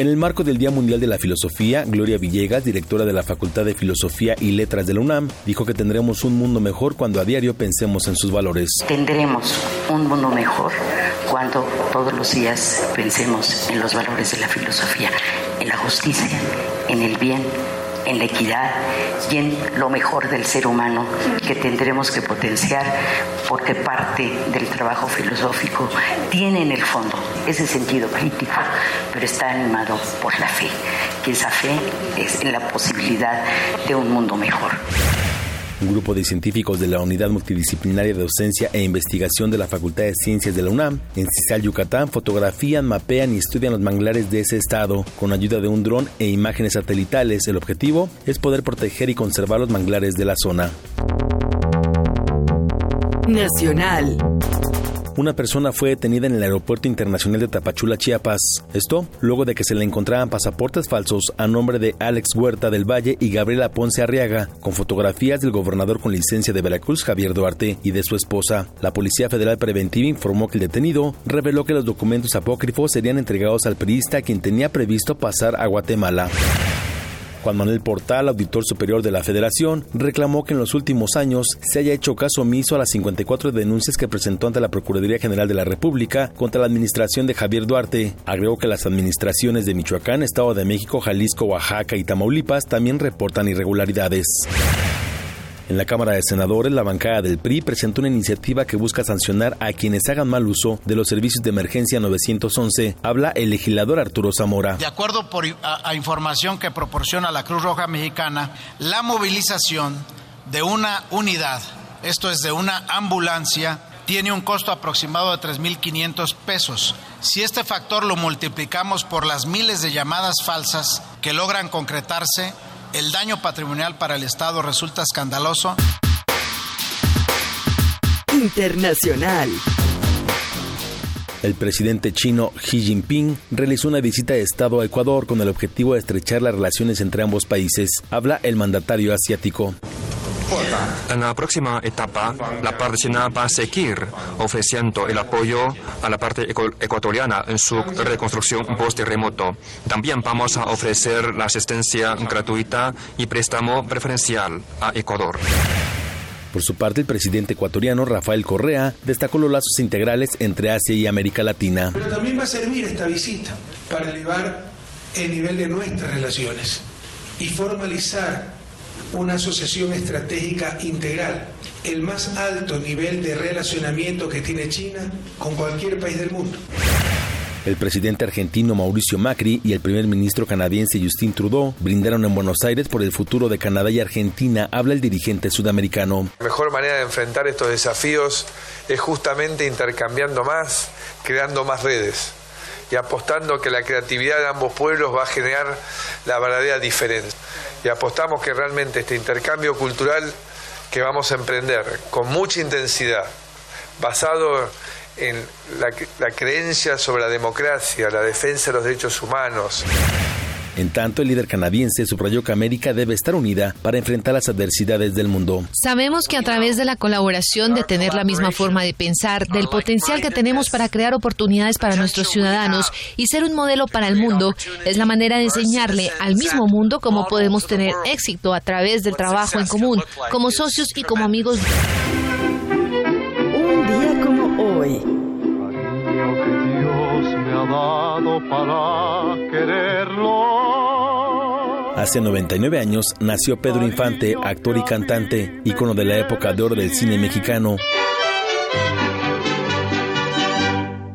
En el marco del Día Mundial de la Filosofía, Gloria Villegas, directora de la Facultad de Filosofía y Letras de la UNAM, dijo que tendremos un mundo mejor cuando a diario pensemos en sus valores. Tendremos un mundo mejor cuando todos los días pensemos en los valores de la filosofía, en la justicia, en el bien en la equidad y en lo mejor del ser humano que tendremos que potenciar porque parte del trabajo filosófico tiene en el fondo ese sentido crítico, pero está animado por la fe, que esa fe es en la posibilidad de un mundo mejor. Un grupo de científicos de la Unidad Multidisciplinaria de Docencia e Investigación de la Facultad de Ciencias de la UNAM, en Cisal, Yucatán, fotografían, mapean y estudian los manglares de ese estado. Con ayuda de un dron e imágenes satelitales, el objetivo es poder proteger y conservar los manglares de la zona. Nacional. Una persona fue detenida en el Aeropuerto Internacional de Tapachula, Chiapas. Esto luego de que se le encontraban pasaportes falsos a nombre de Alex Huerta del Valle y Gabriela Ponce Arriaga, con fotografías del gobernador con licencia de Veracruz, Javier Duarte, y de su esposa. La Policía Federal Preventiva informó que el detenido reveló que los documentos apócrifos serían entregados al periodista quien tenía previsto pasar a Guatemala. Juan Manuel Portal, auditor superior de la Federación, reclamó que en los últimos años se haya hecho caso omiso a las 54 denuncias que presentó ante la Procuraduría General de la República contra la administración de Javier Duarte. Agregó que las administraciones de Michoacán, Estado de México, Jalisco, Oaxaca y Tamaulipas también reportan irregularidades. En la Cámara de Senadores, la bancada del PRI presentó una iniciativa que busca sancionar a quienes hagan mal uso de los servicios de emergencia 911. Habla el legislador Arturo Zamora. De acuerdo por, a, información que proporciona la Cruz Roja Mexicana, la movilización de una unidad, esto es de una ambulancia, tiene un costo aproximado de 3.500 pesos. Si este factor lo multiplicamos por las miles de llamadas falsas que logran concretarse, el daño patrimonial para el Estado resulta escandaloso. Internacional. El presidente chino Xi Jinping realizó una visita de Estado a Ecuador con el objetivo de estrechar las relaciones entre ambos países. Habla el mandatario asiático. En la próxima etapa, la parte china va a seguir ofreciendo el apoyo a la parte ecuatoriana en su reconstrucción post-terremoto. También vamos a ofrecer la asistencia gratuita y préstamo preferencial a Ecuador. Por su parte, el presidente ecuatoriano Rafael Correa destacó los lazos integrales entre Asia y América Latina. Pero también va a servir esta visita para elevar el nivel de nuestras relaciones y formalizar una asociación estratégica integral, el más alto nivel de relacionamiento que tiene China con cualquier país del mundo. El presidente argentino Mauricio Macri y el primer ministro canadiense Justin Trudeau brindaron en Buenos Aires por el futuro de Canadá y Argentina, habla el dirigente sudamericano. La mejor manera de enfrentar estos desafíos es justamente intercambiando más, creando más redes y apostando que la creatividad de ambos pueblos va a generar la verdadera diferencia. Y apostamos que realmente este intercambio cultural que vamos a emprender con mucha intensidad, basado en la, la creencia sobre la democracia, la defensa de los derechos humanos, en tanto, el líder canadiense subrayó que América debe estar unida para enfrentar las adversidades del mundo. Sabemos que a través de la colaboración, de tener la misma forma de pensar, del potencial que tenemos para crear oportunidades para nuestros ciudadanos y ser un modelo para el mundo, es la manera de enseñarle al mismo mundo cómo podemos tener éxito a través del trabajo en común, como socios y como amigos. Un día como hoy para quererlo. Hace 99 años nació Pedro Infante, actor y cantante, ícono de la época de oro del cine mexicano.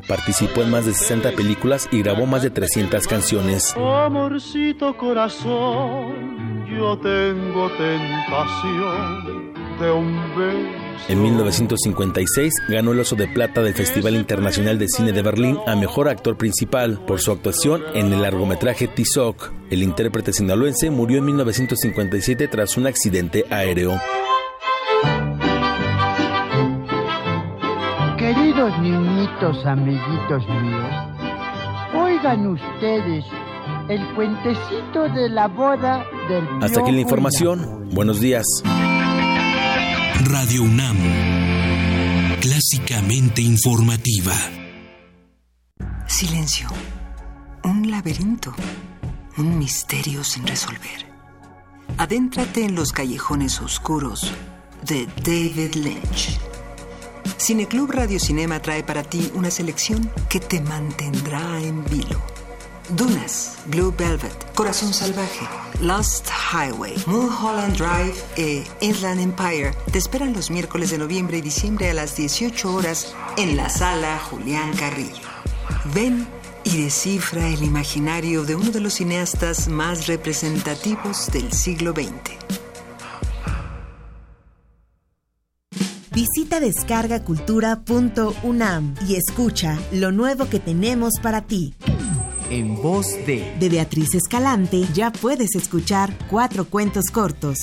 Participó en más de 60 películas y grabó más de 300 canciones. Amorcito corazón, yo tengo tentación de un beso en 1956 ganó el Oso de Plata del Festival Internacional de Cine de Berlín a Mejor Actor Principal por su actuación en el largometraje Tizoc. El intérprete sinaloense murió en 1957 tras un accidente aéreo. Queridos niñitos, amiguitos míos, oigan ustedes el cuentecito de la boda del... Hasta aquí la información. Buenos días. Radio UNAM, clásicamente informativa. Silencio, un laberinto, un misterio sin resolver. Adéntrate en los callejones oscuros de David Lynch. Cineclub Radio Cinema trae para ti una selección que te mantendrá en vilo. Dunas, Blue Velvet, Corazón Salvaje, Lost Highway, Mulholland Drive e Inland Empire te esperan los miércoles de noviembre y diciembre a las 18 horas en la sala Julián Carrillo. Ven y descifra el imaginario de uno de los cineastas más representativos del siglo XX. Visita descargacultura.unam y escucha lo nuevo que tenemos para ti en voz de... De Beatriz Escalante ya puedes escuchar cuatro cuentos cortos.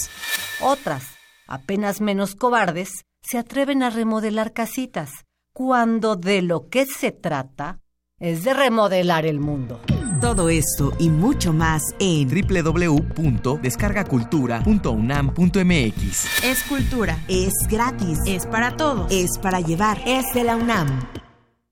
Otras, apenas menos cobardes, se atreven a remodelar casitas, cuando de lo que se trata es de remodelar el mundo. Todo esto y mucho más en www.descargacultura.unam.mx. Es cultura, es gratis, es para todos, es para llevar, es de la UNAM.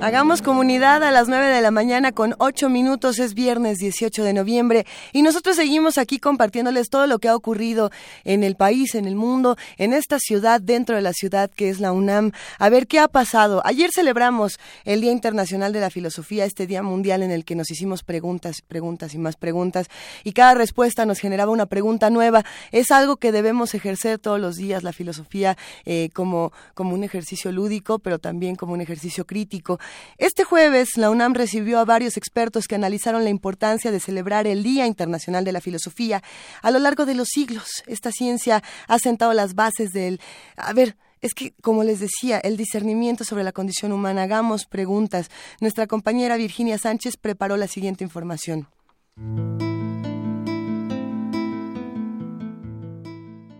Hagamos comunidad a las 9 de la mañana con 8 minutos, es viernes 18 de noviembre y nosotros seguimos aquí compartiéndoles todo lo que ha ocurrido en el país, en el mundo, en esta ciudad, dentro de la ciudad que es la UNAM. A ver qué ha pasado. Ayer celebramos el Día Internacional de la Filosofía, este Día Mundial en el que nos hicimos preguntas, preguntas y más preguntas y cada respuesta nos generaba una pregunta nueva. Es algo que debemos ejercer todos los días, la filosofía eh, como, como un ejercicio lúdico, pero también como un ejercicio crítico. Este jueves, la UNAM recibió a varios expertos que analizaron la importancia de celebrar el Día Internacional de la Filosofía. A lo largo de los siglos, esta ciencia ha sentado las bases del... A ver, es que, como les decía, el discernimiento sobre la condición humana, hagamos preguntas. Nuestra compañera Virginia Sánchez preparó la siguiente información.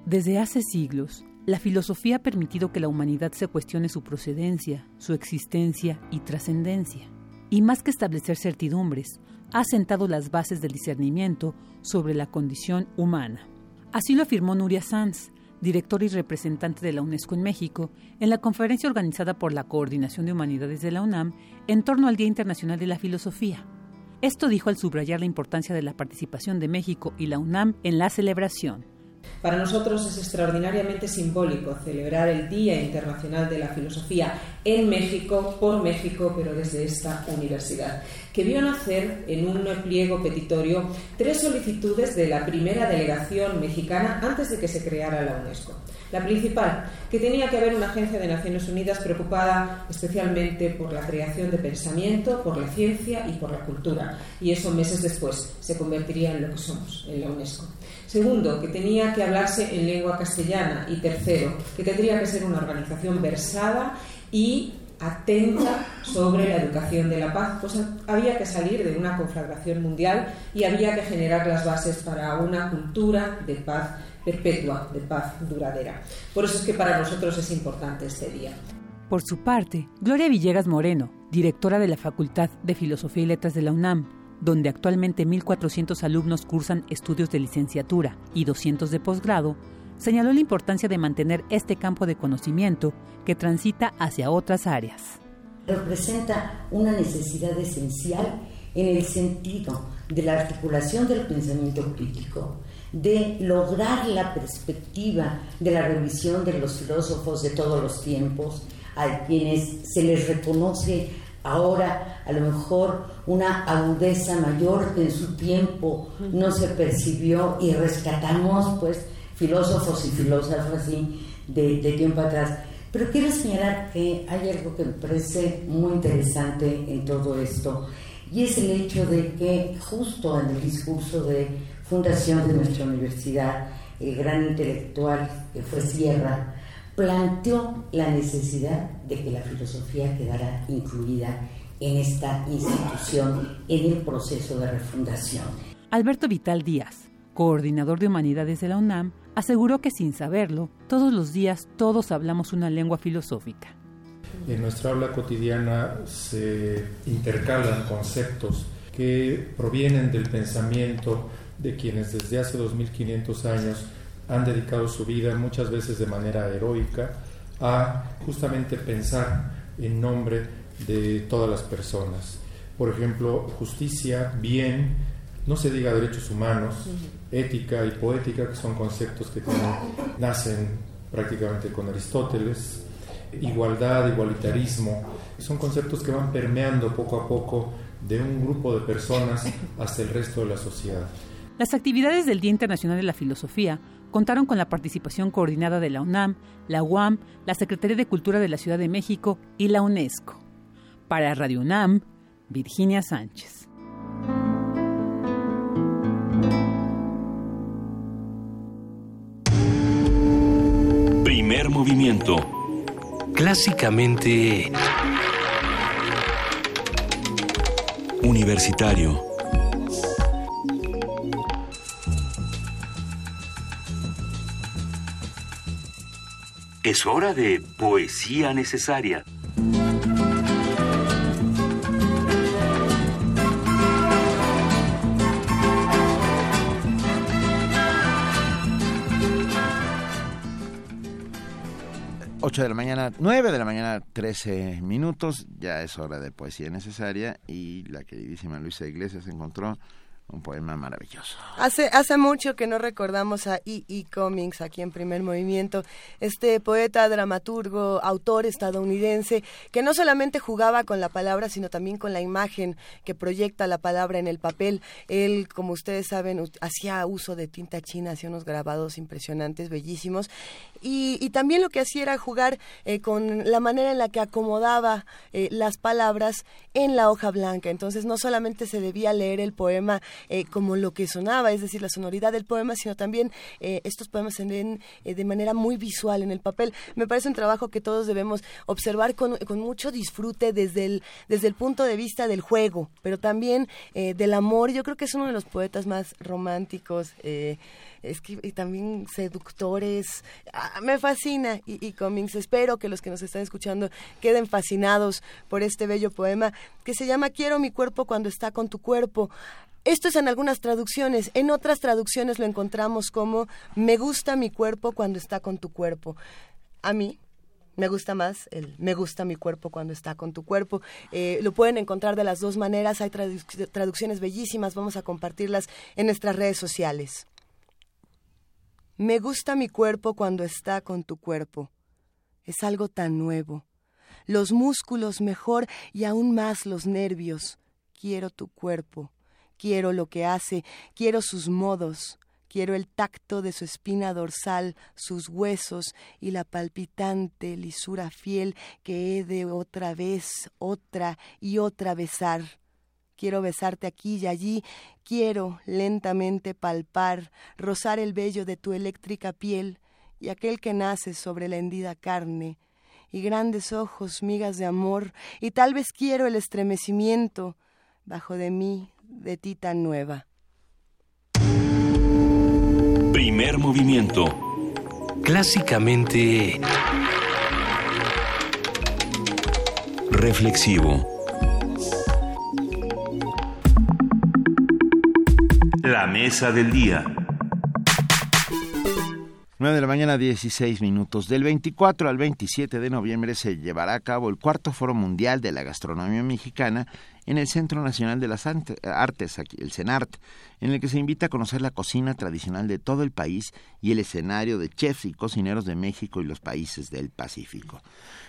Desde hace siglos, la filosofía ha permitido que la humanidad se cuestione su procedencia, su existencia y trascendencia. Y más que establecer certidumbres, ha sentado las bases del discernimiento sobre la condición humana. Así lo afirmó Nuria Sanz, directora y representante de la UNESCO en México, en la conferencia organizada por la Coordinación de Humanidades de la UNAM en torno al Día Internacional de la Filosofía. Esto dijo al subrayar la importancia de la participación de México y la UNAM en la celebración. Para nosotros es extraordinariamente simbólico celebrar el Día Internacional de la Filosofía en México, por México, pero desde esta universidad, que vio nacer en un pliego petitorio tres solicitudes de la primera delegación mexicana antes de que se creara la UNESCO. La principal, que tenía que haber una agencia de Naciones Unidas preocupada especialmente por la creación de pensamiento, por la ciencia y por la cultura. Y eso meses después se convertiría en lo que somos, en la UNESCO. Segundo, que tenía que hablarse en lengua castellana. Y tercero, que tendría que ser una organización versada y atenta sobre la educación de la paz, pues había que salir de una conflagración mundial y había que generar las bases para una cultura de paz perpetua, de paz duradera. Por eso es que para nosotros es importante este día. Por su parte, Gloria Villegas Moreno, directora de la Facultad de Filosofía y Letras de la UNAM, donde actualmente 1.400 alumnos cursan estudios de licenciatura y 200 de posgrado, señaló la importancia de mantener este campo de conocimiento que transita hacia otras áreas. representa una necesidad esencial en el sentido de la articulación del pensamiento crítico, de lograr la perspectiva de la revisión de los filósofos de todos los tiempos, a quienes se les reconoce ahora a lo mejor una agudeza mayor que en su tiempo no se percibió y rescatamos pues filósofos y filósofas así de, de tiempo atrás. Pero quiero señalar que hay algo que me parece muy interesante en todo esto y es el hecho de que justo en el discurso de fundación de nuestra universidad, el gran intelectual que fue Sierra, planteó la necesidad de que la filosofía quedara incluida en esta institución en el proceso de refundación. Alberto Vital Díaz, coordinador de humanidades de la UNAM, aseguró que sin saberlo, todos los días todos hablamos una lengua filosófica. En nuestra habla cotidiana se intercalan conceptos que provienen del pensamiento de quienes desde hace 2500 años han dedicado su vida, muchas veces de manera heroica, a justamente pensar en nombre de todas las personas. Por ejemplo, justicia, bien, no se diga derechos humanos, ética y poética, que son conceptos que nacen prácticamente con Aristóteles, igualdad, igualitarismo, son conceptos que van permeando poco a poco de un grupo de personas hasta el resto de la sociedad. Las actividades del Día Internacional de la Filosofía contaron con la participación coordinada de la UNAM, la UAM, la Secretaría de Cultura de la Ciudad de México y la UNESCO. Para Radio UNAM, Virginia Sánchez. Primer movimiento. Clásicamente... Universitario. Es hora de poesía necesaria. Ocho de la mañana, 9 de la mañana, 13 minutos. Ya es hora de poesía necesaria y la queridísima Luisa Iglesias encontró un poema maravilloso. Hace, hace mucho que no recordamos a E. E. Cummings aquí en primer movimiento, este poeta, dramaturgo, autor estadounidense, que no solamente jugaba con la palabra, sino también con la imagen que proyecta la palabra en el papel. Él, como ustedes saben, hacía uso de tinta china, hacía unos grabados impresionantes, bellísimos, y, también lo que hacía era jugar eh, con la manera en la que acomodaba eh, las palabras en la hoja blanca. Entonces no solamente se debía leer el poema eh, como lo que sonaba, es decir, la sonoridad del poema, sino también estos poemas se leen de manera muy visual en el papel. Me parece un trabajo que todos debemos observar con, con mucho disfrute desde el, desde el punto de vista del juego, pero también del amor. Yo creo que es uno de los poetas más románticos es que, y también seductores. Ah, me fascina y, y Cummings. Espero que los que nos están escuchando queden fascinados por este bello poema que se llama Quiero mi cuerpo cuando está con tu cuerpo. Esto es en algunas traducciones, en otras traducciones lo encontramos como Me gusta mi cuerpo cuando está con tu cuerpo. A mí, me gusta más el me gusta mi cuerpo cuando está con tu cuerpo. Eh, lo pueden encontrar de las dos maneras. Hay traducciones bellísimas. Vamos a compartirlas en nuestras redes sociales. Me gusta mi cuerpo cuando está con tu cuerpo. Es algo tan nuevo. Los músculos mejor y aún más los nervios. Quiero tu cuerpo. Quiero lo que hace. Quiero sus modos. Quiero el tacto de su espina dorsal, sus huesos y la palpitante lisura fiel que he de otra vez, otra y otra besar. Quiero besarte aquí y allí, quiero lentamente palpar, rozar el vello de tu eléctrica piel y aquel que nace sobre la hendida carne, y grandes ojos, migas de amor, y tal vez quiero el estremecimiento bajo de mí, de ti tan nueva. Primer movimiento. Clásicamente... Reflexivo. La mesa del día. 9 de la mañana, 16 minutos. Del 24 al 27 de noviembre se llevará a cabo el cuarto Foro Mundial de la Gastronomía Mexicana en el Centro Nacional de las Artes, el CENART, en el que se invita a conocer la cocina tradicional de todo el país y el escenario de chefs y cocineros de México y los países del Pacífico.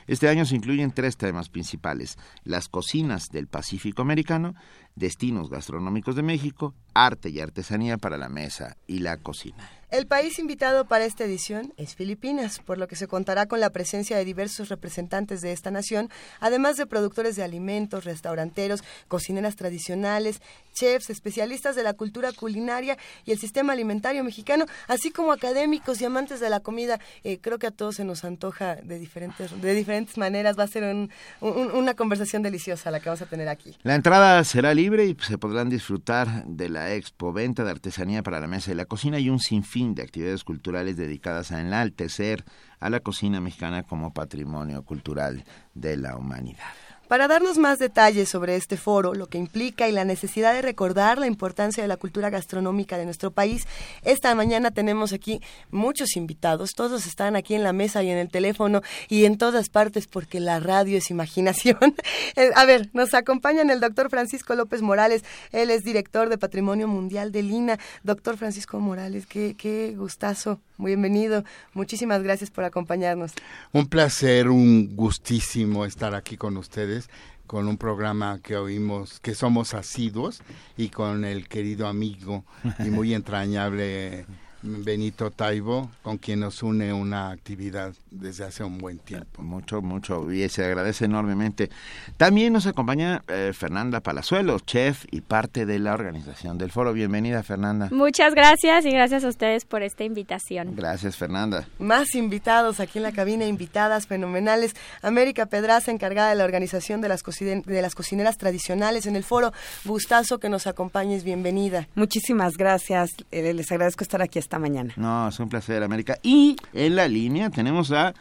Este año se incluyen tres temas principales, las cocinas del Pacífico americano, destinos gastronómicos de México, arte y artesanía para la mesa y la cocina. El país invitado para esta edición es Filipinas, por lo que se contará con la presencia de diversos representantes de esta nación, además de productores de alimentos, restauranteros, cocineras tradicionales, chefs, especialistas de la cultura culinaria y el sistema alimentario mexicano, así como académicos y amantes de la comida. Eh, creo que a todos se nos antoja de diferentes, de diferentes maneras. Va a ser una conversación deliciosa la que vamos a tener aquí. La entrada será libre y se podrán disfrutar de la expo venta de artesanía para la mesa y la cocina y un sinfín de actividades culturales dedicadas a enaltecer a la cocina mexicana como patrimonio cultural de la humanidad. Para darnos más detalles sobre este foro, lo que implica y la necesidad de recordar la importancia de la cultura gastronómica de nuestro país, esta mañana tenemos aquí muchos invitados, todos están aquí en la mesa y en el teléfono y en todas partes porque la radio es imaginación. Eh, a ver, nos acompañan el doctor Francisco López Morales, él es director de Patrimonio Mundial de Lina. Doctor Francisco Morales, qué, qué gustazo, bienvenido, muchísimas gracias por acompañarnos. Un placer, un gustísimo estar aquí con ustedes con un programa que oímos, que somos asiduos, y con el querido amigo y muy entrañable Benito Taibo, con quien nos une una actividad desde hace un buen tiempo. Mucho, mucho, y se agradece enormemente. También nos acompaña eh, Fernanda Palazuelo, chef y parte de la organización del foro. Bienvenida, Fernanda. Muchas gracias y gracias a ustedes por esta invitación. Gracias, Fernanda. Más invitados aquí en la cabina, invitadas fenomenales. América Pedraza, encargada de la organización de las, de las cocineras tradicionales en el foro. Gustazo que nos acompañes, bienvenida. Muchísimas gracias, eh, les agradezco estar aquí esta mañana. No, es un placer, América. Y en la línea tenemos a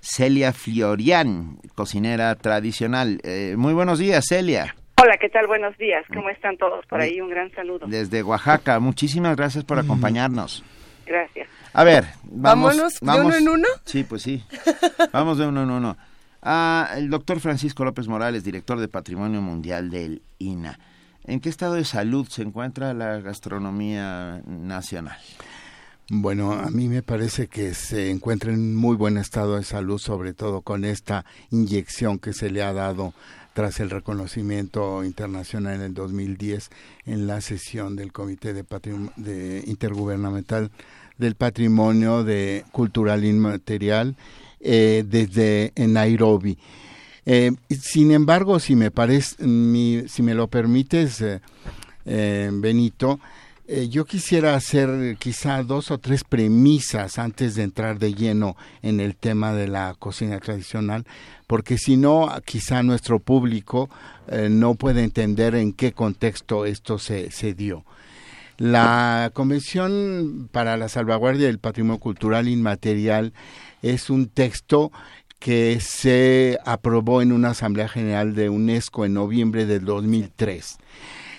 Celia Fiorian, cocinera tradicional. Eh, muy buenos días, Celia. Hola, ¿qué tal? Buenos días. ¿Cómo están todos por ahí? Un gran saludo. Desde Oaxaca. Muchísimas gracias por acompañarnos. Gracias. A ver, vamos. Vámonos de uno en uno. Sí, pues sí. vamos de uno en uno. Ah, el doctor Francisco López Morales, director de Patrimonio Mundial del INA. ¿En qué estado de salud se encuentra la gastronomía nacional? Bueno, a mí me parece que se encuentra en muy buen estado de salud, sobre todo con esta inyección que se le ha dado tras el reconocimiento internacional en el 2010 en la sesión del Comité de, Intergubernamental del Patrimonio de Cultural Inmaterial eh, desde Nairobi. Eh, sin embargo, si me parece, si me lo permites, eh, Benito, eh, yo quisiera hacer quizá dos o tres premisas antes de entrar de lleno en el tema de la cocina tradicional, porque si no, quizá nuestro público eh, no puede entender en qué contexto esto se, se dio. La Convención para la Salvaguardia del Patrimonio Cultural Inmaterial es un texto que se aprobó en una Asamblea General de UNESCO en noviembre del 2003.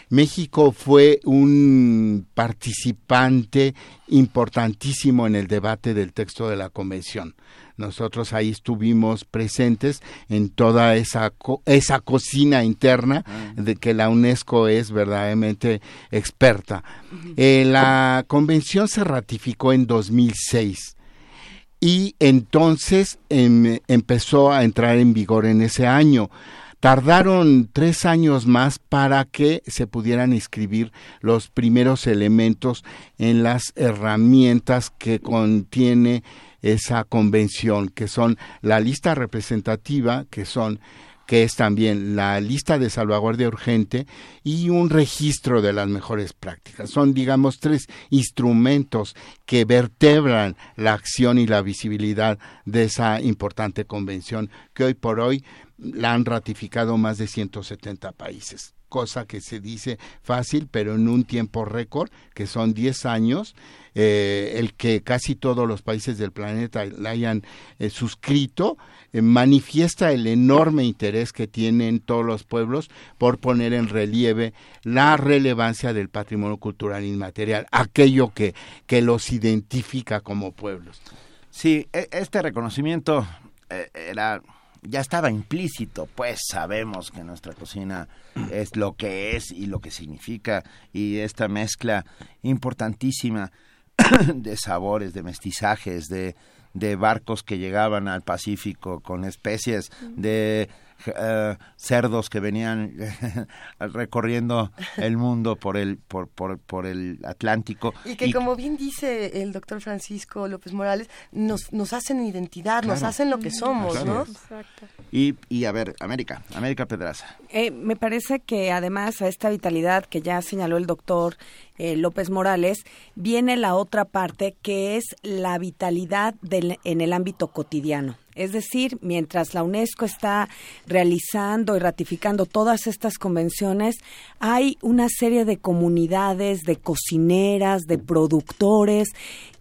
México fue un participante importantísimo en el debate del texto de la convención. Nosotros ahí estuvimos presentes en toda esa, esa cocina interna ah. de que la UNESCO es verdaderamente experta. Eh, la convención se ratificó en 2006 y entonces em, empezó a entrar en vigor en ese año. Tardaron tres años más para que se pudieran inscribir los primeros elementos en las herramientas que contiene esa convención, que son la lista representativa, que son que es también la lista de salvaguardia urgente y un registro de las mejores prácticas. Son, digamos, tres instrumentos que vertebran la acción y la visibilidad de esa importante convención que hoy por hoy la han ratificado más de 170 países cosa que se dice fácil, pero en un tiempo récord, que son 10 años, eh, el que casi todos los países del planeta la hayan eh, suscrito, eh, manifiesta el enorme interés que tienen todos los pueblos por poner en relieve la relevancia del patrimonio cultural inmaterial, aquello que, que los identifica como pueblos. Sí, e, este reconocimiento era ya estaba implícito, pues sabemos que nuestra cocina es lo que es y lo que significa y esta mezcla importantísima de sabores, de mestizajes, de, de barcos que llegaban al Pacífico con especies de eh, cerdos que venían recorriendo el mundo por el por, por, por el Atlántico y que como bien dice el doctor Francisco López Morales nos nos hacen identidad nos hacen lo que somos no y, y a ver América América Pedraza. Eh, me parece que además a esta vitalidad que ya señaló el doctor eh, López Morales, viene la otra parte que es la vitalidad del, en el ámbito cotidiano. Es decir, mientras la UNESCO está realizando y ratificando todas estas convenciones, hay una serie de comunidades, de cocineras, de productores,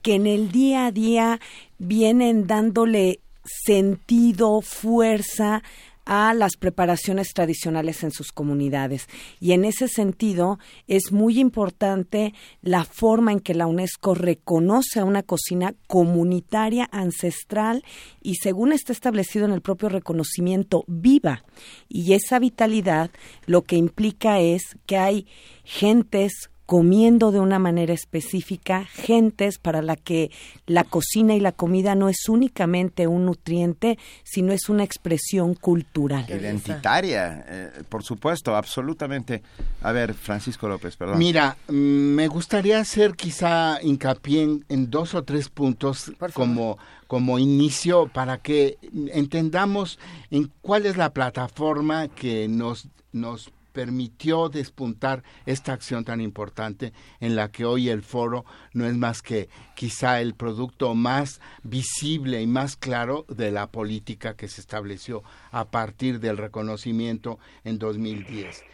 que en el día a día vienen dándole sentido, fuerza a las preparaciones tradicionales en sus comunidades. Y en ese sentido es muy importante la forma en que la UNESCO reconoce a una cocina comunitaria, ancestral y según está establecido en el propio reconocimiento, viva. Y esa vitalidad lo que implica es que hay gentes, comiendo de una manera específica, gentes para la que la cocina y la comida no es únicamente un nutriente, sino es una expresión cultural. Identitaria, eh, por supuesto, absolutamente. A ver, Francisco López, perdón. Mira, mm, me gustaría hacer quizá hincapié en, dos o tres puntos como como inicio para que entendamos en cuál es la plataforma que nos nos permitió despuntar esta acción tan importante en la que hoy el foro no es más que quizá el producto más visible y más claro de la política que se estableció a partir del reconocimiento en 2010.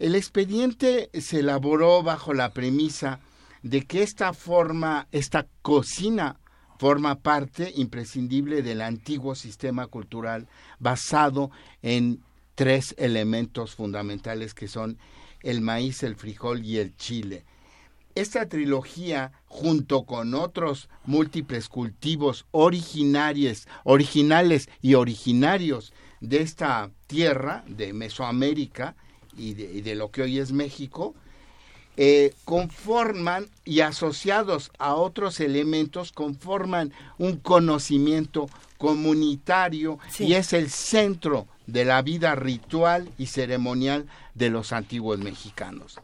El expediente se elaboró bajo la premisa de que esta forma, esta cocina forma parte imprescindible del antiguo sistema cultural basado en tres elementos fundamentales que son el maíz, el frijol y el chile. Esta trilogía, junto con otros múltiples cultivos originarios, originales y originarios de esta tierra, de Mesoamérica y de, lo que hoy es México, eh, conforman y asociados a otros elementos conforman un conocimiento comunitario y es el centro de la vida ritual y ceremonial de los antiguos mexicanos.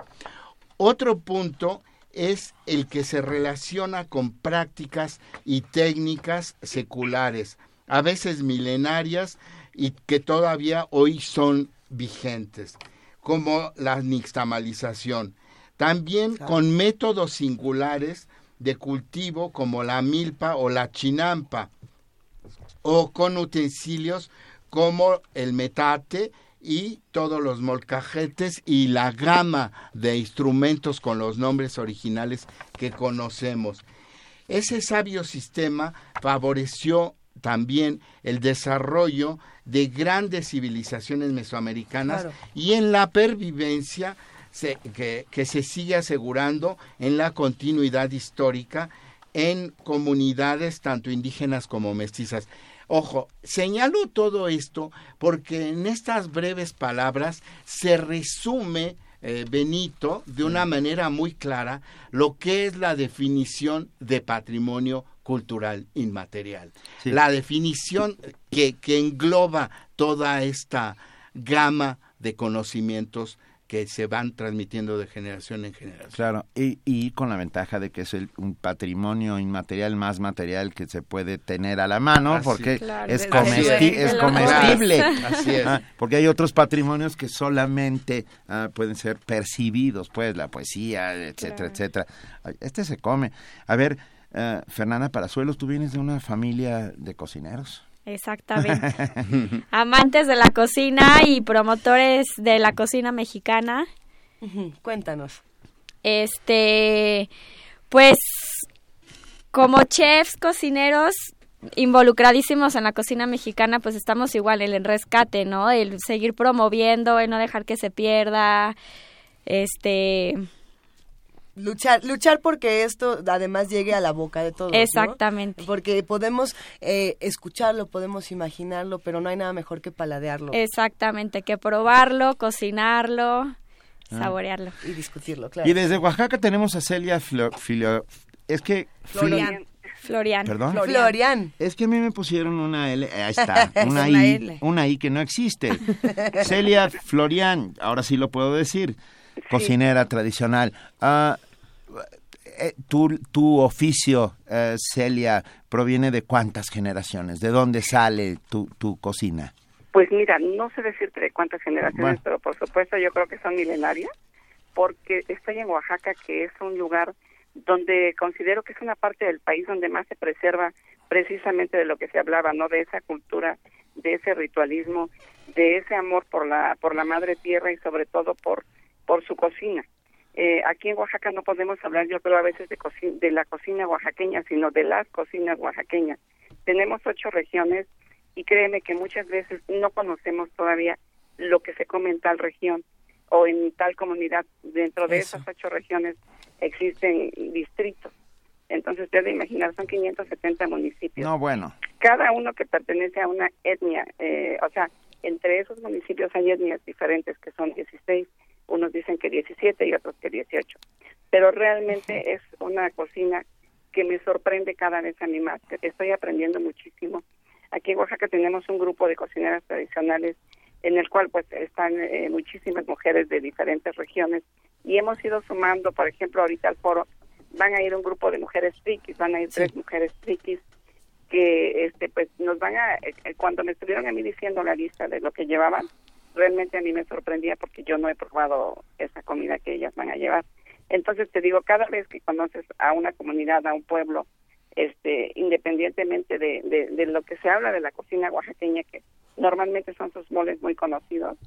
Otro punto es el que se relaciona con prácticas y técnicas seculares, a veces milenarias y que todavía hoy son vigentes, como la nixtamalización. También con métodos singulares de cultivo como la milpa o la chinampa, o con utensilios como el metate y todos los molcajetes y la gama de instrumentos con los nombres originales que conocemos. Ese sabio sistema favoreció también el desarrollo de grandes civilizaciones mesoamericanas y en la pervivencia que, que se sigue asegurando en la continuidad histórica en comunidades tanto indígenas como mestizas. Ojo, señalo todo esto porque en estas breves palabras se resume eh, Benito de una manera muy clara lo que es la definición de patrimonio cultural inmaterial. La definición que, que engloba toda esta gama de conocimientos que se van transmitiendo de generación en generación. Claro, y, y con la ventaja de que es el, un patrimonio inmaterial más material que se puede tener a la mano, porque es, comestible. Así es. Ah, porque hay otros patrimonios que solamente ah, pueden ser percibidos, pues la poesía, etcétera, etcétera. Este se come. A ver, uh, Fernanda Parazuelos, tú vienes de una familia de cocineros. Exactamente. Amantes de la cocina y promotores de la cocina mexicana. Cuéntanos. Este, pues como chefs, cocineros, involucradísimos en la cocina mexicana, pues estamos igual en el rescate, ¿no? El seguir promoviendo, el no dejar que se pierda, este... Luchar, luchar porque esto además llegue a la boca de todos. Exactamente. Porque podemos eh, escucharlo, podemos imaginarlo, pero no hay nada mejor que paladearlo. Exactamente, que probarlo, cocinarlo, ah. saborearlo. Y discutirlo, claro. Y desde Oaxaca tenemos a Celia Filio... Es que... Florian. Florian. ¿Perdón? Florian. Es que a mí me pusieron una L, ahí está, una, I, una I que no existe. Celia Florian, ahora sí lo puedo decir, cocinera tradicional. Uh, tu, tu, oficio, uh, Celia, proviene de cuántas generaciones? ¿De dónde sale tu, tu cocina? Pues mira, no sé decirte de cuántas generaciones, pero por supuesto yo creo que son milenarias, porque estoy en Oaxaca, que es un lugar donde considero que es una parte del país donde más se preserva precisamente de lo que se hablaba, ¿no? De esa cultura, de ese ritualismo, de ese amor por la por la madre tierra y sobre todo por por su cocina. Eh, aquí en Oaxaca no podemos hablar, yo creo, a veces de, de la cocina oaxaqueña, sino de las cocinas oaxaqueñas. Tenemos ocho regiones y créeme que muchas veces no conocemos todavía lo que se come en tal región o en tal comunidad. Dentro de esas ocho regiones existen distritos. Entonces, debe imaginar, son 570 municipios. No, bueno. Cada uno que pertenece a una etnia, eh, o sea, entre esos municipios hay etnias diferentes, que son 16, unos dicen que 17 y otros que 18. Pero realmente es una cocina que me sorprende cada vez a mí más, estoy aprendiendo muchísimo. Aquí en Oaxaca tenemos un grupo de cocineras tradicionales en el cual pues están eh, muchísimas mujeres de diferentes regiones y hemos ido sumando, por ejemplo, ahorita al foro van a ir un grupo de mujeres frikis, van a ir tres mujeres frikis que este pues nos van a eh, eh, cuando me estuvieron a mí diciendo la lista de lo que llevaban, realmente a mí me sorprendía porque yo no he probado esa comida que ellas van a llevar. Entonces te digo, cada vez que conoces a una comunidad, a un pueblo, este, independientemente de, de lo que se habla de la cocina oaxaqueña, que normalmente son sus moles muy conocidos.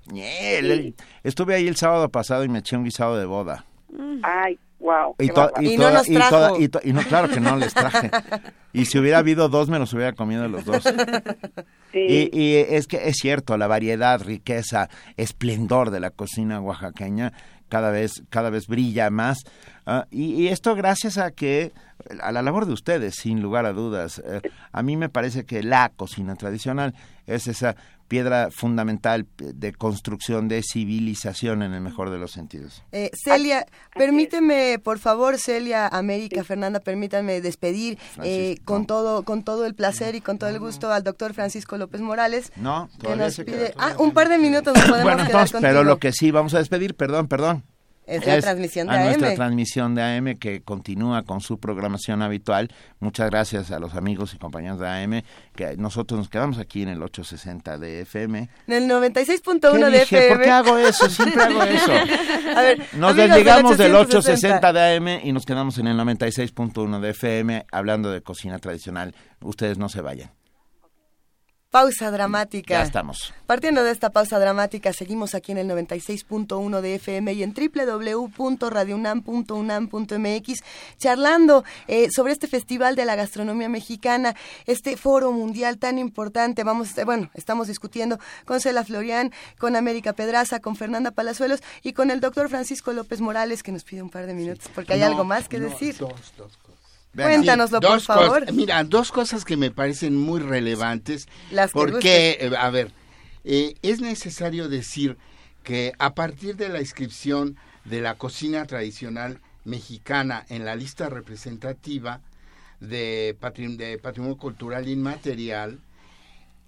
Estuve ahí el sábado pasado y me eché un guisado de boda. Mm. Ay, wow. Y, no nos trajo. Y, no, claro que no les traje. y si hubiera habido dos, me los hubiera comido los dos. Sí. Y, es que es cierto, la variedad, riqueza, esplendor de la cocina oaxaqueña cada vez, cada vez brilla más. Ah, y, esto gracias a que, a la labor de ustedes, sin lugar a dudas. Eh, a mí me parece que la cocina tradicional es esa piedra fundamental de construcción de civilización en el mejor de los sentidos. Eh, Celia, permíteme, por favor, Celia, América, Fernanda, permítanme despedir eh, con todo con todo el placer y con todo el gusto al doctor Francisco López Morales. No, que nos pide, ah, un par de minutos nos podemos bueno, quedar pero lo que sí vamos a despedir, perdón, perdón. Es la transmisión de a AM. nuestra transmisión de AM que continúa con su programación habitual. Muchas gracias a los amigos y compañeros de AM que nosotros nos quedamos aquí en el 860 de FM. En el 96.1 de FM. ¿Por qué hago eso? Siempre hago eso. a ver, nos desligamos del, 860 de AM y nos quedamos en el 96.1 de FM hablando de cocina tradicional. Ustedes no se vayan. Pausa dramática. Ya estamos. Partiendo de esta pausa dramática, seguimos aquí en el 96.1 de FM y en www.radiounam.unam.mx charlando eh, sobre este Festival de la Gastronomía Mexicana, este foro mundial tan importante. Vamos, eh, bueno, estamos discutiendo con Cela Florian, con América Pedraza, con Fernanda Palazuelos y con el doctor Francisco López Morales, que nos pide un par de minutos porque hay algo más que decir. Dos, dos Cuéntanoslo, por favor. mira, dos cosas que me parecen muy relevantes. Las porque, eh, a ver, eh, es necesario decir que a partir de la inscripción de la cocina tradicional mexicana en la lista representativa de, de patrimonio cultural inmaterial,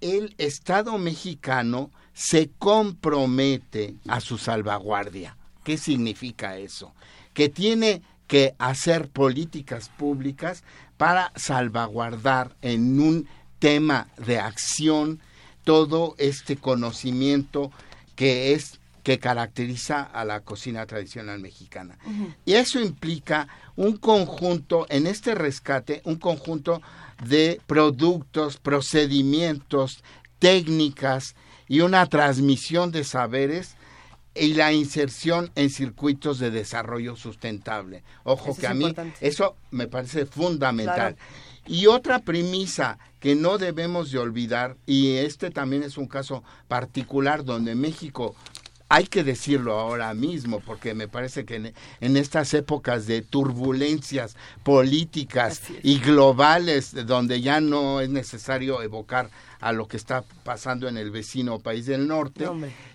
el Estado mexicano se compromete a su salvaguardia. ¿Qué significa eso? Que tiene que hacer políticas públicas para salvaguardar en un tema de acción todo este conocimiento que es que caracteriza a la cocina tradicional mexicana. Y eso implica un conjunto, en este rescate, un conjunto de productos, procedimientos, técnicas y una transmisión de saberes y la inserción en circuitos de desarrollo sustentable. Ojo que a mí eso me parece fundamental. Y otra premisa que no debemos de olvidar, y este también es un caso particular donde México hay que decirlo ahora mismo, porque me parece que en, estas épocas de turbulencias políticas y globales, donde ya no es necesario evocar a lo que está pasando en el vecino país del norte,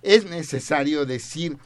es necesario decir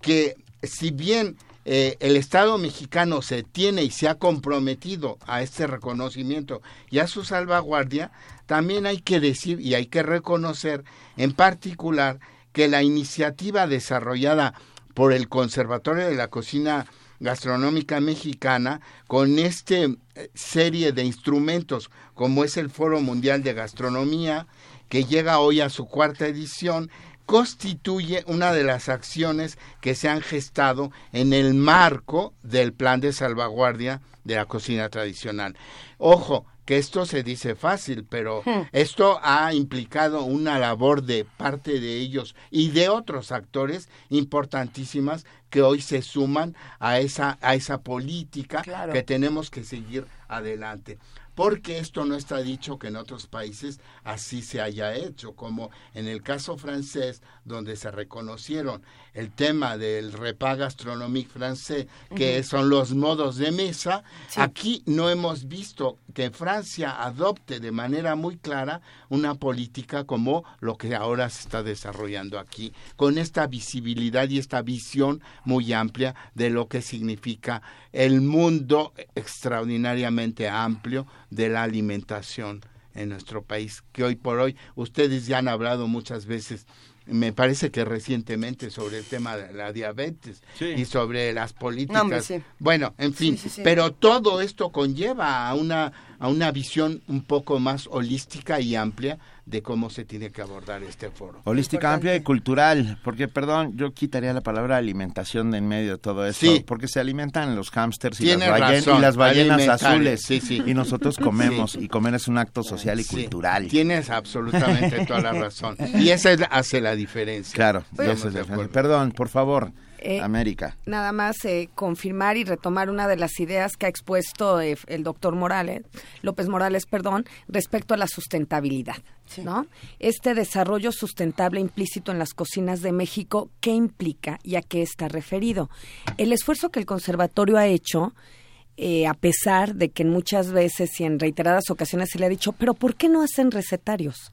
que si bien eh, el Estado mexicano se tiene y se ha comprometido a este reconocimiento y a su salvaguardia, también hay que decir y hay que reconocer en particular que la iniciativa desarrollada por el Conservatorio de la Cocina Gastronómica Mexicana con esta eh, serie de instrumentos como es el Foro Mundial de Gastronomía, que llega hoy a su cuarta edición, constituye una de las acciones que se han gestado en el marco del plan de salvaguardia de la cocina tradicional. Ojo, que esto se dice fácil, pero hmm. esto ha implicado una labor de parte de ellos y de otros actores importantísimas que hoy se suman a esa a esa política que tenemos que seguir adelante. Porque esto no está dicho que en otros países así se haya hecho, como en el caso francés, donde se reconocieron. El tema del repas gastronomique francés, que son los modos de mesa, aquí no hemos visto que Francia adopte de manera muy clara una política como lo que ahora se está desarrollando aquí, con esta visibilidad y esta visión muy amplia de lo que significa el mundo extraordinariamente amplio de la alimentación en nuestro país, que hoy por hoy ustedes ya han hablado muchas veces me parece que recientemente sobre el tema de la diabetes y sobre las políticas. Bueno, en fin, pero todo esto conlleva a una a una visión un poco más holística y amplia de cómo se tiene que abordar este foro. Holística, amplia y cultural, porque perdón, yo quitaría la palabra alimentación de en medio de todo esto, porque se alimentan los hámsters y, las ballenas azules, y nosotros comemos, y comer es un acto social y cultural. Tienes absolutamente toda la razón, y esa hace la diferencia. Claro, esa es la diferencia. Perdón, por favor. Eh, América. Nada más eh, confirmar y retomar una de las ideas que ha expuesto eh, el doctor Morales, López Morales, perdón, respecto a la sustentabilidad. ¿no? Este desarrollo sustentable implícito en las cocinas de México, ¿qué implica y a qué está referido? El esfuerzo que el conservatorio ha hecho a pesar de que muchas veces y en reiteradas ocasiones se le ha dicho, pero ¿por qué no hacen recetarios?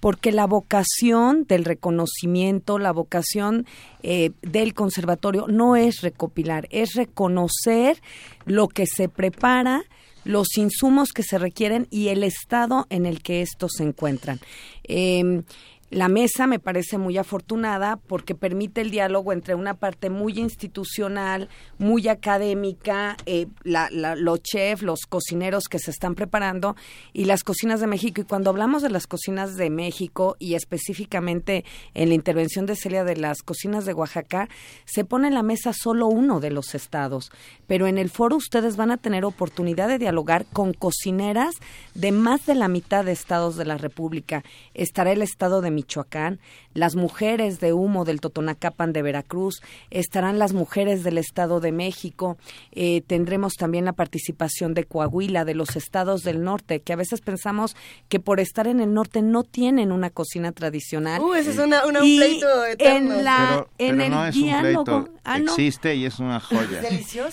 Porque la vocación del reconocimiento, la vocación eh, del conservatorio no es recopilar, es reconocer lo que se prepara, los insumos que se requieren y el estado en el que estos se encuentran. Em, la mesa me parece muy afortunada porque permite el diálogo entre una parte muy institucional, muy académica, eh, los chefs, los cocineros que se están preparando y las cocinas de México. Y cuando hablamos de las cocinas de México y específicamente en la intervención de Celia de las cocinas de Oaxaca, se pone en la mesa solo uno de los estados. Pero en el foro ustedes van a tener oportunidad de dialogar con cocineras de más de la mitad de estados de la República. Estará el estado de Michoacán, las mujeres de humo del Totonacapan de Veracruz, estarán las mujeres del Estado de México, eh, tendremos también la participación de Coahuila, de los estados del norte, que a veces pensamos que por estar en el norte no tienen una cocina tradicional. Uh, ese es una, un pleito eterno. En, la, en el no diálogo, ah, existe y es una joya.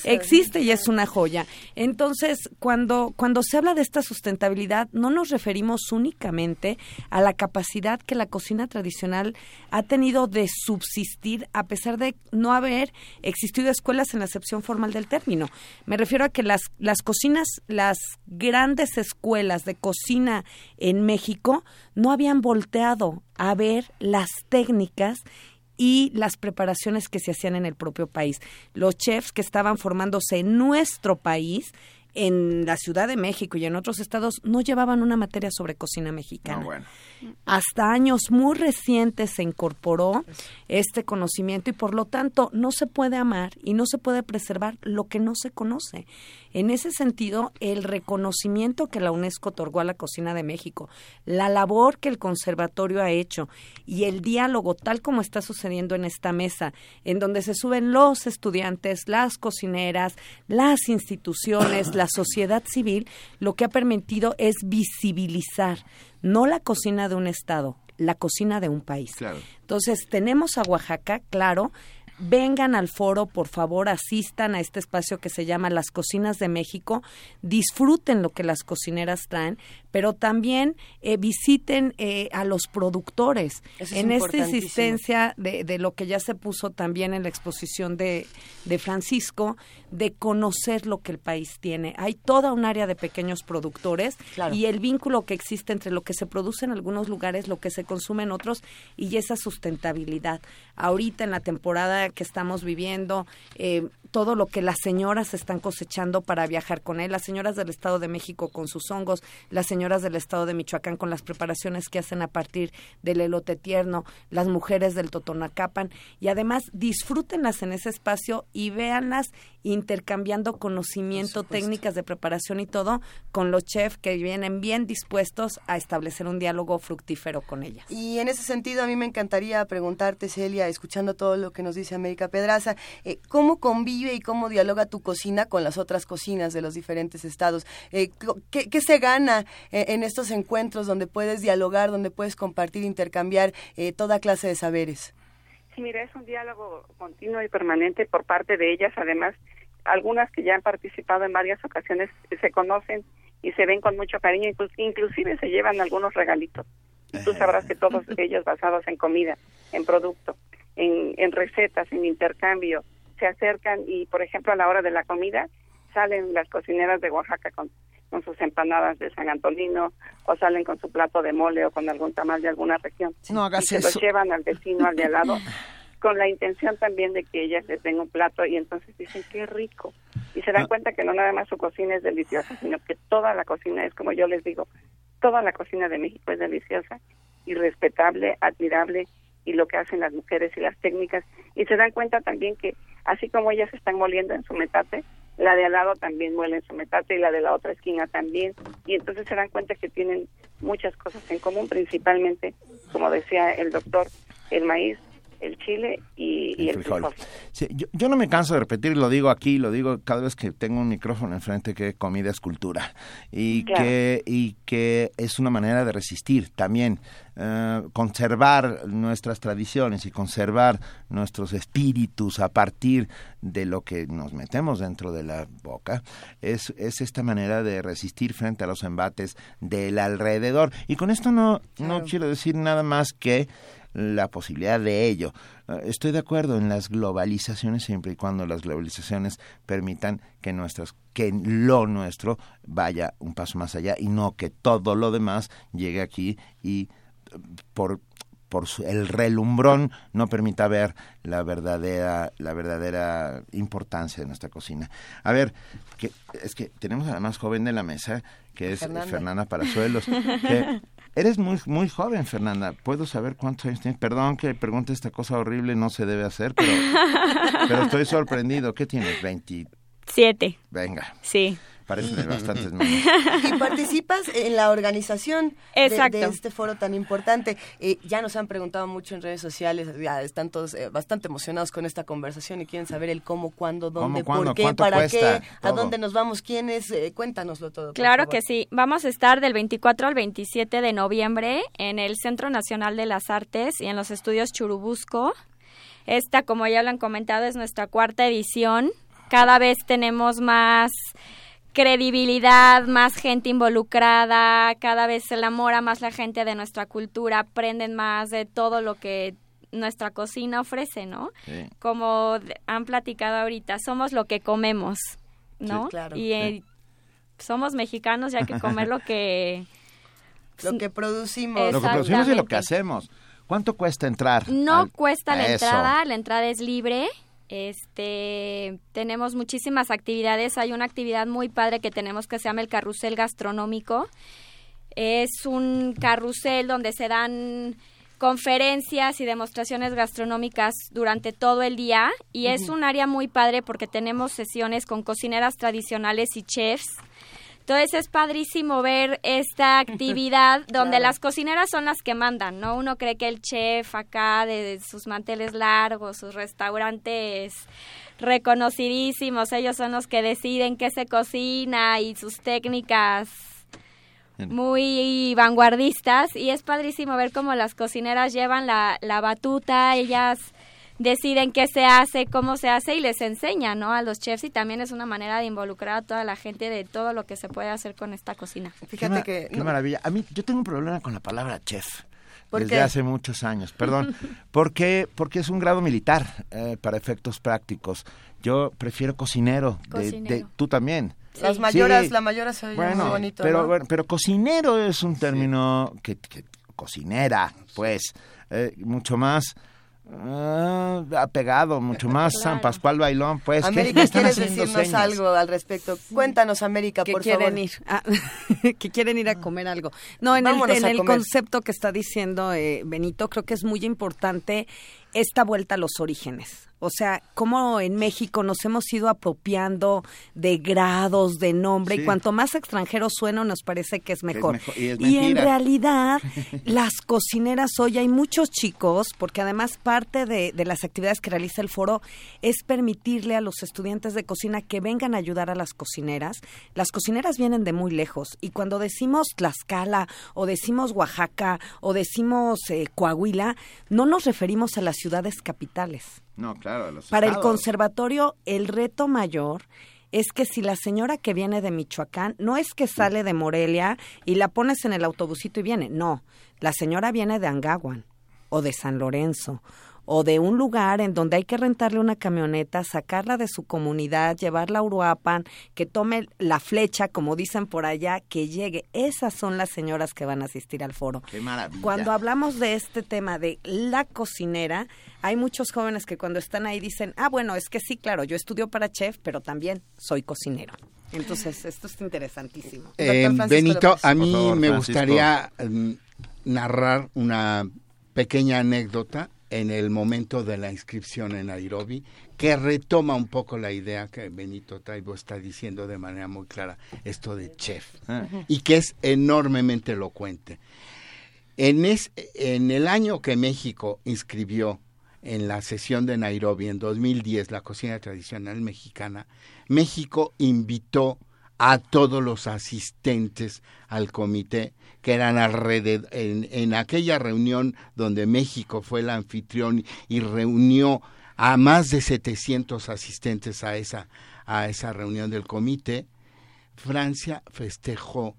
Existe y es una joya. Entonces, cuando, cuando se habla de esta sustentabilidad, no nos referimos únicamente a la capacidad que la cocina tradicional ha tenido de subsistir a pesar de no haber existido escuelas en la acepción formal del término. Me refiero a que las, las cocinas, las grandes escuelas de cocina en México no habían volteado a ver las técnicas y las preparaciones que se hacían en el propio país. Los chefs que estaban formándose en nuestro país en la Ciudad de México y en otros estados no llevaban una materia sobre cocina mexicana. Hasta años muy recientes se incorporó este conocimiento y por lo tanto no se puede amar y no se puede preservar lo que no se conoce. En ese sentido, el reconocimiento que la UNESCO otorgó a la cocina de México, la labor que el conservatorio ha hecho y el diálogo tal como está sucediendo en esta mesa, en donde se suben los estudiantes, las cocineras, las instituciones, la sociedad civil, lo que ha permitido es visibilizar no la cocina de un estado, la cocina de un país. Entonces, tenemos a Oaxaca, claro, vengan al foro, por favor, asistan a este espacio que se llama Las Cocinas de México, disfruten lo que las cocineras traen, pero también eh, visiten eh, a los productores. en esta existencia de, de, lo que ya se puso también en la exposición de, de Francisco, de conocer lo que el país tiene. Hay toda un área de pequeños productores y el vínculo que existe entre lo que se produce en algunos lugares, lo que se consume en otros y esa sustentabilidad. Ahorita en la temporada que estamos viviendo, eh, todo lo que las señoras están cosechando para viajar con él, las señoras del Estado de México con sus hongos, las señoras del Estado de Michoacán con las preparaciones que hacen a partir del elote tierno, las mujeres del Totonacapan y además disfrútenlas en ese espacio y véanlas intercambiando conocimiento, técnicas de preparación y todo con los chefs que vienen bien dispuestos a establecer un diálogo fructífero con ellas. Y en ese sentido a mí me encantaría preguntarte, Celia, escuchando todo lo que nos dice América Pedraza, eh, ¿cómo convive y cómo dialoga tu cocina con las otras cocinas de los diferentes estados? Eh, ¿qué, se gana eh, en estos encuentros donde puedes dialogar, donde puedes compartir, intercambiar toda clase de saberes? Sí, mira, es un diálogo continuo y permanente por parte de ellas, además algunas que ya han participado en varias ocasiones se conocen y se ven con mucho cariño, inclusive se llevan algunos regalitos. Y tú sabrás que todos ellos basados en comida, en producto, en, en recetas, en intercambio, se acercan y, por ejemplo, a la hora de la comida salen las cocineras de Oaxaca con, con sus empanadas de San Antonino o salen con su plato de mole o con algún tamal de alguna región. No hagas y se los llevan al vecino, al de al lado con la intención también de que ellas les den un plato y entonces dicen qué rico y se dan ah. cuenta que no nada más su cocina es deliciosa sino que toda la cocina es como yo les digo toda la cocina de México es deliciosa y respetable admirable y lo que hacen las mujeres y las técnicas. Y se dan cuenta también que así como ellas están moliendo en su metate la de al lado también muele en su metate y la de la otra esquina también. Y entonces se dan cuenta que tienen muchas cosas en común principalmente como decía el doctor el maíz el chile y, el, frijol. yo, no me canso de repetir, lo digo aquí, lo digo cada vez que tengo un micrófono enfrente, que comida es cultura y, que, y que es una manera de resistir también. Eh, conservar nuestras tradiciones y conservar nuestros espíritus a partir de lo que nos metemos dentro de la boca es, es esta manera de resistir frente a los embates del alrededor. Y con esto no, no quiero decir nada más que la posibilidad de ello. Eh, estoy de acuerdo en las globalizaciones siempre y cuando las globalizaciones permitan que nuestras que lo nuestro vaya un paso más allá y no que todo lo demás llegue aquí y eh, por por el relumbrón no permita ver la verdadera la verdadera importancia de nuestra cocina. A ver, que es que tenemos a la más joven de la mesa, que es Fernanda, Fernanda Parazuelos, que Eres muy, muy joven, Fernanda. ¿Puedo saber cuántos años tienes? Perdón que pregunte esta cosa horrible, no se debe hacer, pero, pero estoy sorprendido. ¿Qué tienes? 27. Venga. Sí. Parece de bastantes Y participas en la organización de, este foro tan importante. Eh, ya nos han preguntado mucho en redes sociales, ya están todos eh, bastante emocionados con esta conversación y quieren saber el cómo, cuándo, dónde, por qué, para qué, a dónde nos vamos, quiénes. Eh, cuéntanoslo todo. Claro que sí. Vamos a estar del 24 al 27 de noviembre en el Centro Nacional de las Artes y en los estudios Churubusco. Esta, como ya lo han comentado, es nuestra cuarta edición. Cada vez tenemos más credibilidad, más gente involucrada, cada vez se enamora más la gente de nuestra cultura, aprenden más de todo lo que nuestra cocina ofrece, ¿no? Como han platicado ahorita, somos lo que comemos, ¿no? claro. Y eh, somos mexicanos y hay que comer lo que... lo que producimos. Lo que producimos y lo que hacemos. ¿Cuánto cuesta entrar? No cuesta la entrada, la entrada es libre Este, tenemos muchísimas actividades. Hay una actividad muy padre que tenemos que se llama el carrusel gastronómico. Es un carrusel donde se dan conferencias y demostraciones gastronómicas durante todo el día y es un área muy padre porque tenemos sesiones con cocineras tradicionales y chefs entonces es padrísimo ver esta actividad donde las cocineras son las que mandan, ¿no? Uno cree que el chef acá de, sus manteles largos, sus restaurantes reconocidísimos, ellos son los que deciden qué se cocina y sus técnicas muy vanguardistas. Y es padrísimo ver cómo las cocineras llevan la, la batuta, ellas deciden qué se hace, cómo se hace y les enseña, ¿no? A los chefs y también es una manera de involucrar a toda la gente de todo lo que se puede hacer con esta cocina. Fíjate que... Qué maravilla. A mí, yo tengo un problema con la palabra chef. desde hace muchos años, perdón. porque Porque es un grado militar eh, para efectos prácticos. Yo prefiero cocinero. De, tú también. Las mayoras, la mayora se oye muy bonito. Pero, bueno, pero cocinero es un término que, cocinera, pues, eh, mucho más Ah, ha pegado mucho más San Pascual Bailón, pues. América, ¿quieres decirnos algo al respecto? Cuéntanos, América, que por quieren Ir que quieren ir a comer algo. No, en el, concepto que está diciendo eh, Benito, creo que es muy importante esta vuelta a los orígenes. O sea, como en México nos hemos ido apropiando de grados, de nombre, y cuanto más extranjero suena nos parece que es mejor. Y, en realidad, las cocineras hoy hay muchos chicos, porque además parte de, de, las actividades que realiza el foro es permitirle a los estudiantes de cocina que vengan a ayudar a las cocineras. Las cocineras vienen de muy lejos, y cuando decimos Tlaxcala, o decimos Oaxaca, o decimos eh, Coahuila, no nos referimos a las ciudades capitales no, claro, Para el conservatorio, el reto mayor es que si la señora que viene de Michoacán no es que sale de Morelia y la pones en el autobusito y viene, no, la señora viene de Angaguan o de San Lorenzo o de un lugar en donde hay que rentarle una camioneta, sacarla de su comunidad, llevarla a Uruapan, que tome la flecha, como dicen por allá, que llegue. Esas son las señoras que van a asistir al foro. Qué maravilla. Cuando hablamos de este tema de la cocinera, hay muchos jóvenes que cuando están ahí dicen, ah, bueno, es que sí, claro, yo estudio para chef, pero también soy cocinero. Entonces, esto es interesantísimo. Eh, Benito, a mí me gustaría mm, narrar una pequeña anécdota en el momento de la inscripción en Nairobi, que retoma un poco la idea que Benito Taibo está diciendo de manera muy clara, esto de chef, y que es enormemente elocuente. En, es, en el año que México inscribió en la sesión de Nairobi en 2010 la cocina tradicional mexicana, México invitó a todos los asistentes al comité que eran alrededor, en, aquella reunión donde México fue el anfitrión y reunió a más de 700 asistentes a esa, a esa reunión del comité, Francia festejó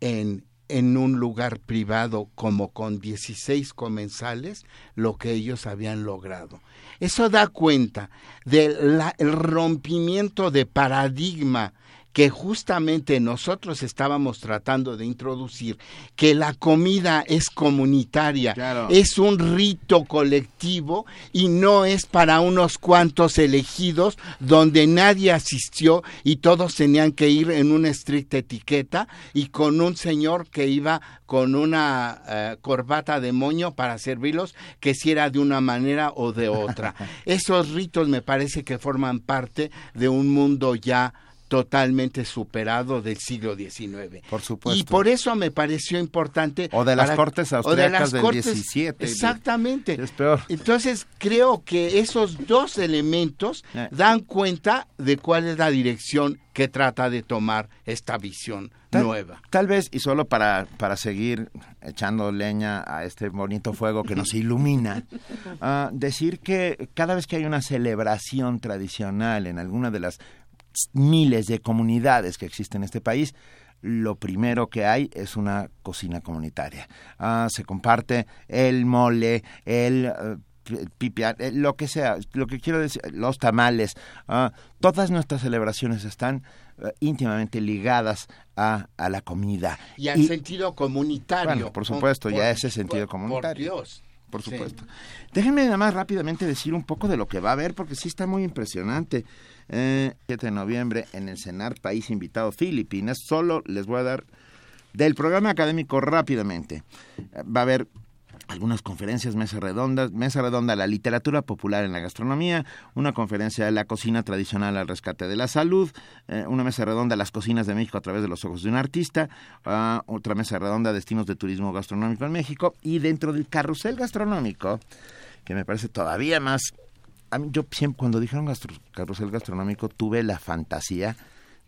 en, en un lugar privado como con 16 comensales lo que ellos habían logrado. Eso da cuenta del rompimiento de paradigma que justamente nosotros estábamos tratando de introducir, que la comida es comunitaria, es un rito colectivo y no es para unos cuantos elegidos donde nadie asistió y todos tenían que ir en una estricta etiqueta y con un señor que iba con una eh, corbata de moño para servirlos, que si era de una manera o de otra. Esos ritos me parece que forman parte de un mundo ya totalmente superado del siglo XIX. Por supuesto. Y por eso me pareció importante. O de las cortes austriacas del XVII. Exactamente. Es peor. Entonces creo que esos dos elementos eh. dan cuenta de cuál es la dirección que trata de tomar esta visión nueva. Tal vez, y solo para, para seguir echando leña a este bonito fuego que nos ilumina, ah, decir que cada vez que hay una celebración tradicional en alguna de las miles de comunidades que existen en este país, lo primero que hay es una cocina comunitaria. Ah, se comparte el mole, el uh, lo que sea, lo que quiero decir, los tamales, ah, todas nuestras celebraciones están eh, íntimamente ligadas a, a, la comida. Y al sentido comunitario. por supuesto, ya ese sentido comunitario. Por Dios. Por supuesto. Déjenme nada más rápidamente decir un poco de lo que va a haber, porque sí está muy impresionante. Eh, 7 de noviembre en el CENAR, país invitado Filipinas. Solo les voy a dar del programa académico rápidamente. Va a haber algunas conferencias, mesa redonda, mesa redonda la literatura popular en la gastronomía, una conferencia de la cocina tradicional al rescate de la salud, eh, una mesa redonda las cocinas de México a través de los ojos de un artista, uh, otra mesa redonda destinos de turismo gastronómico en México y dentro del carrusel gastronómico, que me parece todavía más... A mí, yo siempre, cuando dijeron carrusel gastronómico, tuve la fantasía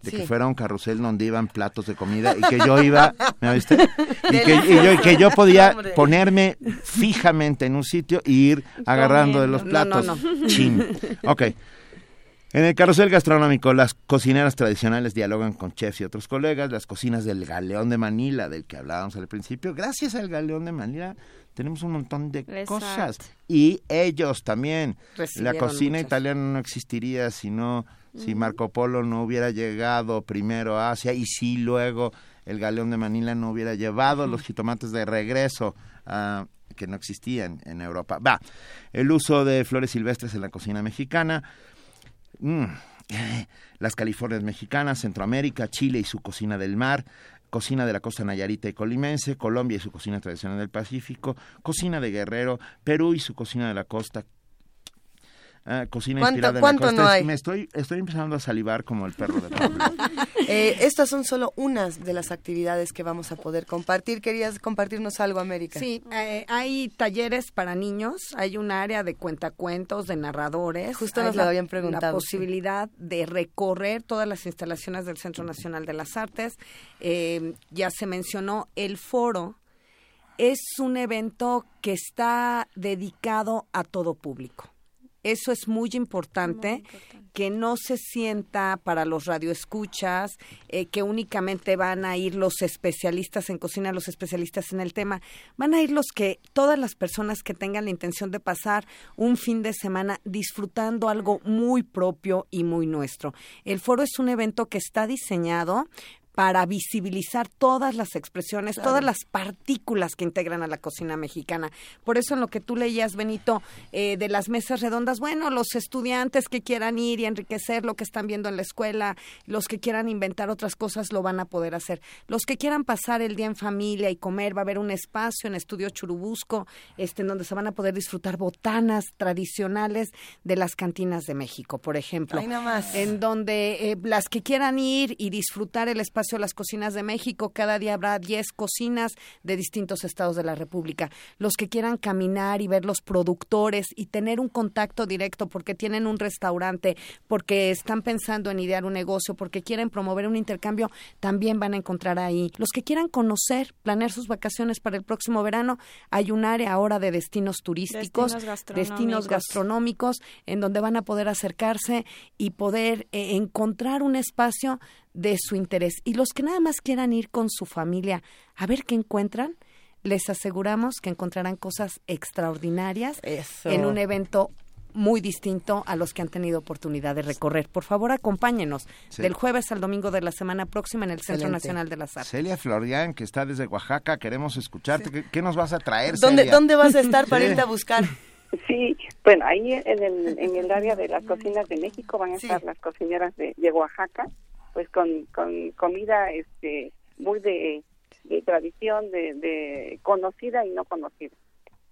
de que fuera un carrusel donde iban platos de comida y que yo iba, ¿me viste? Y que, y yo, y que yo podía ponerme fijamente en un sitio e ir agarrando de los platos. No, no, no. Chin. Ok. En el carrusel gastronómico, las cocineras tradicionales dialogan con chefs y otros colegas, las cocinas del Galeón de Manila, del que hablábamos al principio. Gracias al Galeón de Manila tenemos un montón de Exacto. cosas. Y ellos también. La cocina muchas. italiana no existiría si no, si Marco Polo no hubiera llegado primero a Asia y si luego el Galeón de Manila no hubiera llevado los jitomates de regreso a que no existían en Europa. Va, el uso de flores silvestres en la cocina mexicana, Mm, eh, las Californias mexicanas, Centroamérica, Chile y su cocina del mar, cocina de la costa nayarita y colimense, Colombia y su cocina tradicional del Pacífico, cocina de Guerrero, Perú y su cocina de la costa. Ah, cocina ¿Cuánto- inspirada en la cuánto costa. no hay? Me estoy, estoy empezando a salivar como el perro de Pablo. Eh, estas son solo unas de las actividades que vamos a poder compartir. ¿Querías compartirnos algo, América? Sí, eh, hay talleres para niños, hay un área de cuentacuentos, de narradores. Justo nos la, lo habían preguntado, La sí. posibilidad de recorrer todas las instalaciones del Centro Nacional de las Artes. Eh, ya se mencionó el foro. Es un evento que está dedicado a todo público. Eso es muy importante, que no se sienta para los radioescuchas, eh, que únicamente van a ir los especialistas en cocina, los especialistas en el tema. Van a ir los que, todas las personas que tengan la intención de pasar un fin de semana disfrutando algo muy propio y muy nuestro. El foro es un evento que está diseñado para visibilizar todas las expresiones, Claro. todas las partículas que integran a la cocina mexicana. Por eso en lo que tú leías, Benito, eh, de las mesas redondas, bueno, los estudiantes que quieran ir y enriquecer lo que están viendo en la escuela, los que quieran inventar otras cosas, lo van a poder hacer. Los que quieran pasar el día en familia y comer, va a haber un espacio en Estudio Churubusco, este, en donde se van a poder disfrutar botanas tradicionales de las cantinas de México, por ejemplo. Ahí nomás. En donde eh, las que quieran ir y disfrutar el espacio las cocinas de México, cada día habrá 10 cocinas de distintos estados de la República. Los que quieran caminar y ver los productores y tener un contacto directo porque tienen un restaurante, porque están pensando en idear un negocio, porque quieren promover un intercambio, también van a encontrar ahí. Los que quieran conocer, planear sus vacaciones para el próximo verano, hay un área ahora de destinos turísticos, Destinos gastronómicos. destinos gastronómicos, en donde van a poder acercarse y poder eh, encontrar un espacio de su interés. Y los que nada más quieran ir con su familia a ver qué encuentran, les aseguramos que encontrarán cosas extraordinarias en un evento muy distinto a los que han tenido oportunidad de recorrer. Por favor, acompáñenos Sí. del jueves al domingo de la semana próxima en el Centro Excelente. Nacional de las Artes. Celia Florian, que está desde Oaxaca, queremos escucharte. ¿Qué, qué nos vas a traer, ¿Dónde, Celia? ¿Dónde vas a estar para Sí. irte a buscar? Sí, bueno, ahí en el, en el área de las cocinas de México van a estar las cocineras de, de Oaxaca, pues con, con comida este muy de, de tradición, de, de conocida y no conocida.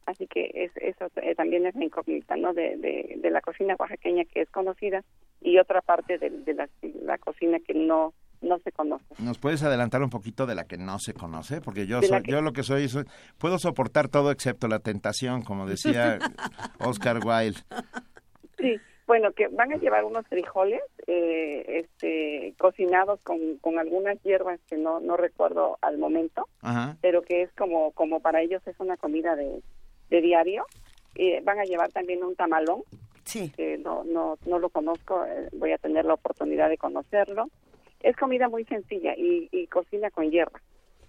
Así que es, eso eh, también es la incógnita, ¿no? De, de, de la cocina oaxaqueña que es conocida y otra parte de, de la, la cocina que no no se conoce. ¿Nos puedes adelantar un poquito de la que no se conoce? Porque yo soy, que- yo lo que soy, soy- puedo soportar todo excepto la tentación, como decía Oscar Wilde. Sí, bueno, que van a llevar unos frijoles eh, este, cocinados con, con algunas hierbas que no, no recuerdo al momento, Ajá. pero que es como, como para ellos es una comida de, de diario. Eh, van a llevar también un tamalón, sí. que no, no, no lo conozco, eh, voy a tener la oportunidad de conocerlo. Es comida muy sencilla y, y cocina con hierba.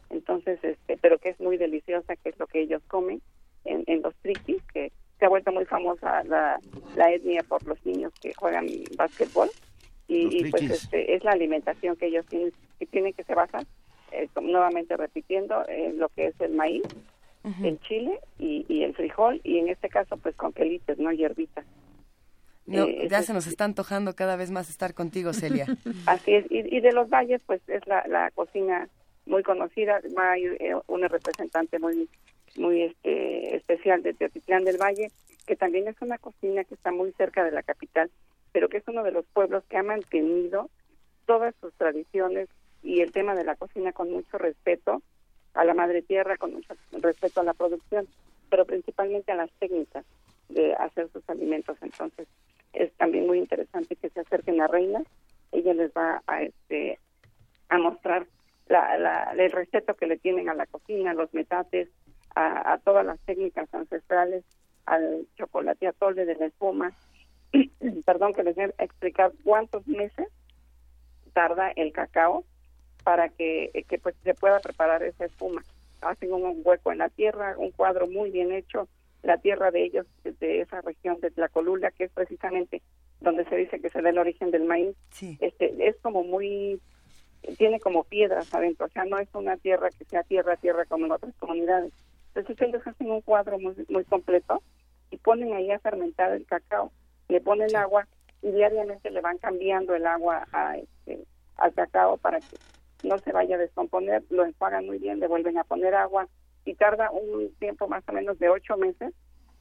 Entonces, este, pero que es muy deliciosa, que es lo que ellos comen en, en los triquis, que se ha vuelto muy famosa la, la etnia por los niños que juegan básquetbol. Y, y, pues este, es la alimentación que ellos tienen, que tienen que se basa, eh, nuevamente repitiendo, en lo que es el maíz, el chile y, el frijol, y en este caso pues con quelites, no hierbitas. No, eh, ya se nos está antojando cada vez más estar contigo, Celia. Así es, y, de los valles pues es la, la cocina muy conocida, hay eh, una representante muy muy este, especial de Teotitlán del Valle, que también es una cocina que está muy cerca de la capital, pero que es uno de los pueblos que ha mantenido todas sus tradiciones y el tema de la cocina con mucho respeto a la madre tierra, con mucho respeto a la producción, pero principalmente a las técnicas de hacer sus alimentos. Entonces, es también muy interesante que se acerquen a Reina. Ella les va a, este, a mostrar la, el respeto que le tienen a la cocina, los metates, a, todas las técnicas ancestrales, al chocolate atole de la espuma. Perdón que les voy a explicar cuántos meses tarda el cacao para que, que pues se pueda preparar esa espuma. Hacen un hueco en la tierra, un cuadro muy bien hecho, la tierra de ellos, de esa región de Tlacolula, que es precisamente donde se dice que se da el origen del maíz, este, es como muy, tiene como piedras adentro, o sea, no es una tierra que sea tierra, tierra como en otras comunidades. Entonces ellos hacen un cuadro muy, muy completo y ponen ahí a fermentar el cacao, le ponen agua y diariamente le van cambiando el agua a este, al cacao para que no se vaya a descomponer, lo enjuagan muy bien, le vuelven a poner agua y tarda un tiempo más o menos de ocho meses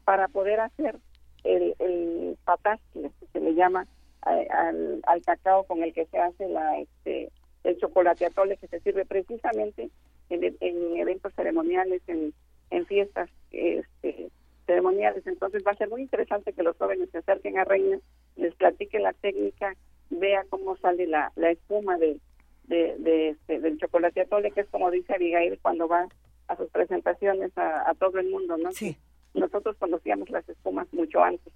para poder hacer el, el que se le llama al, al, cacao con el que se hace la este el chocolate atole que se sirve precisamente en, en eventos ceremoniales, en, en fiestas este, ceremoniales. Entonces va a ser muy interesante que los jóvenes se acerquen a Reina, les platiquen la técnica, vea cómo sale la, la espuma de, de, este, del chocolate atole, que es como dice Abigail cuando va a sus presentaciones a, todo el mundo, ¿no? Sí. Nosotros conocíamos las espumas mucho antes.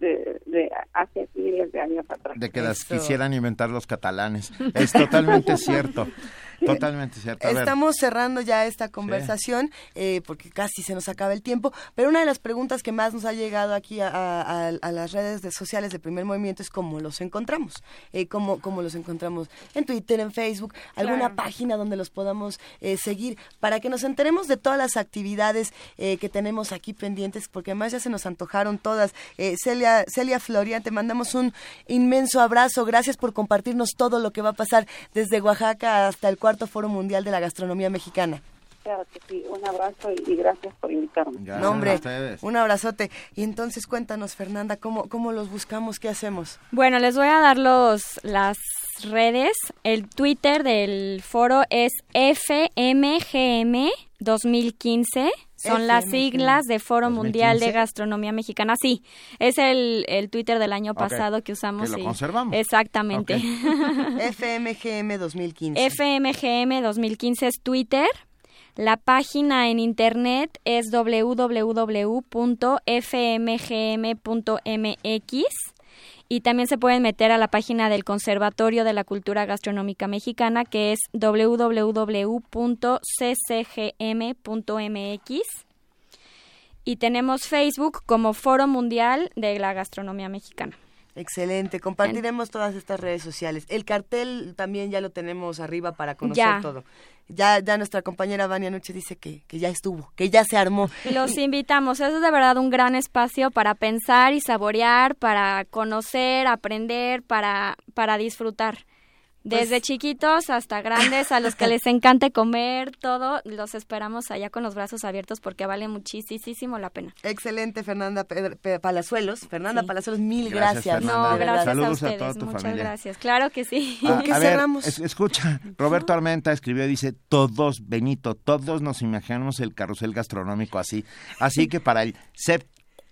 De, de, hace miles de años atrás. De que las quisieran inventar los catalanes. Es totalmente cierto. Totalmente cierto. Estamos cerrando ya esta conversación eh, porque casi se nos acaba el tiempo, pero una de las preguntas que más nos ha llegado aquí a, las redes sociales de Primer Movimiento es cómo los encontramos, eh, cómo, cómo los encontramos en Twitter, en Facebook, alguna página donde los podamos eh, seguir para que nos enteremos de todas las actividades eh, que tenemos aquí pendientes, porque además ya se nos antojaron todas. Celia, Celia Florian, te mandamos un inmenso abrazo, gracias por compartirnos todo lo que va a pasar desde Oaxaca hasta el cuarto Foro Mundial de la Gastronomía Mexicana. Claro que sí, un abrazo y, gracias por invitarme. no, hombre, un abrazote. Y entonces cuéntanos, Fernanda, ¿cómo, ¿cómo los buscamos? ¿Qué hacemos? Bueno, les voy a dar los, las redes. El Twitter del foro es FMGM 2015 son las siglas de Foro Mundial de Gastronomía Mexicana. Sí, es el, el Twitter del año pasado que usamos. Que lo conservamos. Exactamente. FMGM 2015. FMGM 2015 es Twitter. La página en internet es www.fmgm.mx y también se pueden meter a la página del Conservatorio de la Cultura Gastronómica Mexicana que es www.ccgm.mx y tenemos Facebook como Foro Mundial de la Gastronomía Mexicana. Excelente, compartiremos todas estas redes sociales. El cartel también ya lo tenemos arriba para conocer todo ya, ya nuestra compañera Vania Noche dice que, que ya estuvo, que ya se armó. Los invitamos, eso es de verdad un gran espacio para pensar y saborear, para conocer, aprender, para, para disfrutar. Desde pues chiquitos hasta grandes, a los que les encante comer, todo, los esperamos allá con los brazos abiertos porque vale muchísimo la pena. Excelente, Fernanda Palazuelos. Fernanda Palazuelos, mil gracias. No, gracias a ustedes, muchas gracias. Claro que sí. Ah, qué cerramos? escucha, Roberto Armenta escribió, dice, todos, Benito, todos nos imaginamos el carrusel gastronómico así. Así que para el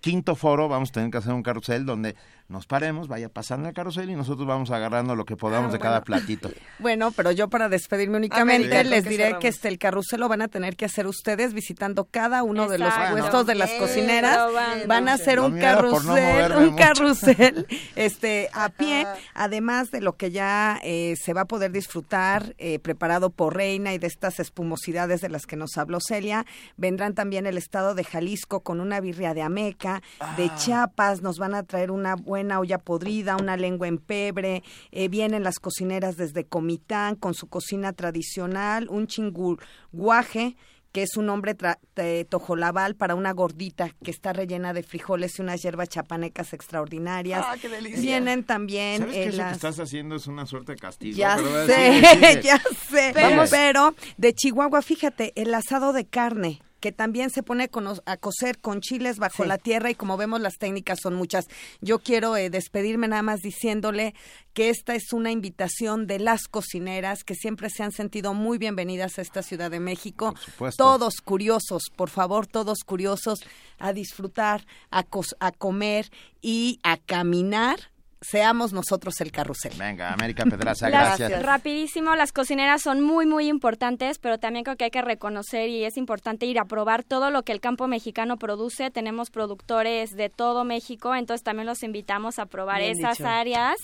quinto foro vamos a tener que hacer un carrusel donde nos paremos, vaya pasando el carrusel y nosotros vamos agarrando lo que podamos ah, de cada platito. Bueno, pero yo para despedirme únicamente les diré que este el carrusel lo van a tener que hacer ustedes visitando cada uno de los puestos de las cocineras. Van a hacer un carrusel, un carrusel este a pie, además de lo que ya eh, se va a poder disfrutar eh, preparado por Reina y de estas espumosidades de las que nos habló Celia, vendrán también el estado de Jalisco con una birria de Ameca, de ah. Chiapas, nos van a traer una buena una olla podrida, una lengua en pebre, eh, vienen las cocineras desde Comitán con su cocina tradicional, un chingurguaje que es un nombre de tojolabal para una gordita que está rellena de frijoles y unas hierbas chapanecas extraordinarias. ¡Ah, qué delicia! Vienen también... ¿Sabes que lo que estás haciendo es una suerte de castigo? Ya sé, ya sé. pero de Chihuahua, fíjate, el asado de carne que también se pone a cocer con chiles bajo la tierra y como vemos las técnicas son muchas. Yo quiero eh, despedirme nada más diciéndole que esta es una invitación de las cocineras que siempre se han sentido muy bienvenidas a esta Ciudad de México. Todos curiosos, por favor, todos curiosos a disfrutar, a, a comer y a caminar seamos nosotros el carrusel. Venga, América Pedraza, gracias. Rapidísimo, las cocineras son muy, muy importantes, pero también creo que hay que reconocer y es importante ir a probar todo lo que el campo mexicano produce. Tenemos productores de todo México, entonces también los invitamos a probar esas áreas.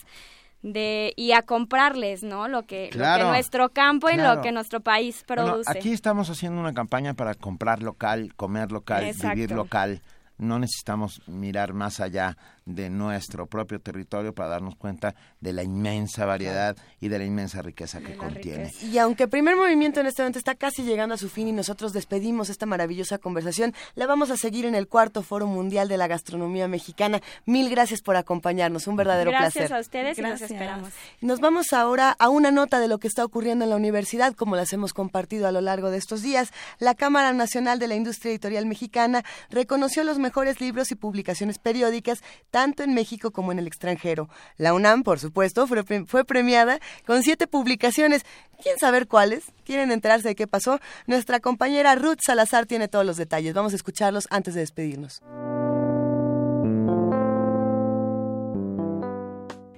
De, y a comprarles, ¿no? Lo que, nuestro campo y lo que nuestro país produce. aquí estamos haciendo una campaña para comprar local, comer local, vivir local. No necesitamos mirar más allá de nuestro propio territorio para darnos cuenta de la inmensa variedad y de la inmensa riqueza que contiene. Y aunque el primer movimiento en este momento está casi llegando a su fin y nosotros despedimos esta maravillosa conversación, la vamos a seguir en el cuarto Foro Mundial de la Gastronomía Mexicana. Mil gracias por acompañarnos, un verdadero placer. Gracias a ustedes y nos esperamos. Nos vamos ahora a una nota de lo que está ocurriendo en la universidad, como las hemos compartido a lo largo de estos días. La Cámara Nacional de la Industria Editorial Mexicana reconoció los mejores libros y publicaciones periódicas tanto en México como en el extranjero. La UNAM, por supuesto, fue, premiada con siete publicaciones. ¿Quieren saber cuáles? ¿Quieren enterarse de qué pasó? Nuestra compañera Ruth Salazar tiene todos los detalles. Vamos a escucharlos antes de despedirnos.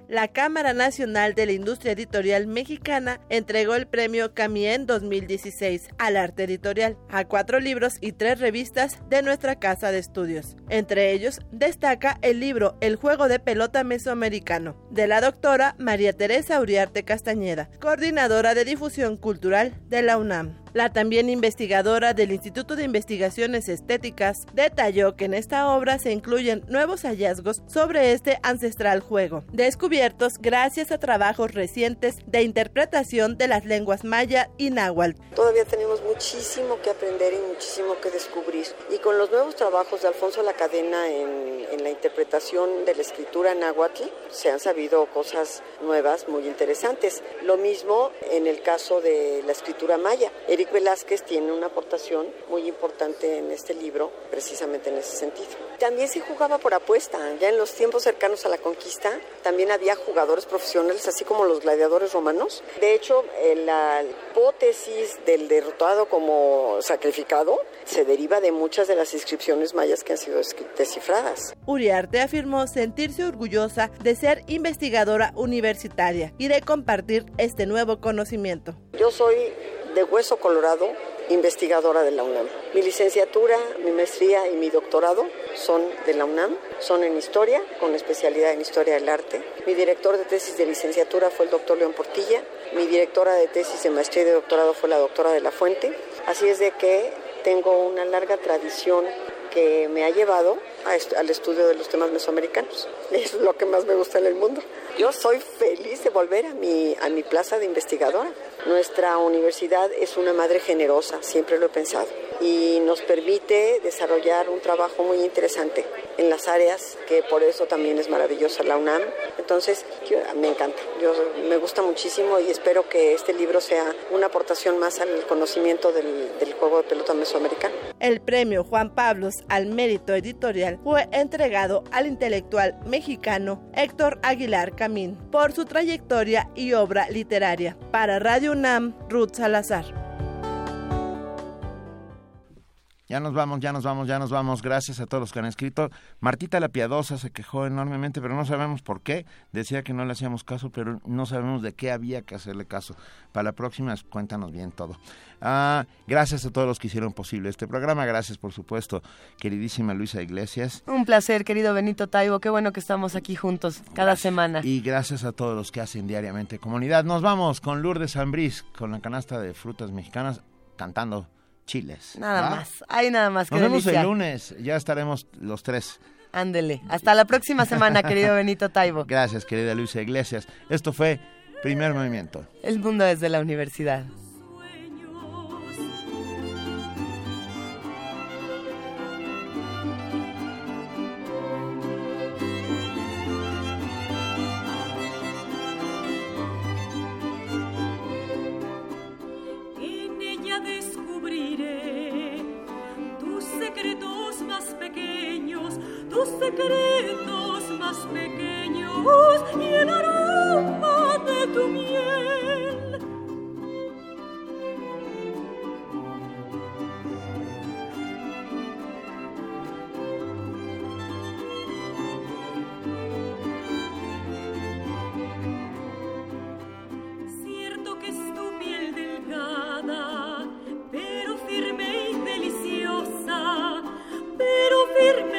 La Cámara Nacional de la Industria Editorial Mexicana entregó el premio Camien 2016 al arte editorial a cuatro libros y tres revistas de nuestra casa de estudios. Entre ellos destaca el libro El juego de pelota mesoamericano de la doctora María Teresa Uriarte Castañeda, coordinadora de difusión cultural de la UNAM. La también investigadora del Instituto de Investigaciones Estéticas detalló que en esta obra se incluyen nuevos hallazgos sobre este ancestral juego, descubiertos gracias a trabajos recientes de interpretación de las lenguas maya y náhuatl. Todavía tenemos muchísimo que aprender y muchísimo que descubrir. Y con los nuevos trabajos de Alfonso La Cadena en, la interpretación de la escritura náhuatl, se han sabido cosas nuevas muy interesantes. Lo mismo en el caso de la escritura maya. Eric Velázquez tiene una aportación muy importante en este libro, precisamente en ese sentido. También se jugaba por apuesta, ya en los tiempos cercanos a la conquista, también había jugadores profesionales, así como los gladiadores romanos. De hecho, eh, la hipótesis del derrotado como sacrificado se deriva de muchas de las inscripciones mayas que han sido descifradas. Uriarte afirmó sentirse orgullosa de ser investigadora universitaria y de compartir este nuevo conocimiento. Yo soy de Hueso Colorado, investigadora de la UNAM. Mi licenciatura, mi maestría y mi doctorado son de la UNAM, son en historia, con especialidad en historia del arte. Mi director de tesis de licenciatura fue el doctor León Portilla, mi directora de tesis de maestría y de doctorado fue la doctora de la Fuente. Así es de que tengo una larga tradición que me ha llevado al estudio de los temas mesoamericanos. Es lo que más me gusta en el mundo. Yo soy feliz de volver a mi, a mi plaza de investigadora. Nuestra universidad es una madre generosa, siempre lo he pensado, y nos permite desarrollar un trabajo muy interesante en las áreas que por eso también es maravillosa la UNAM. Entonces, me encanta, yo, me gusta muchísimo y espero que este libro sea una aportación más al conocimiento del, del juego de pelota mesoamericano. El premio Juan Pablos al mérito editorial fue entregado al intelectual mexicano Héctor Aguilar Camín por su trayectoria y obra literaria. Para Radio UNAM, Ruth Salazar. Ya nos vamos, ya nos vamos, ya nos vamos. Gracias a todos los que han escrito. Martita la Piadosa se quejó enormemente, pero no sabemos por qué. Decía que no le hacíamos caso, pero no sabemos de qué había que hacerle caso. Para la próxima, cuéntanos bien todo. Ah, gracias a todos los que hicieron posible este programa. Gracias, por supuesto, queridísima Luisa Iglesias. Un placer, querido Benito Taibo. Qué bueno que estamos aquí juntos cada semana. Y gracias a todos los que hacen diariamente comunidad. Nos vamos con Lourdes Ambrís, con la canasta de frutas mexicanas, cantando chiles. Nada más, hay nada más. Nos vemos el lunes, ya estaremos los tres. Ándele, hasta la próxima semana, querido Benito Taibo. Gracias, querida Luisa Iglesias. Esto fue Primer Movimiento. El mundo desde la universidad. Tus secretos más pequeños y el aroma de tu miel. Cierto que es tu piel delgada, pero firme y deliciosa, pero firme